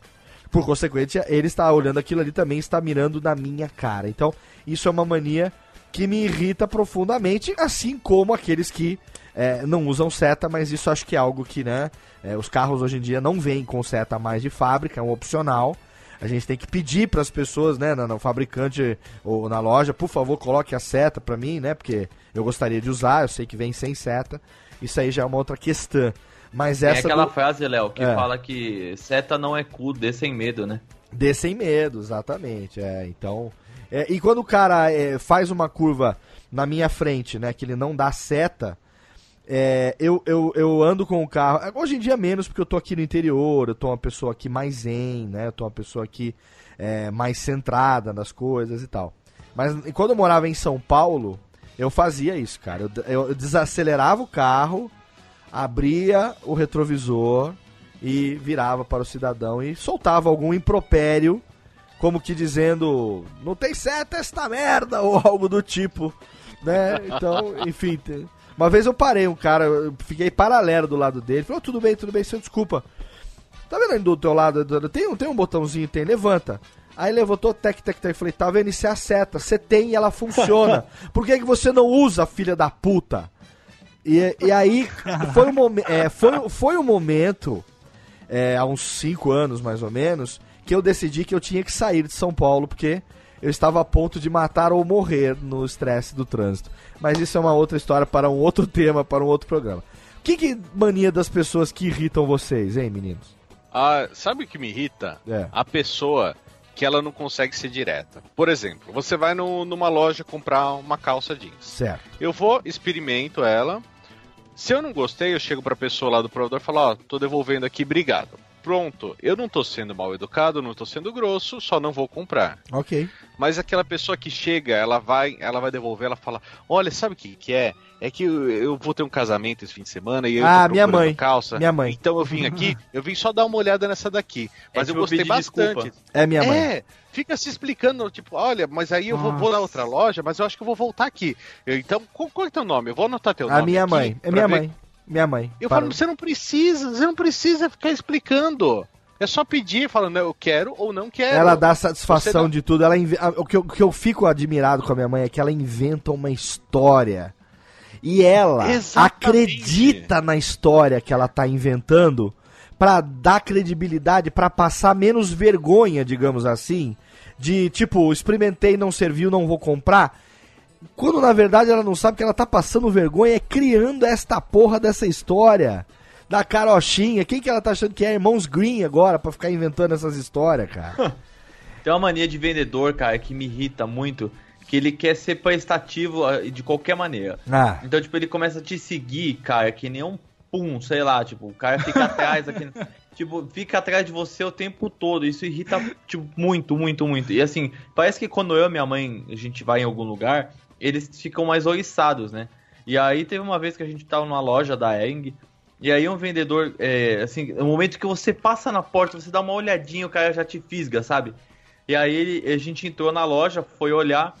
Por consequência, ele está olhando aquilo ali também, está mirando na minha cara. Então, isso é uma mania que me irrita profundamente, assim como aqueles que é, não usam seta, mas isso acho que é algo que, né, é, os carros hoje em dia não vêm com seta mais de fábrica, é um opcional. A gente tem que pedir para as pessoas, né, no, no fabricante ou na loja, por favor, coloque a seta para mim, né, porque eu gostaria de usar, eu sei que vem sem seta. Isso aí já é uma outra questão. Mas essa aquela do- frase, Léo, que É. fala que seta não é cu, dê sem medo, né? Dê sem medo, exatamente. É, então. é, e quando o cara é, faz uma curva na minha frente, né? Que ele não dá seta, é, eu, eu, eu ando com o carro. é, Hoje em dia menos, porque eu tô aqui no interior, eu tô uma pessoa aqui mais zen, né? Eu tô uma pessoa aqui é, mais centrada nas coisas e tal. Mas quando eu morava em São Paulo, eu fazia isso, cara. Eu, eu desacelerava o carro, abria o retrovisor e virava para o cidadão e soltava algum impropério, como que dizendo, não tem seta esta merda, ou algo do tipo, né? Então, enfim. Uma vez eu parei um cara, eu fiquei paralelo do lado dele, falou, tudo bem, tudo bem, senhor, desculpa. Tá vendo aí do teu lado? Tem um, tem um botãozinho, tem, levanta. Aí levantou, tec, tec, tec. Falei, tá vendo? Isso é a seta. Você tem e ela funciona. <laughs> Por que, que você não usa, filha da puta? E, e aí, foi o, momen é, foi, foi o momento, é, há uns 5 anos mais ou menos, que eu decidi que eu tinha que sair de São Paulo, porque eu estava a ponto de matar ou morrer no estresse do trânsito. Mas isso é uma outra história para um outro tema, para um outro programa. Que, que mania das pessoas que irritam vocês, hein, meninos? Ah, sabe o que me irrita? É. A pessoa que ela não consegue ser direta. Por exemplo, você vai no- numa loja comprar uma calça jeans. Certo. Eu vou, experimento ela. Se eu não gostei, eu chego pra pessoa lá do provedor e falo, ó, tô devolvendo aqui, obrigado. Pronto, eu não tô sendo mal educado, não tô sendo grosso, só não vou comprar. Ok. Mas aquela pessoa que chega, ela vai, ela vai devolver, ela fala: "Olha, sabe o que que é? É que eu, eu vou ter um casamento esse fim de semana e eu Ah, tô minha mãe. calça. Minha mãe. Então eu vim aqui, eu vim só dar uma olhada nessa daqui, mas É eu gostei bastante. desculpa. É minha mãe. É, fica se explicando, tipo, olha, mas aí eu vou, Nossa. vou na outra loja, mas eu acho que eu vou voltar aqui. Eu, então, qual, qual é teu nome? Eu vou anotar teu A nome. minha aqui mãe. É minha ver- mãe. Minha mãe. Eu Para- falo, você não precisa, você não precisa ficar explicando. É só pedir, falando, eu quero ou não quero. Ela dá satisfação não- de tudo. Ela inve- ah, o, que eu, o que eu fico admirado com a minha mãe é que ela inventa uma história. E ela Exatamente. acredita na história que ela tá inventando pra dar credibilidade, pra passar menos vergonha, digamos assim. De tipo, experimentei, não serviu, não vou comprar. Quando na verdade ela não sabe que ela tá passando vergonha, é criando esta porra dessa história. Da carochinha. Quem que ela tá achando que é? Irmãos Green agora, pra ficar inventando essas histórias, cara. <laughs> Tem uma mania de vendedor, cara, que me irrita muito. que ele quer ser prestativo ah, de qualquer maneira. Ah, Então, tipo, ele começa a te seguir, cara, que nem um pum, sei lá, tipo, o cara fica <laughs> atrás aqui. Tipo, fica atrás de você o tempo todo. Isso irrita, tipo, muito, muito, muito. E assim, parece que quando eu e minha mãe, a gente vai em algum lugar, eles ficam mais oriçados, né? E aí teve uma vez que a gente tava numa loja da Eng, e aí um vendedor, é, assim, no momento que você passa na porta, você dá uma olhadinha, o cara já te fisga, sabe? E aí ele- a gente entrou na loja, foi olhar,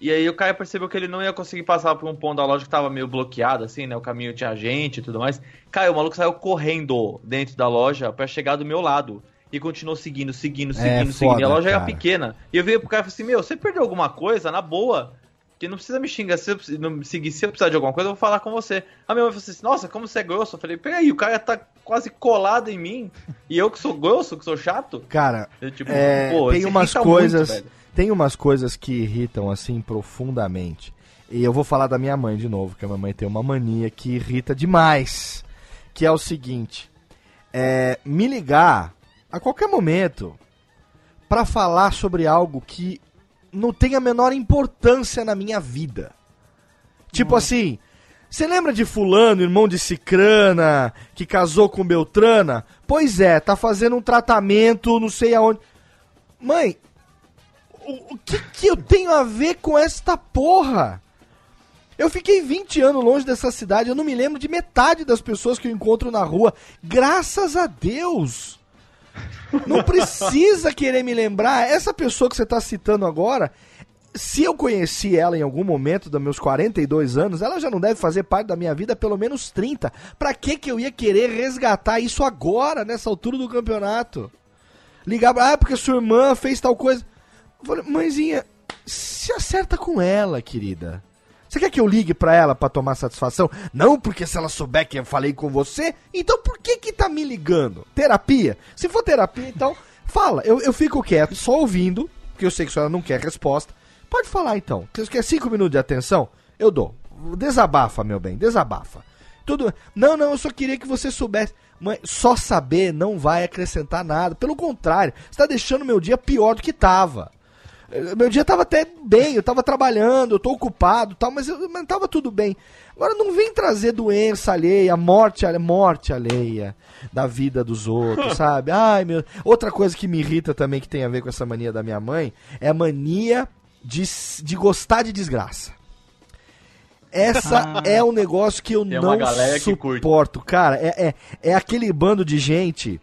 e aí o cara percebeu que ele não ia conseguir passar por um ponto da loja que tava meio bloqueado, assim, né? O caminho tinha gente e tudo mais. Cara, o maluco saiu correndo dentro da loja pra chegar do meu lado. E continuou seguindo, seguindo, seguindo, seguindo. foda, E a loja era cara. pequena. E eu vi pro cara e falei assim, meu, você perdeu alguma coisa? Na boa. Que não precisa me xingar, se eu não seguir, se eu precisar de alguma coisa, eu vou falar com você. A minha mãe falou assim, nossa, como você é grosso. Eu falei, peraí, o cara tá quase colado em mim. E eu que sou grosso, que sou chato. cara, Eu, tipo, É, pô, tem umas irrita coisas, muito. Tem umas coisas que irritam assim profundamente. E eu vou falar da minha mãe de novo, que a minha mãe tem uma mania que irrita demais, que é o seguinte: é me ligar a qualquer momento pra falar sobre algo que não tem a menor importância na minha vida. Tipo assim, você lembra de fulano, irmão de Cicrana, que casou com Beltrana? Pois é, tá fazendo um tratamento, não sei aonde. Mãe, o, que que eu tenho a ver com esta porra? Eu fiquei 20 anos longe dessa cidade, eu não me lembro de metade das pessoas que eu encontro na rua. Graças a Deus! Não precisa querer me lembrar. Essa pessoa que você tá citando agora, se eu conheci ela em algum momento dos meus 42 anos, ela já não deve fazer parte da minha vida pelo menos 30. Pra que que eu ia querer resgatar isso agora, nessa altura do campeonato? Ligar ah, porque sua irmã fez tal coisa. Falei, mãezinha, se acerta com ela, querida. Você quer que eu ligue pra ela pra tomar satisfação? Não, porque se ela souber que eu falei com você, então por que que tá me ligando? Terapia? Se for terapia, então <laughs> fala. Eu, eu fico quieto, só ouvindo, porque eu sei que a senhora não quer resposta. Pode falar então. Você quer cinco minutos de atenção? Eu dou. Desabafa, meu bem, desabafa. Tudo. Não, não, eu só queria que você soubesse. Mãe, só saber não vai acrescentar nada. Pelo contrário, você tá deixando meu dia pior do que tava. Eh, Meu dia tava até bem, eu tava trabalhando, eu tô ocupado tal, mas, eu, mas tava tudo bem. Agora não vem trazer doença alheia, morte, morte alheia da vida dos outros, <laughs> sabe? Ai, meu. Outra coisa que me irrita também, que tem a ver com essa mania da minha mãe, é a mania de, de gostar de desgraça. Essa é um negócio que eu Tem não suporto. Cara, é, é, é aquele bando de gente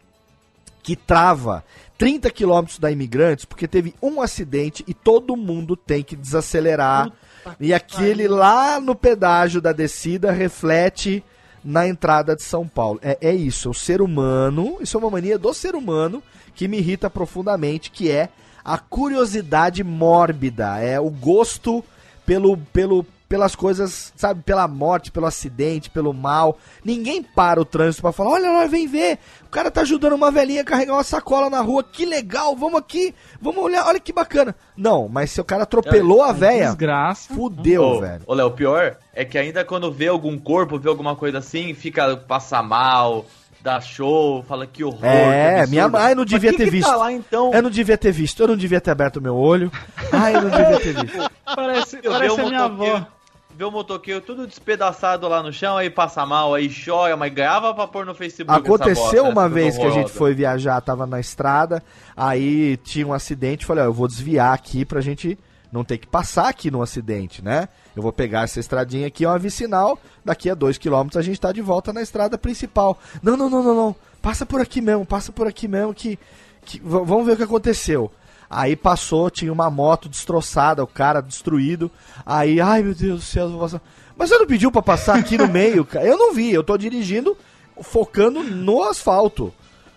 que trava 30 quilômetros da Imigrantes porque teve um acidente e todo mundo tem que desacelerar. e aquele lá no pedágio da descida reflete na entrada de São Paulo. É, é isso, é o ser humano, isso é uma mania do ser humano que me irrita profundamente, que é a curiosidade mórbida, é o gosto pelo, pelo, pelas coisas, sabe, pela morte, pelo acidente, pelo mal. Ninguém para o trânsito pra falar: olha lá, vem ver, o cara tá ajudando uma velhinha a carregar uma sacola na rua, que legal, vamos aqui, vamos olhar, olha que bacana. Não, mas se o cara atropelou a véia, Desgraça. fudeu, Ô, velho. Ô, Léo, o pior é que ainda quando vê algum corpo, vê alguma coisa assim, fica, passa mal, dá show, fala que horror. É, que minha mãe não devia quem ter que visto. Tá lá, então? Eu não devia ter visto, eu não devia ter aberto meu olho. Ai, eu não devia ter visto. Parece, parece a minha avó. Vê o motoqueiro tudo despedaçado lá no chão, aí passa mal, aí chora, mas ganhava pra pôr no Facebook. Aconteceu bosta, uma vez que a gente foi viajar, tava na estrada, aí tinha um acidente, falei, ó, eu vou desviar aqui pra gente não ter que passar aqui no acidente, né? Eu vou pegar essa estradinha aqui, é uma vicinal, daqui a dois quilômetros a gente tá de volta na estrada principal. Não, não, não, não, não, passa por aqui mesmo, passa por aqui mesmo que... que vamos ver o que aconteceu. Aí passou, tinha uma moto destroçada, o cara destruído. Aí, ai meu Deus do céu, vou passar. Mas você não pediu pra passar aqui no meio, <laughs> cara? Eu não vi, eu tô dirigindo, focando no asfalto.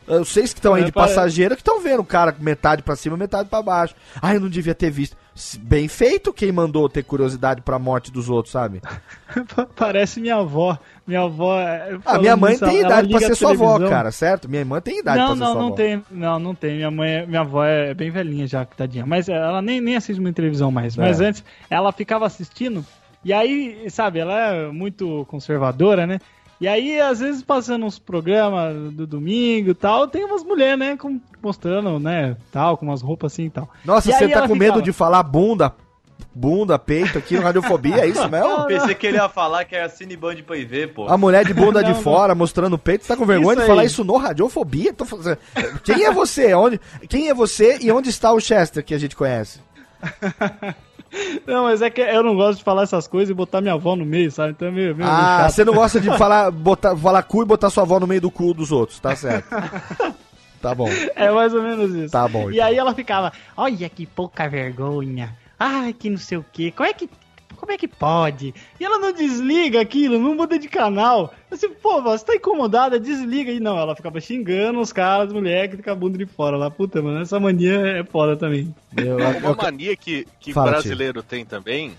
Eu sei que estão aí É, de passageiro que estão vendo o cara metade pra cima, metade pra baixo. Ai, eu não devia ter visto. Bem feito quem mandou ter curiosidade pra morte dos outros, sabe? <laughs> Parece minha avó. Minha avó. é, Ah, falando minha mãe nisso, tem idade pra ser a sua avó, cara, certo? Minha irmã tem idade Não, pra ser não, sua não avó. tem. Não, não tem. Minha mãe, minha avó é bem velhinha já, tadinha. Mas ela nem, nem assiste muita televisão mais. Mas É. antes, ela ficava assistindo. E aí, sabe, ela é muito conservadora, né? E aí, às vezes, passando uns programas do domingo e tal, tem umas mulheres, né, com, mostrando, né, tal, com umas roupas assim e tal. Nossa, E você tá com medo ficava- de falar bunda, bunda, peito aqui no Radiofobia, é isso <laughs> mesmo? Pensei que ele ia falar que era Cineband pra ir ver, pô. A mulher de bunda de Não, não. fora mostrando o peito, você tá com vergonha Isso de falar aí. isso no Radiofobia? Tô fazendo... Quem é você? Onde... Quem é você e onde está o Chester que a gente conhece? <laughs> Não, mas é que eu não gosto de falar essas coisas e botar minha avó no meio, sabe? Então é meio, meio Ah, você não gosta de <laughs> falar, botar, falar cu e botar sua avó no meio do cu dos outros, tá certo. <laughs> Tá bom, É mais ou menos isso. tá bom. E aí ela ficava, olha que pouca vergonha. Ai, que não sei o quê. Como é que. Como é que pode? E ela não desliga aquilo, não muda de canal. Eu assim, pô, você tá incomodada, desliga. E não, ela ficava xingando os caras, mulher que com a bunda de fora lá. Puta, mano, essa mania é foda também. Eu- eu- Uma mania que, que Fala, brasileiro tem também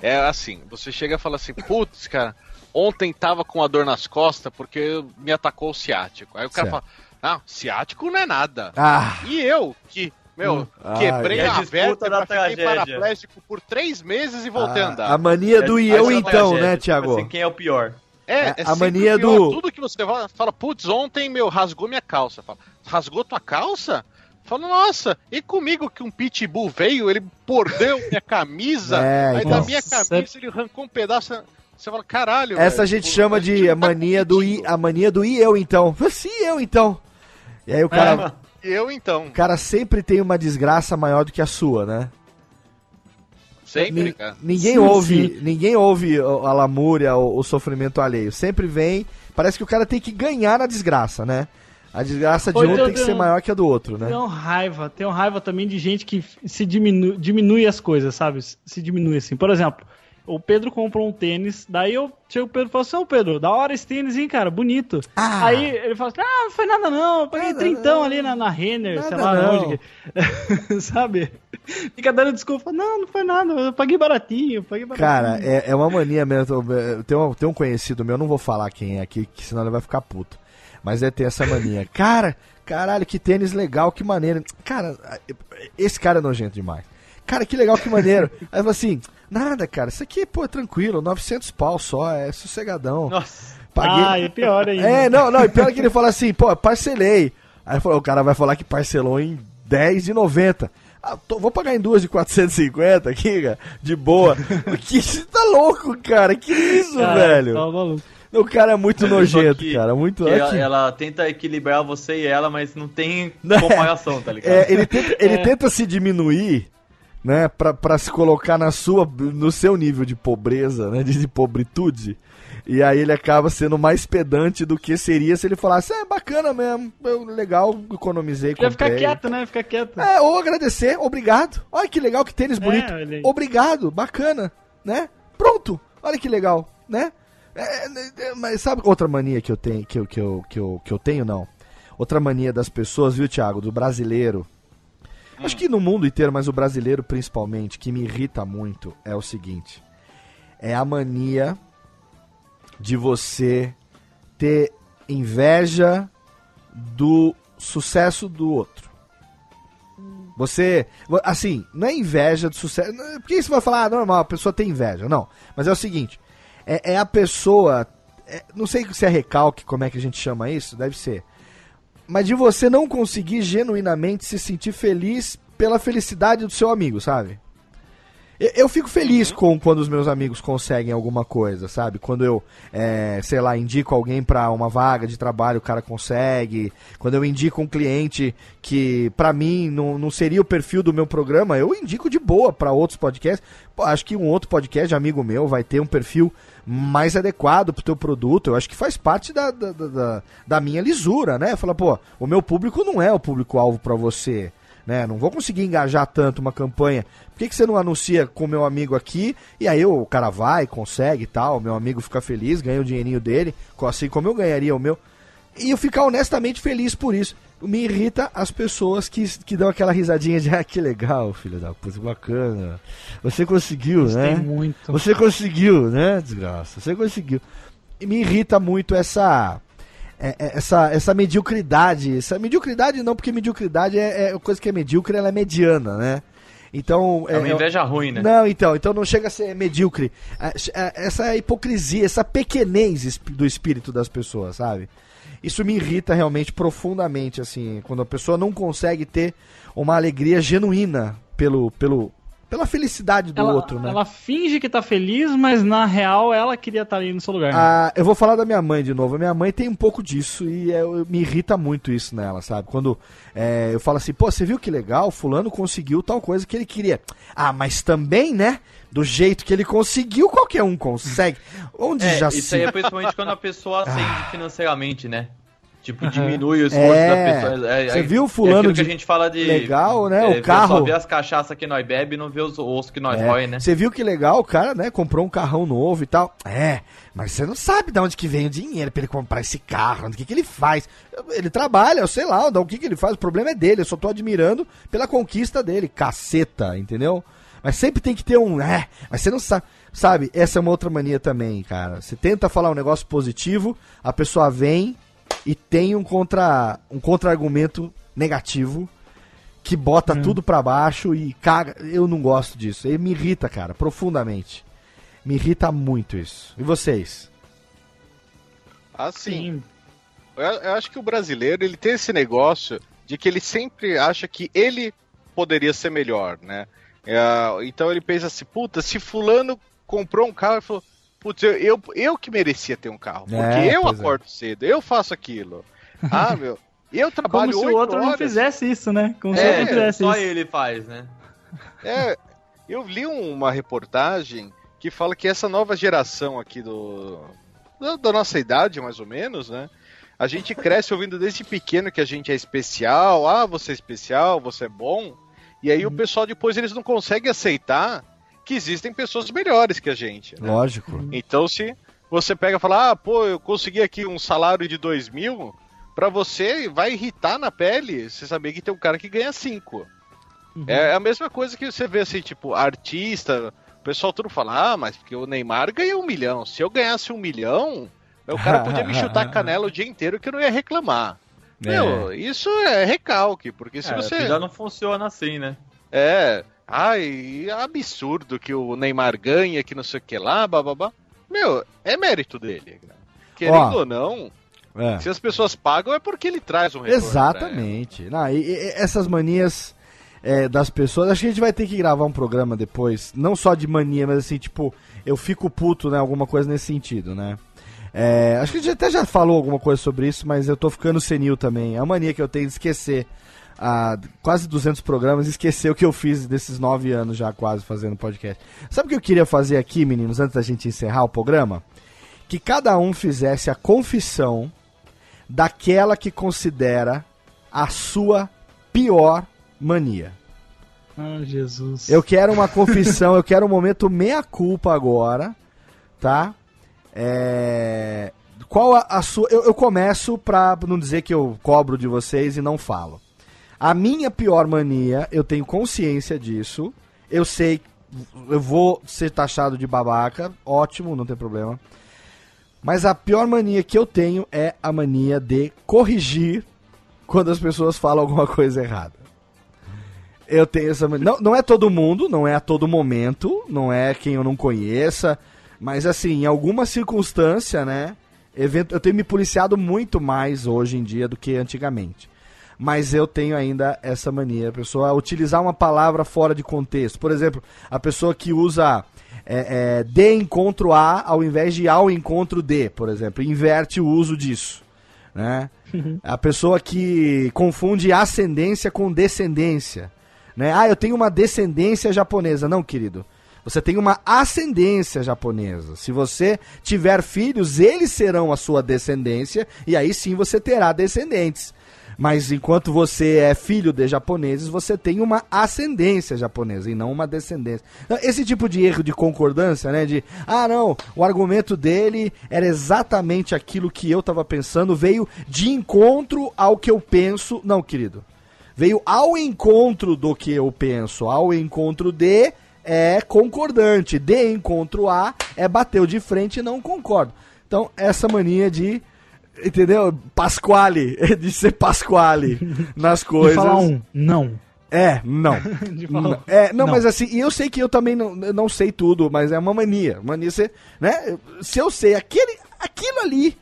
é. é assim: você chega e fala assim, putz, cara, ontem tava com a dor nas costas porque me atacou o ciático. Aí o cara Certo. fala, não, ciático não é nada. Ah, E eu, que, meu, Ah, quebrei a a disputa vértebra, da fiquei tragédia. paraplégico por três meses e voltei a a, andar. a mania do e eu Essa então, tragédia, né, tipo Thiago? Assim, quem é o pior? É, É, é a mania pior. do- Tudo que você fala, fala putz, ontem, meu, rasgou minha calça. Fala, rasgou tua calça? Fala, nossa, e comigo que um pitbull veio, ele mordeu minha camisa, <laughs> É, aí então. da minha camisa ele arrancou um pedaço. Você fala, caralho. Essa a velho, gente pô, chama gente de a tá mania do i, competindo. a mania do e eu então. <laughs> Se eu então. E aí o cara, Eu então, o cara sempre tem uma desgraça maior do que a sua, né? sempre, cara. Ninguém Sim, ouve, sim. ninguém ouve a lamúria, o, o sofrimento alheio. Sempre vem, parece que o cara tem que ganhar na desgraça, né? A desgraça de Oi, um tem que ser maior que a do outro, né? Tenho raiva, tenho raiva também de gente que se diminui, diminui as coisas, sabe? Se diminui assim. Por exemplo, o Pedro comprou um tênis, daí eu chego o Pedro e falo assim, ô Pedro, da hora esse tênis, hein, cara, bonito. Ah. Aí ele fala assim, ah, não foi nada não, eu paguei trintão ali na, na Renner, sei lá não. onde. <laughs> que- sabe? Fica dando desculpa, não, não foi nada, eu paguei baratinho, eu paguei baratinho. Cara, é, é uma mania mesmo. Tem um, tem um conhecido meu, eu não vou falar quem é aqui, que senão ele vai ficar puto. Mas é ter essa mania. <laughs> Cara, caralho, que tênis legal, que maneiro. Cara, esse cara é nojento demais. Cara, que legal, que maneiro. Aí eu falo assim, nada, cara, isso aqui, pô, é tranquilo, 900 pau só, é sossegadão. Nossa. Ah, é pior ainda. É, não, não, e pior que ele fala assim, pô, parcelei. Aí falou, o cara vai falar que parcelou em 10 de 90. Ah, tô- vou pagar em duas de 450 aqui, cara, de boa. <laughs> que você tá louco, cara? Que isso, Cara, velho? tá maluco. O cara é muito nojento, que- cara, muito... que é ela, ela tenta equilibrar você e ela, mas não tem é. comparação, tá ligado? É, ele tenta, ele tenta se diminuir, né, pra, pra se colocar na sua, no seu nível de pobreza, né, de, de pobritude. E aí ele acaba sendo mais pedante do que seria se ele falasse, é bacana mesmo, eu, legal, economizei, Ia ficar comprei. quieto, né? Ficar quieto. É, ou agradecer, obrigado. Olha que legal, que tênis bonito. ele- Obrigado, bacana, né? Pronto, olha que legal, né? É, é, é, mas sabe outra mania que eu tenho, que eu, que, eu, que, eu, que eu tenho, não? Outra mania das pessoas, viu, Thiago, do brasileiro. Acho que no mundo inteiro, mas o brasileiro principalmente, que me irrita muito, é o seguinte. É a mania de você ter inveja do sucesso do outro. Você, assim, não é inveja do sucesso. Porque você vai falar, ah, normal, a pessoa tem inveja. Não. Mas é o seguinte: é, é a pessoa. é- não sei se é recalque, como é que a gente chama isso, deve ser. Mas de você não conseguir genuinamente se sentir feliz pela felicidade do seu amigo, sabe? Eu, fico feliz com quando os meus amigos conseguem alguma coisa, sabe? Quando eu, é, sei lá, indico alguém pra uma vaga de trabalho, o cara consegue. Quando eu indico um cliente que, pra mim, não, não seria o perfil do meu programa, eu indico de boa pra outros podcasts. Pô, acho que um outro podcast de amigo meu vai ter um perfil mais adequado pro teu produto. Eu acho que faz parte da, da, da- da, minha lisura, né? Fala, pô, o meu público não é o público-alvo pra você né? Não vou conseguir engajar tanto uma campanha. Por que, que você não anuncia com o meu amigo aqui? E aí o cara vai, consegue e tal, meu amigo fica feliz, ganha o dinheirinho dele, assim como eu ganharia o meu. E eu ficar honestamente feliz por isso. Me irrita as pessoas que, que dão aquela risadinha de <laughs> ah, que legal, filho da puta, bacana. Você conseguiu, né? Muito. Você conseguiu, né, desgraça? Você conseguiu. E me irrita muito essa. É- é- Essa, essa mediocridade. Essa mediocridade não, porque mediocridade é, é coisa que é medíocre, ela é mediana, né? Então. É uma inveja ruim, né? Não, então, então não chega a ser medíocre. É, é, Essa hipocrisia, essa pequenez do espírito das pessoas, sabe? Isso me irrita realmente profundamente, assim, quando a pessoa não consegue ter uma alegria genuína pelo, pelo, pela felicidade do ela, outro, né? ela finge que tá feliz, mas na real ela queria estar ali no seu lugar. Ah, eu vou falar da minha mãe de novo. A minha mãe tem um pouco disso e é, eu- me irrita muito isso nela, sabe? Quando é, eu falo assim, pô, você viu que legal? Fulano conseguiu tal coisa que ele queria. Ah, mas também, né? Do jeito que ele conseguiu, qualquer um consegue. Onde É, já isso se. aí é principalmente quando a pessoa <laughs> ascende financeiramente, né? Tipo, diminui o esforço É, da pessoa. É, você é- viu o é fulano aquilo de- que a gente fala de... legal, né? é, O carro- Só ver as cachaças que nós bebe e não ver os ossos que nós É, rói, né? Você viu que legal, o cara, né? Comprou um carrão novo e tal. É, mas você não sabe de onde que vem o dinheiro pra ele comprar esse carro, o que, que ele faz. Ele trabalha, eu sei lá, o que, que ele faz, o problema é dele, eu só tô admirando pela conquista dele, caceta, entendeu? Mas sempre tem que ter um, é, mas você não sabe. Sabe, essa é uma outra mania também, cara. Você tenta falar um negócio positivo, a pessoa vem e tem um contra um contra-argumento negativo que bota tudo pra baixo e caga. Eu não gosto disso. Ele me irrita, cara, profundamente. Me irrita muito isso. E vocês? Assim, eu, eu acho que o brasileiro ele tem esse negócio de que ele sempre acha que ele poderia ser melhor, né? É, então ele pensa assim, puta, se fulano comprou um carro, ele falou, putz, eu, eu, eu que merecia ter um carro, porque É, eu é. acordo cedo, eu faço aquilo. <laughs> Ah, meu, eu Como trabalho se o outro não horas. fizesse isso, né? Como se o É, outro não fizesse só isso. ele faz, né? <laughs> É, eu li uma reportagem que fala que essa nova geração aqui do da, da nossa idade, mais ou menos, né? A gente cresce ouvindo desde pequeno que a gente é especial, ah, você é especial, você é bom. E aí o pessoal depois eles não conseguem aceitar que existem pessoas melhores que a gente. né? Lógico. Então se você pega e fala, ah, pô, eu consegui aqui um salário de dois mil, pra você vai irritar na pele você saber que tem um cara que ganha cinco. É a mesma coisa que você vê assim, tipo, artista, o pessoal tudo fala, ah, mas porque o Neymar ganhou um milhão. Se eu ganhasse um milhão, o cara podia me chutar a <laughs> canela o dia inteiro que eu não ia reclamar. Meu, isso é recalque, porque se É, você. já não funciona assim, né? É. Ai, é absurdo que o Neymar ganha, que não sei o que lá, bababá. Meu, é mérito dele. Querendo Ó, ou não, É. se as pessoas pagam é porque ele traz um retorno. Exatamente. Não, e- e- essas manias é, das pessoas, acho que a gente vai ter que gravar um programa depois, não só de mania, mas assim, tipo, eu fico puto, né? Alguma coisa nesse sentido, né? É, acho que a gente até já falou alguma coisa sobre isso, mas eu tô ficando senil também. É a mania que eu tenho de esquecer há quase 200 programas e esquecer o que eu fiz desses nove anos já quase fazendo podcast. Sabe o que eu queria fazer aqui, meninos, antes da gente encerrar o programa? Que cada um fizesse a confissão daquela que considera a sua pior mania. Ah, Jesus. Eu quero uma confissão, eu quero um momento meia-culpa agora, tá? É... Qual a, a sua. Eu, eu começo pra não dizer que eu cobro de vocês e não falo. A minha pior mania, eu tenho consciência disso. Eu sei, eu vou ser taxado de babaca, ótimo, não tem problema. Mas a pior mania que eu tenho é a mania de corrigir quando as pessoas falam alguma coisa errada. Eu tenho essa mania. Não, não é todo mundo, não é a todo momento, não é quem eu não conheça, mas assim, em alguma circunstância, né? Eu tenho me policiado muito mais hoje em dia do que antigamente. Mas eu tenho ainda essa mania, a pessoa utilizar uma palavra fora de contexto. Por exemplo, a pessoa que usa é, é, de encontro a ao invés de ao encontro de, por exemplo, inverte o uso disso. Né? A pessoa que confunde ascendência com descendência. Né? Ah, eu tenho uma descendência japonesa. Não, querido. Você tem uma ascendência japonesa. Se você tiver filhos, eles serão a sua descendência e aí sim você terá descendentes. Mas enquanto você é filho de japoneses, você tem uma ascendência japonesa e não uma descendência. Então, Esse tipo de erro de concordância, né? De, ah, não, o argumento dele era exatamente aquilo que eu estava pensando, veio de encontro ao que eu penso. Não, querido. Veio ao encontro do que eu penso, ao encontro de é concordante, de encontro a é bateu de frente e não concordo. Então, essa mania de, entendeu? Pasquale, <laughs> de ser Pasquale nas De coisas. falar um não. É, não. <laughs> De falar um É, não, Não. mas assim, e eu sei que eu também não, eu não sei tudo, mas é uma mania. Mania ser, né? Se eu sei aquele, aquilo ali,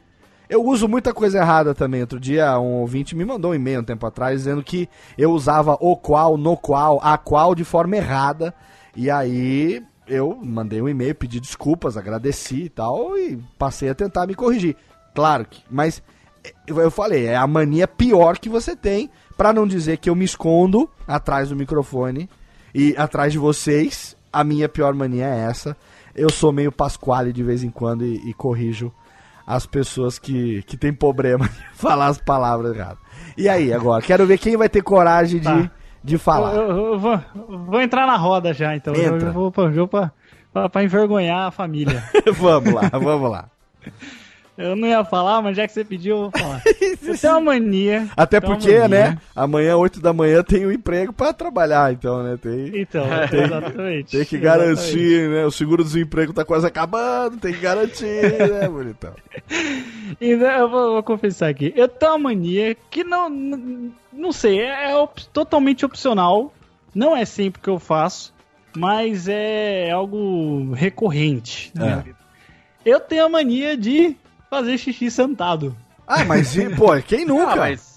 eu uso muita coisa errada também. Outro dia um ouvinte me mandou um e-mail um tempo atrás dizendo que eu usava o qual, no qual, a qual de forma errada. E aí eu mandei um e-mail, pedi desculpas, agradeci e tal, e passei a tentar me corrigir. Claro que, mas é, eu falei, é a mania pior que você tem, pra não dizer que eu me escondo atrás do microfone e atrás de vocês. A minha pior mania é essa. Eu sou meio pasquale de vez em quando e, e corrijo as pessoas que, que têm problema de <laughs> falar as palavras erradas. E aí, agora? Quero ver quem vai ter coragem de, Tá. de falar. Eu, eu- eu vou, vou entrar na roda já, então. Entra. eu vou eu pra, pra, pra envergonhar a família. <laughs> vamos lá, vamos lá. <laughs> eu não ia falar, mas já que você pediu, eu vou falar. <laughs> Eu tenho uma mania. Até porque, mania. né? Amanhã, 8 da manhã, tem um emprego pra trabalhar, então, né? Tem, Então, <laughs> exatamente. tem que Exatamente. garantir, né? O seguro-desemprego tá quase acabando, tem que garantir, né, <laughs> bonitão? Então, eu vou, vou confessar aqui. Eu tenho uma mania que não. Não, não sei, é, é op- totalmente opcional. Não é sempre que eu faço, mas é algo recorrente na É. minha vida. Eu tenho a mania de fazer xixi sentado. Ah, mas, e, pô, quem <laughs> nunca? Ah, mas.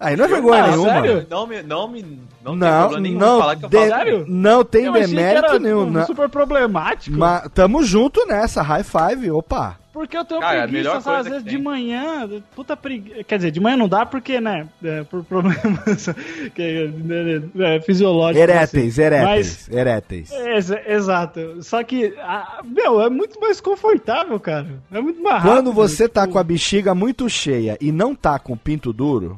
Aí não é vergonha Ah, nenhuma. sério? Não me. Não me. Não, tem Não, problema nenhum não, falar que eu de-. Sério? não tem eu achei que demérito era nenhum. tipo, não. super problemático. Mas tamo junto nessa, high five, opa. Porque eu tenho Cara, a preguiça, sabe? Às vezes de manhã, puta preguiça. Quer dizer, de manhã não dá porque, né? É, por problemas <laughs> que, né, é, fisiológicos. Eréteis, assim. eréteis, eréteis. Mas, ex- exato. Só que, ah, meu, é muito mais confortável, cara. É muito mais rápido. Quando você tá tipo, com a bexiga muito cheia e não tá com o pinto duro,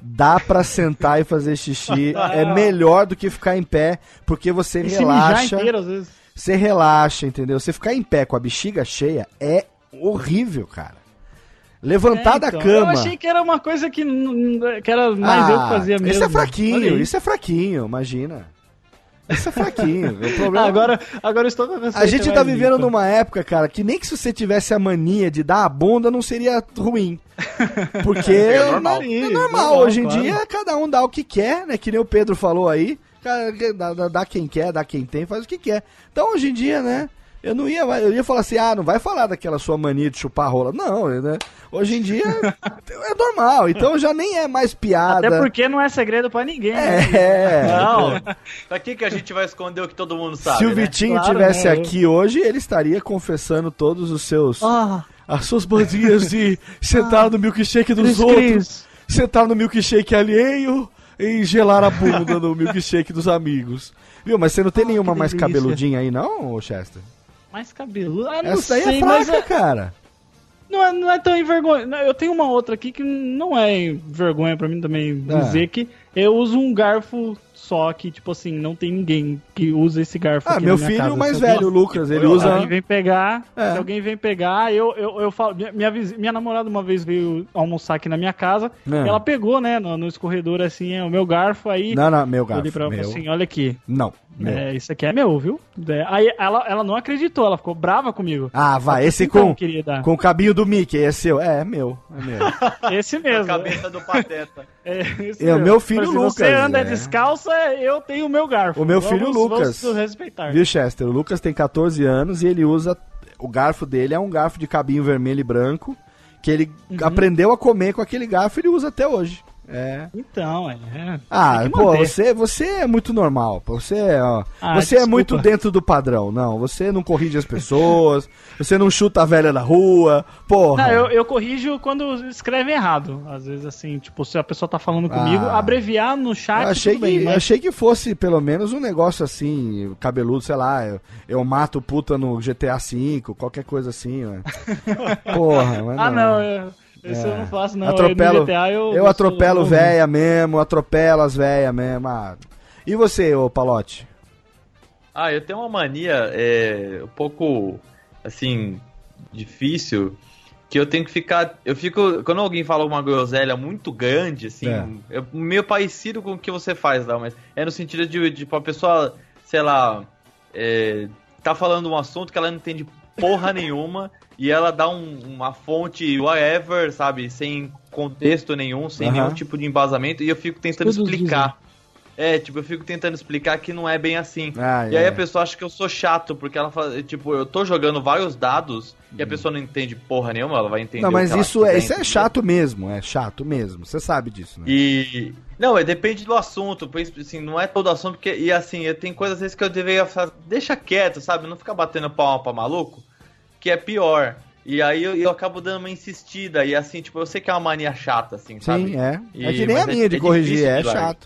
dá pra sentar e fazer xixi. <laughs> é melhor do que ficar em pé, porque você e se mijar relaxa. inteiro, às vezes. Você relaxa, entendeu? Você ficar em pé com a bexiga cheia é horrível, cara. Levantar É, da então, cama. Eu achei que era uma coisa que, que era mais eu que fazia mesmo. Isso é fraquinho, isso é fraquinho, imagina. Isso é fraquinho. o Ah, problema <laughs> agora, agora estou A gente tá vivendo numa época, cara, que nem que se você tivesse a mania de dar a bunda não seria ruim. <laughs> Porque É normal. é normal. normal, Hoje em claro. dia, cada um dá o que quer, né? Que nem o Pedro falou aí. Cara, Dá, dá- dá quem quer, dá quem tem, faz o que quer. Então, hoje em dia, né? Eu não ia, eu ia falar assim, ah, não vai falar daquela sua mania de chupar rola. Não, né? Hoje em dia é normal, então já nem é mais piada. Até porque não é segredo pra ninguém. né? É. Não, pra que, que a gente vai esconder o que todo mundo sabe? Se o né? Vitinho Claro, tivesse né? aqui hoje, ele estaria confessando todos os seus Ah, as suas bandinhas de sentar no milkshake dos Cris, outros, Cris. sentar no milkshake alheio e gelar a bunda no milkshake dos amigos. Viu, mas você não tem Ah, nenhuma mais cabeludinha aí não, ô Chester? Mais cabeludo. Ah, não Essa daí sei, é fraca, é- cara. não, é, não é tão envergonha. Eu tenho uma outra aqui que não é vergonha pra mim também Ah. dizer que eu uso um garfo só que, tipo assim, não tem ninguém que usa esse garfo Ah, meu filho casa. mais Se velho, o Lucas, ele eu- Se usa... alguém vem pegar, É. se alguém vem pegar, eu, eu, eu falo. Minha, minha, namorada uma vez veio almoçar aqui na minha casa. É. Ela pegou, né, no, no escorredor assim, é, o meu garfo aí. Não, não, meu eu olhei garfo, pra ela meu. falei assim: olha aqui. Não. É, isso aqui é meu, viu? É, aí ela, ela não acreditou, ela ficou brava comigo. Ah, vai, esse Então, com, querida, com o cabinho do Mickey, é seu? É, é meu, é meu. <laughs> esse A mesmo. cabeça do pateta. É, esse É, o mesmo. meu filho Falei, se Você Lucas, anda é. descalça, eu tenho o meu garfo. O meu filho Lucas. Vamos respeitar. Viu, Chester? O Lucas tem 14 anos e ele usa. O garfo dele é um garfo de cabinho vermelho e branco. Que ele Uhum. aprendeu a comer com aquele garfo e ele usa até hoje. É. Então, é. Ah, pô, você, você é muito normal. Você, é, ó, Ah, você é muito dentro do padrão. Não, você não corrige as pessoas. <laughs> você não chuta a velha na rua. Porra. Não, eu, eu corrijo quando escrevem errado. Às vezes, assim, tipo, se a pessoa tá falando comigo, Ah. abreviar no chat, Eu achei, bem, que, mas- achei que fosse pelo menos um negócio assim, cabeludo, sei lá, eu, eu mato puta no GTA V, qualquer coisa assim, ué. <laughs> Porra, mas Ah, não, eu, isso eu não faço, não. É. atropelo, no GTA eu, eu, eu atropelo véia mesmo, atropelo as véia mesmo. ah. E você, ô Palote? Ah, eu tenho uma mania é, um pouco, assim, difícil, que eu tenho que ficar... Eu fico... Quando alguém fala uma groselha muito grande, assim, É. é, meio parecido com o que você faz lá, mas é no sentido de, de a pessoa, sei lá, é, tá falando um assunto que ela não entende porra nenhuma e ela dá um- uma fonte whatever, sabe, sem contexto nenhum, sem Aham. nenhum tipo de embasamento e eu fico tentando Todos explicar. É, tipo, eu fico tentando explicar que não é bem assim. Ah, e aí é. a pessoa acha que eu sou chato, porque ela fala, tipo, eu tô jogando vários dados e a pessoa não entende porra nenhuma, ela vai entender. Uhum. Não, mas isso é, isso é chato mesmo, é chato mesmo. Você sabe disso, né? E. Não, é, depende do assunto, assim, não é todo assunto, porque, e assim, eu tenho coisas às vezes que eu deveria fazer, deixa quieto, sabe? Não ficar batendo palma pra maluco, que é pior. E aí eu, eu acabo dando uma insistida, e assim, tipo, eu sei que é uma mania chata, assim, sabe? Sim, é. E- é que nem a mas é- minha de é corrigir, é largar.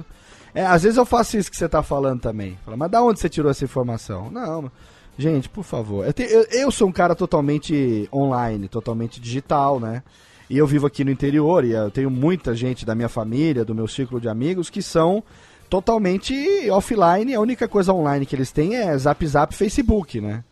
É, às vezes eu faço isso que você tá falando também. Fala, mas da onde você tirou essa informação? Não, gente, por favor. Eu, te- eu- eu sou um cara totalmente online, totalmente digital, né? E eu vivo aqui no interior e eu tenho muita gente da minha família, do meu círculo de amigos, que são totalmente offline. A única coisa online que eles têm é Zap Zap Facebook, né?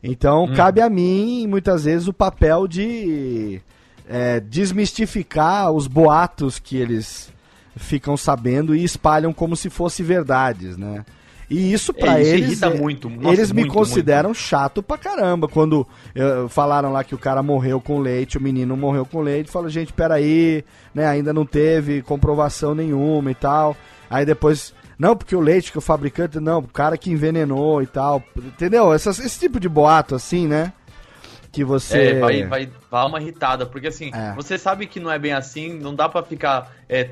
Então, cabe a mim, muitas vezes, o papel de é, desmistificar os boatos que eles ficam sabendo e espalham como se fossem verdades, né? E isso pra É, eles. irrita é- muito, nossa, eles me muito, consideram chato pra caramba. Quando eh, falaram lá que o cara morreu com leite, o menino morreu com leite, falo, gente, peraí, né? Ainda não teve comprovação nenhuma e tal. Aí depois. Não, porque o leite que o fabricante. Não, o cara que envenenou e tal. Entendeu? Essas- esse tipo de boato assim, né? Que você. É, vai, vai, vai uma irritada, porque assim, É. você sabe que não é bem assim, não dá pra ficar é,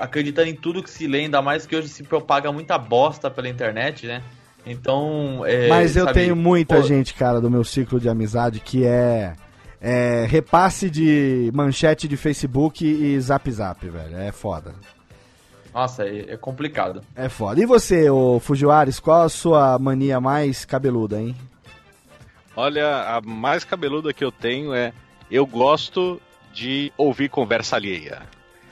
acreditando em tudo que se lê, ainda mais que hoje se propaga muita bosta pela internet, né? Então. é, Mas eu sabe, tenho muita pô, gente, cara, do meu ciclo de amizade que é, é repasse de manchete de Facebook e zap zap, velho. É foda. Nossa, é, é complicado. É foda. E você, ô Fujiwares, qual a sua mania mais cabeluda, hein? Olha, a mais cabeluda que eu tenho é eu gosto de ouvir conversa alheia.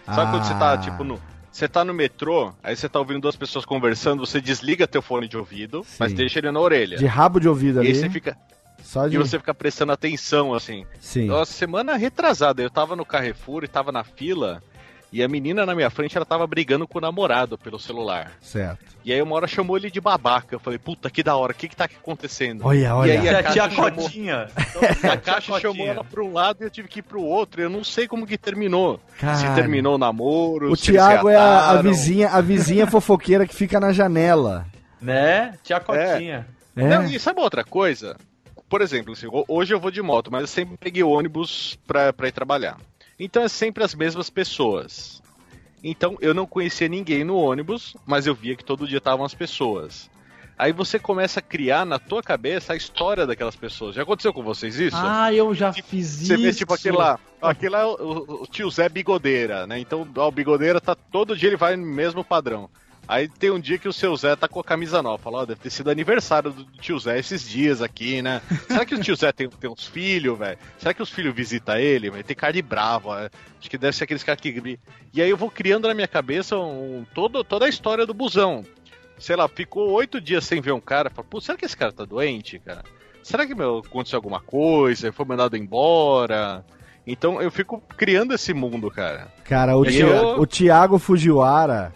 Sabe quando você tá, Ah. tipo, no. Você tá no metrô, aí você tá ouvindo duas pessoas conversando, você desliga teu fone de ouvido, Sim. mas deixa ele na orelha. De rabo de ouvido E ali. aí você fica. Só de. E você fica prestando atenção, assim. Sim. Nossa, semana retrasada, eu tava no Carrefour e tava na fila, e a menina na minha frente, ela tava brigando com o namorado pelo celular. Certo. E aí uma hora chamou ele de babaca. Eu falei, puta, que da hora, o que que tá acontecendo? Olha, olha. E aí E a tia chamou- Cotinha. A caixa chamou <laughs> ela pra um lado e eu tive que ir pro outro. Eu não sei como que terminou. Se Caralho. terminou o namoro. O se Thiago é a, a vizinha, a vizinha <laughs> fofoqueira que fica na janela. Né? Tia Cotinha. É. Não, e sabe outra coisa? Por exemplo, assim, ho- hoje eu vou de moto, mas eu sempre peguei ônibus pra, pra ir trabalhar. Então é sempre as mesmas pessoas. Então eu não conhecia ninguém no ônibus, mas eu via que todo dia estavam as pessoas. Aí você começa a criar na tua cabeça a história daquelas pessoas. Já aconteceu com vocês isso? Ah, eu já fiz Você isso. vê tipo aquele lá, aquele lá o, o- o tio Zé Bigodeira, né? Então ó, o Bigodeira tá todo dia ele vai no mesmo padrão. Aí tem um dia que o seu Zé tá com a camisa nova. Fala, ó, deve ter sido aniversário do tio Zé esses dias aqui, né? Será que o tio Zé tem, tem uns filhos, velho? Será que os filhos visitam ele, velho? Tem cara de bravo. Acho que deve ser aqueles caras que. E aí eu vou criando na minha cabeça um, todo, toda a história do busão. Sei lá, ficou oito dias sem ver um cara. Fala, pô, será que esse cara tá doente, cara? Será que meu, aconteceu alguma coisa? Foi mandado embora? Então eu fico criando esse mundo, cara. Cara, o, Thi- eu- o Thiago Fujiwara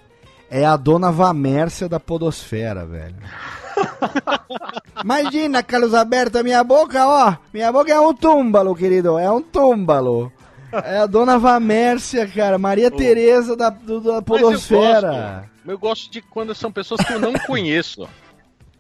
é a dona Vamércia da podosfera, velho. <laughs> Imagina, Carlos Alberto, minha boca, ó. Minha boca é um túmbalo, querido. É um túmbalo. É a dona Vamércia, cara. Maria Tereza da, do- da Mas podosfera. Eu gosto, eu gosto de quando são pessoas que eu não <laughs> conheço.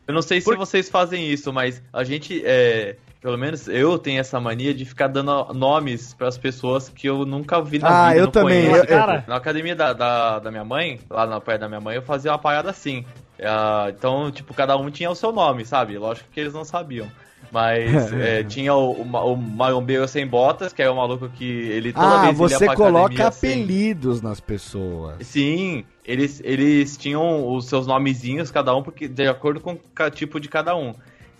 Eu não sei se Por- vocês fazem isso, mas a gente, é, pelo menos eu tenho essa mania de ficar dando nomes para as pessoas que eu nunca vi na Ah, vida. eu não também, eu- Cara, Na academia da, da, da minha mãe, lá na perto da minha mãe, eu fazia uma parada assim. Ah, então, tipo, cada um tinha o seu nome, sabe? Lógico que eles não sabiam. Mas <laughs> é, tinha o, o, o Marombeiro Sem Botas, que é o maluco que ele toda Ah, vez você pra coloca academia, assim. apelidos nas pessoas. Sim, eles, eles tinham os seus nomezinhos, cada um, porque de acordo com o tipo de cada um.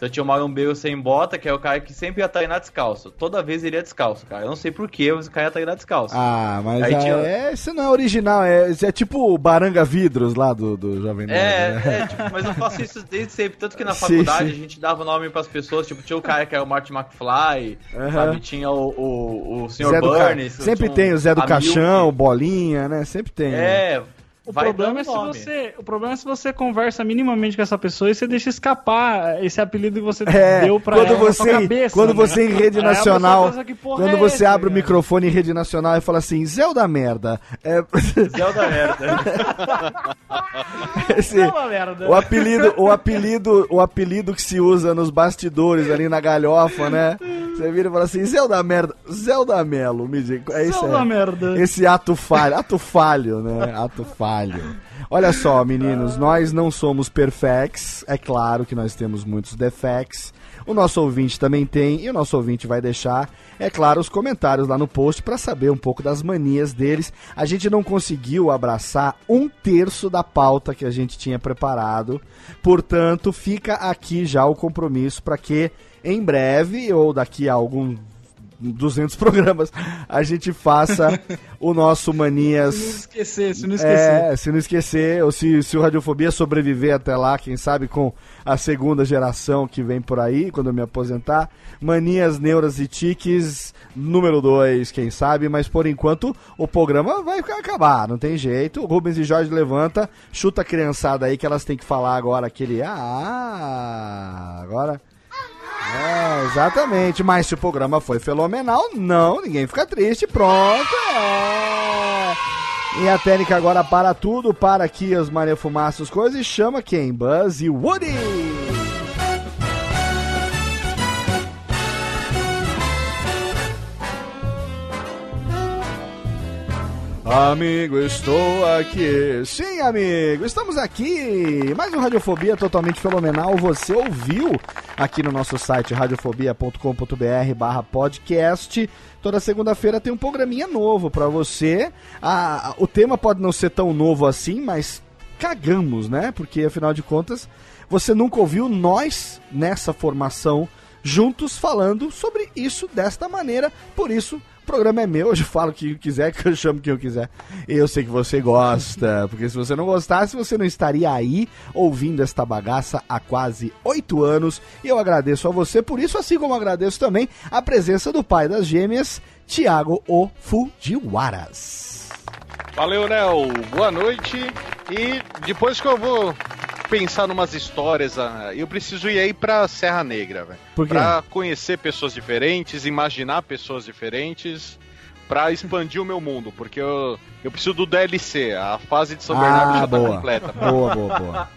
Então tinha o marombeiro sem bota, que é o cara que sempre ia treinar descalço. Toda vez ele ia descalço, cara. Eu não sei porquê, mas o cara ia treinar descalço. Ah, mas Aí ah, tinha- é, isso não é original. É, é tipo o Baranga Vidros lá do, do Jovem Nerd. É, né? é, tipo, mas eu faço isso desde sempre. Tanto que na <laughs> faculdade sim. a gente dava nome pras pessoas. Tipo, tinha o cara que era o Martin McFly, Aham. sabe? Tinha o, o, o Sr. Ca- Burns. Sempre tem o Zé do Caixão, Milk. Bolinha, né? Sempre tem. né? É, O vai problema, é se nome. você, o problema é se você conversa minimamente com essa pessoa e você deixa escapar esse apelido que você É, deu pra quando ela na você, sua cabeça. quando né? você em rede pessoa nacional, "Que porra quando é você esse, abre o cara?" microfone em rede nacional e fala assim, Zelda merda. É, <laughs> Zelda merda. esse- É merda. o apelido, o apelido, o apelido que se usa nos bastidores ali na galhofa, né? Você vira e fala assim, Zelda merda, Zelda Melo, me diga, é isso Zelda aí. merda. Esse ato falho, ato falho, né? Ato falho. Olha só, meninos, nós não somos perfects, é claro que nós temos muitos defects. O nosso ouvinte também tem, e o nosso ouvinte vai deixar, é claro, os comentários lá no post para saber um pouco das manias deles. A gente não conseguiu abraçar um terço da pauta que a gente tinha preparado, portanto, fica aqui já o compromisso para que em breve, ou daqui a algum 200 <laughs> programas, a gente faça o nosso Se não Manias. esquecer, se não esquecer. É, se não esquecer, ou se, se o Radiofobia sobreviver até lá, quem sabe com a segunda geração que vem por aí, quando eu me aposentar. Manias, Neuras e Tiques, número 2, quem sabe, mas por enquanto o programa vai acabar, não tem jeito. O Rubens e Jorge levanta, chuta a criançada aí que elas têm que falar agora aquele. Ah, agora. É, exatamente. Mas se o programa foi fenomenal, não, ninguém fica triste. Pronto, é. E a técnica agora para tudo, para aqui as Maria Fumaça, as coisas, e chama quem? Buzz e Woody! Amigo, estou aqui. Sim, amigo, estamos aqui. Mais um Radiofobia totalmente fenomenal. Você ouviu aqui no nosso site radiofobia.com.br barra podcast. Toda segunda-feira tem um programinha novo pra você. Ah, o tema pode não ser tão novo assim, mas cagamos, né? Porque afinal de contas, você nunca ouviu nós nessa formação juntos falando sobre isso desta maneira. Por isso, o programa é meu, eu falo o que quiser, que eu chamo quem eu quiser. Eu sei que você gosta, porque se você não gostasse, você não estaria aí ouvindo esta bagaça há quase oito anos. E eu agradeço a você por isso, assim como agradeço também a presença do pai das gêmeas, Tiago O Fujiwaras. Valeu, Léo. Boa noite. E depois que eu vou pensar numas histórias, ah, eu preciso ir aí pra Serra Negra, velho. Pra conhecer pessoas diferentes, imaginar pessoas diferentes, pra expandir o meu mundo, porque eu, eu preciso do DLC. A fase de São Bernardo Ah, já tá boa. completa. <laughs> Boa, boa, boa.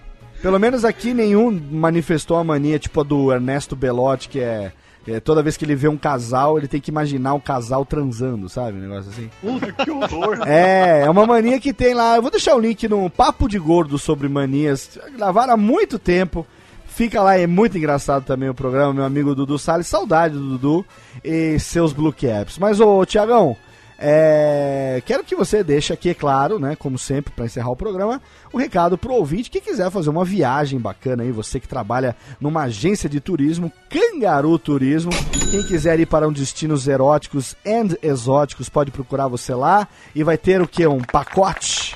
Pelo menos aqui nenhum manifestou a mania tipo a do Ernesto Belotti, que é, é toda vez que ele vê um casal, ele tem que imaginar um casal transando, sabe? Um negócio assim. Puta, que horror. <laughs> É, é uma mania que tem lá. Eu vou deixar o link no Papo de Gordo sobre manias. Gravaram há muito tempo. Fica lá, é muito engraçado também o programa, meu amigo Dudu Salles. Saudade do Dudu e seus Blue Caps. Mas, ô, Tiagão, é, quero que você deixe aqui, é claro, né, como sempre, para encerrar o programa, um recado pro ouvinte que quiser fazer uma viagem bacana aí, você que trabalha numa agência de turismo, Cangaru Turismo. Quem quiser ir para um destinos eróticos and exóticos, pode procurar você lá e vai ter o que? Um pacote?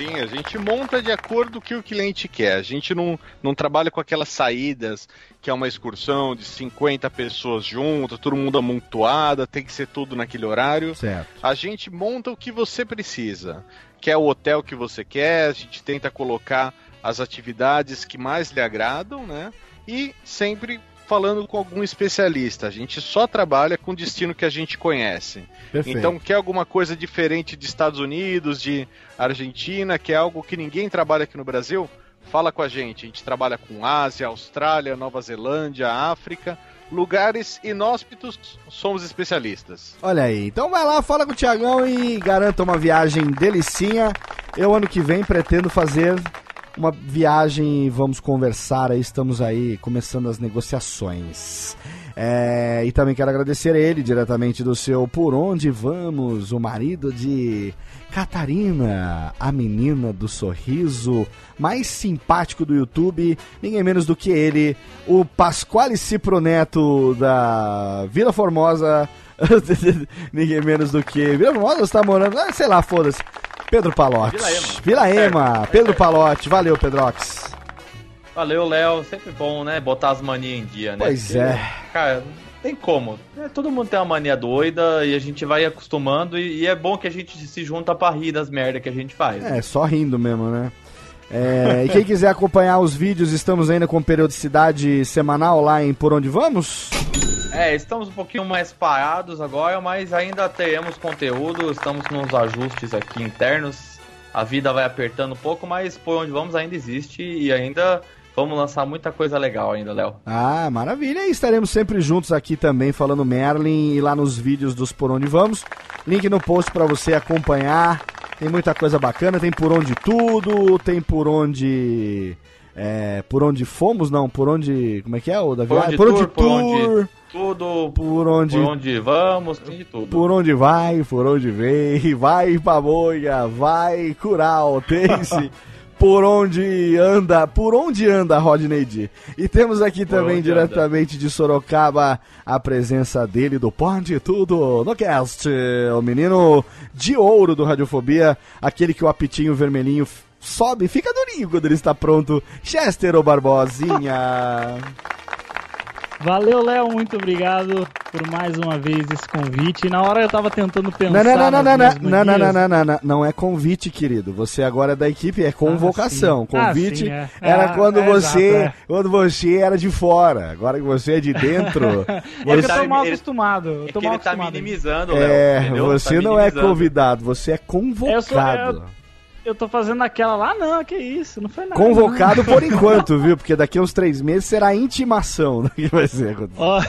Sim, a gente monta de acordo com o que o cliente quer. A gente não, não trabalha com aquelas saídas que é uma excursão de 50 pessoas juntas, todo mundo amontoada, tem que ser tudo naquele horário. Certo. A gente monta o que você precisa. Quer o hotel que você quer, a gente tenta colocar as atividades que mais lhe agradam, né? E sempre falando com algum especialista. A gente só trabalha com destino que a gente conhece. Perfeito. Então, quer alguma coisa diferente de Estados Unidos, de Argentina, quer algo que ninguém trabalha aqui no Brasil? Fala com a gente. A gente trabalha com Ásia, Austrália, Nova Zelândia, África. Lugares inóspitos, somos especialistas. Olha aí, então vai lá, fala com o Tiagão e garanta uma viagem delicinha. Eu ano que vem pretendo fazer uma viagem vamos conversar aí, estamos aí começando as negociações. É, e também quero agradecer a ele diretamente do seu Por Onde Vamos, o marido de Catarina, a menina do sorriso mais simpático do YouTube, ninguém menos do que ele, o Pasquale Ciproneto da Vila Formosa, <laughs> ninguém menos do que. Vila Formosa você tá morando, ah, sei lá, foda-se. Pedro Palotti. Vila Ema. Pedro Palotti, valeu, Pedrox. Valeu, Léo. Sempre bom, né? Botar as manias em dia, né? Pois Porque, é. Cara, tem como. É, todo mundo tem uma mania doida e a gente vai acostumando e, e é bom que a gente se junta pra rir das merdas que a gente faz. É, só rindo mesmo, né? É, e quem quiser acompanhar os vídeos, estamos ainda com periodicidade semanal lá em Por Onde Vamos? É, estamos um pouquinho mais parados agora, mas ainda teremos conteúdo, estamos nos ajustes aqui internos. A vida vai apertando um pouco, mas por onde vamos ainda existe e ainda vamos lançar muita coisa legal ainda, Léo. Ah, maravilha. E estaremos sempre juntos aqui também falando Merlin e lá nos vídeos dos Por Onde Vamos. Link no post para você acompanhar. Tem muita coisa bacana, tem por onde tudo, tem por onde é, por onde fomos, não, por onde, como é que é o da Por onde Por onde tour, por onde tudo, por onde por onde vamos, tem de tudo. por onde vai, por onde vem, <laughs> vai pamonha, vai cural, <laughs> tem-se. Por onde anda, por onde anda Rodney D. E temos aqui também onde diretamente de Sorocaba a presença dele do Pode Tudo no cast. O menino de ouro do Radiofobia, aquele que o apitinho vermelhinho sobe fica durinho quando ele está pronto. Chester ou Barbosinha. Valeu, Léo, muito obrigado por mais uma vez esse convite. Na hora eu tava tentando pensar. Não, não, não, não, não, não, não, não, não, não, não, não é convite, querido. Você agora é da equipe, é convocação. sim. Ah, Convite sim, é. era Ah, quando é, você, exato, é. quando você era de fora. Agora que você é de dentro, <laughs> É que eu tá- tô mal ele- acostumado. Eu É tô que mal ele tá acostumado. minimizando, Léo. é, entendeu? você Tá não é convidado, você é convocado. Eu tô fazendo aquela lá, não, que isso, não foi nada. Convocado por enquanto, viu? Porque daqui a uns três meses será intimação do que vai ser. Ó,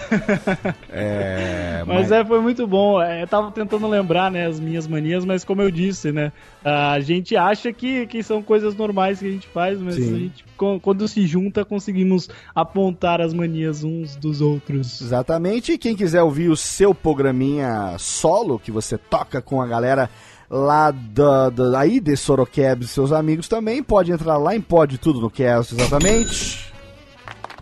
É, <laughs> mas é, foi muito bom. É, Eu tava tentando lembrar, né, as minhas manias, mas como eu disse, né, a gente acha que, que são coisas normais que a gente faz, mas Sim. a gente, quando se junta, conseguimos apontar as manias uns dos outros. Exatamente. E quem quiser ouvir o seu programinha solo, que você toca com a galera lá da, da- aí de Sorocab e seus amigos também, pode entrar lá em Pode Tudo no Cast, exatamente.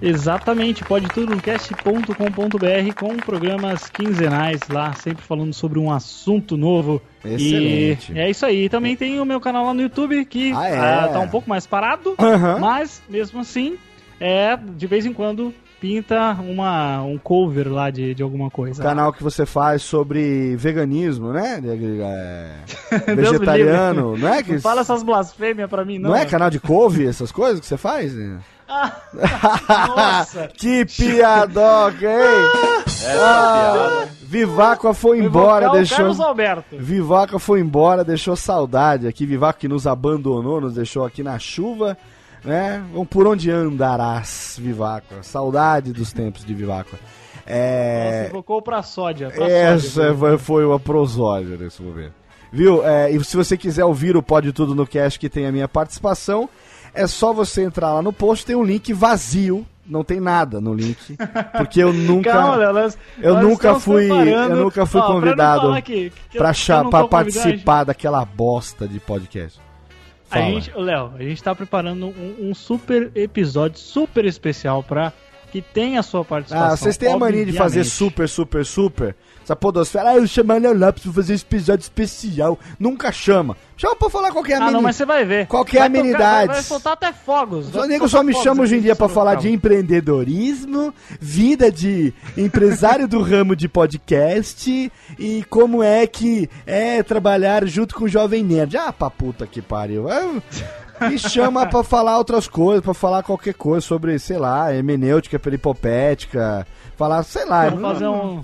Exatamente, pode tudo no cast.com.br com programas quinzenais lá, sempre falando sobre um assunto novo. Excelente. E é isso aí. Também tem o meu canal lá no YouTube que Ah, é? ah, tá um pouco mais parado, mas mesmo assim, é de vez em quando pinta uma, um cover lá de, de alguma coisa. Canal que você faz sobre veganismo, né? De- é, <laughs> vegetariano, não é? Que, Não fala essas blasfêmias pra mim, não. não é canal de couve, essas coisas que você faz? <laughs> Nossa! <laughs> que piadoca, hein? Ah, Viváqua foi embora, Invocar o deixou. Carlos Alberto. Vivaca foi embora, deixou saudade aqui. Vivaca que nos abandonou, nos deixou aqui na chuva, né? Por onde andarás, Vivaca? Saudade dos tempos de. Nossa, É. invocou pra sódia. Pra Essa sódia. foi, foi uma prosódia nesse momento. Viu? É, e se você quiser ouvir o Pode Tudo no Cast que tem a minha participação, é só você entrar lá no post, tem um link vazio. Não tem nada no link. Porque eu <laughs> nunca. Calma, nós- eu nós nunca fui- eu nunca fui convidado eu- pra tô convidado, participar daquela bosta de podcast. A Fala. gente, ô, Léo, a gente tá preparando um, um super episódio super especial pra que tenha a sua participação. Ah, vocês têm a mania de fazer super, super, super. Essa podosfera, ah, eu chamar Léo Lopes pra fazer esse episódio especial. Nunca chama. Chama pra falar qualquer Ah, não, amenidade. mas você vai ver. Qual que é Vai a tocar- amenidade? Vai, soltar até fogos. O nego só me chama hoje em dia pra falar de empreendedorismo, vida de empresário do ramo de podcast e como é que é trabalhar junto com o Jovem Nerd. Ah, pra puta que pariu. Me chama pra falar outras coisas, pra falar qualquer coisa sobre, sei lá, hermenêutica peripopética, falar, sei lá. Vamos fazer um.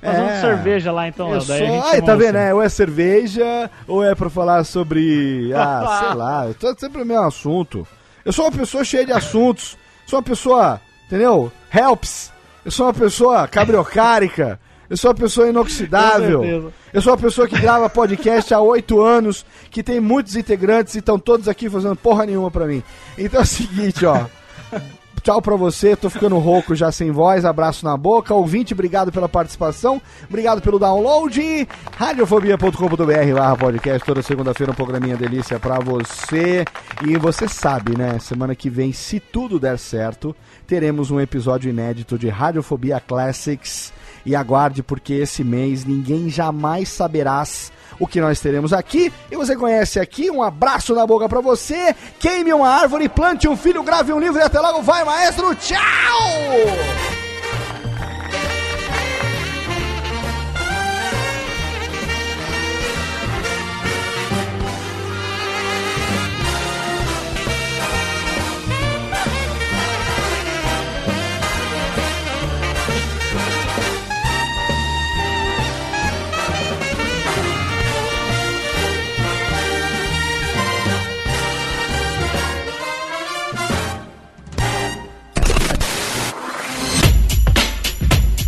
Fazer É. cerveja lá então, Léo. sou... Daí Ai, tá vendo, você. né? Ou é cerveja, ou é pra falar sobre. Ah, <laughs> sei lá. Eu tô sempre o mesmo assunto. Eu sou uma pessoa cheia de assuntos. Sou uma pessoa, entendeu? Helps. Eu sou uma pessoa cabriocárica. Eu sou uma pessoa inoxidável. Eu sou uma pessoa que grava podcast há oito anos, que tem muitos integrantes e estão todos aqui fazendo porra nenhuma pra mim. Então é o seguinte, ó. Tchau pra você, tô ficando rouco já sem voz, abraço na boca. Ouvinte, obrigado pela participação, obrigado pelo download. Radiofobia.com.br barra podcast, toda segunda-feira um programinha delícia pra você. E você sabe, né, semana que vem, se tudo der certo, teremos um episódio inédito de Radiofobia Classics. E aguarde, porque esse mês ninguém jamais saberás o que nós teremos aqui. E você conhece aqui, um abraço na boca pra você. Queime uma árvore, plante um filho, grave um livro e até logo vai, maestro. Tchau!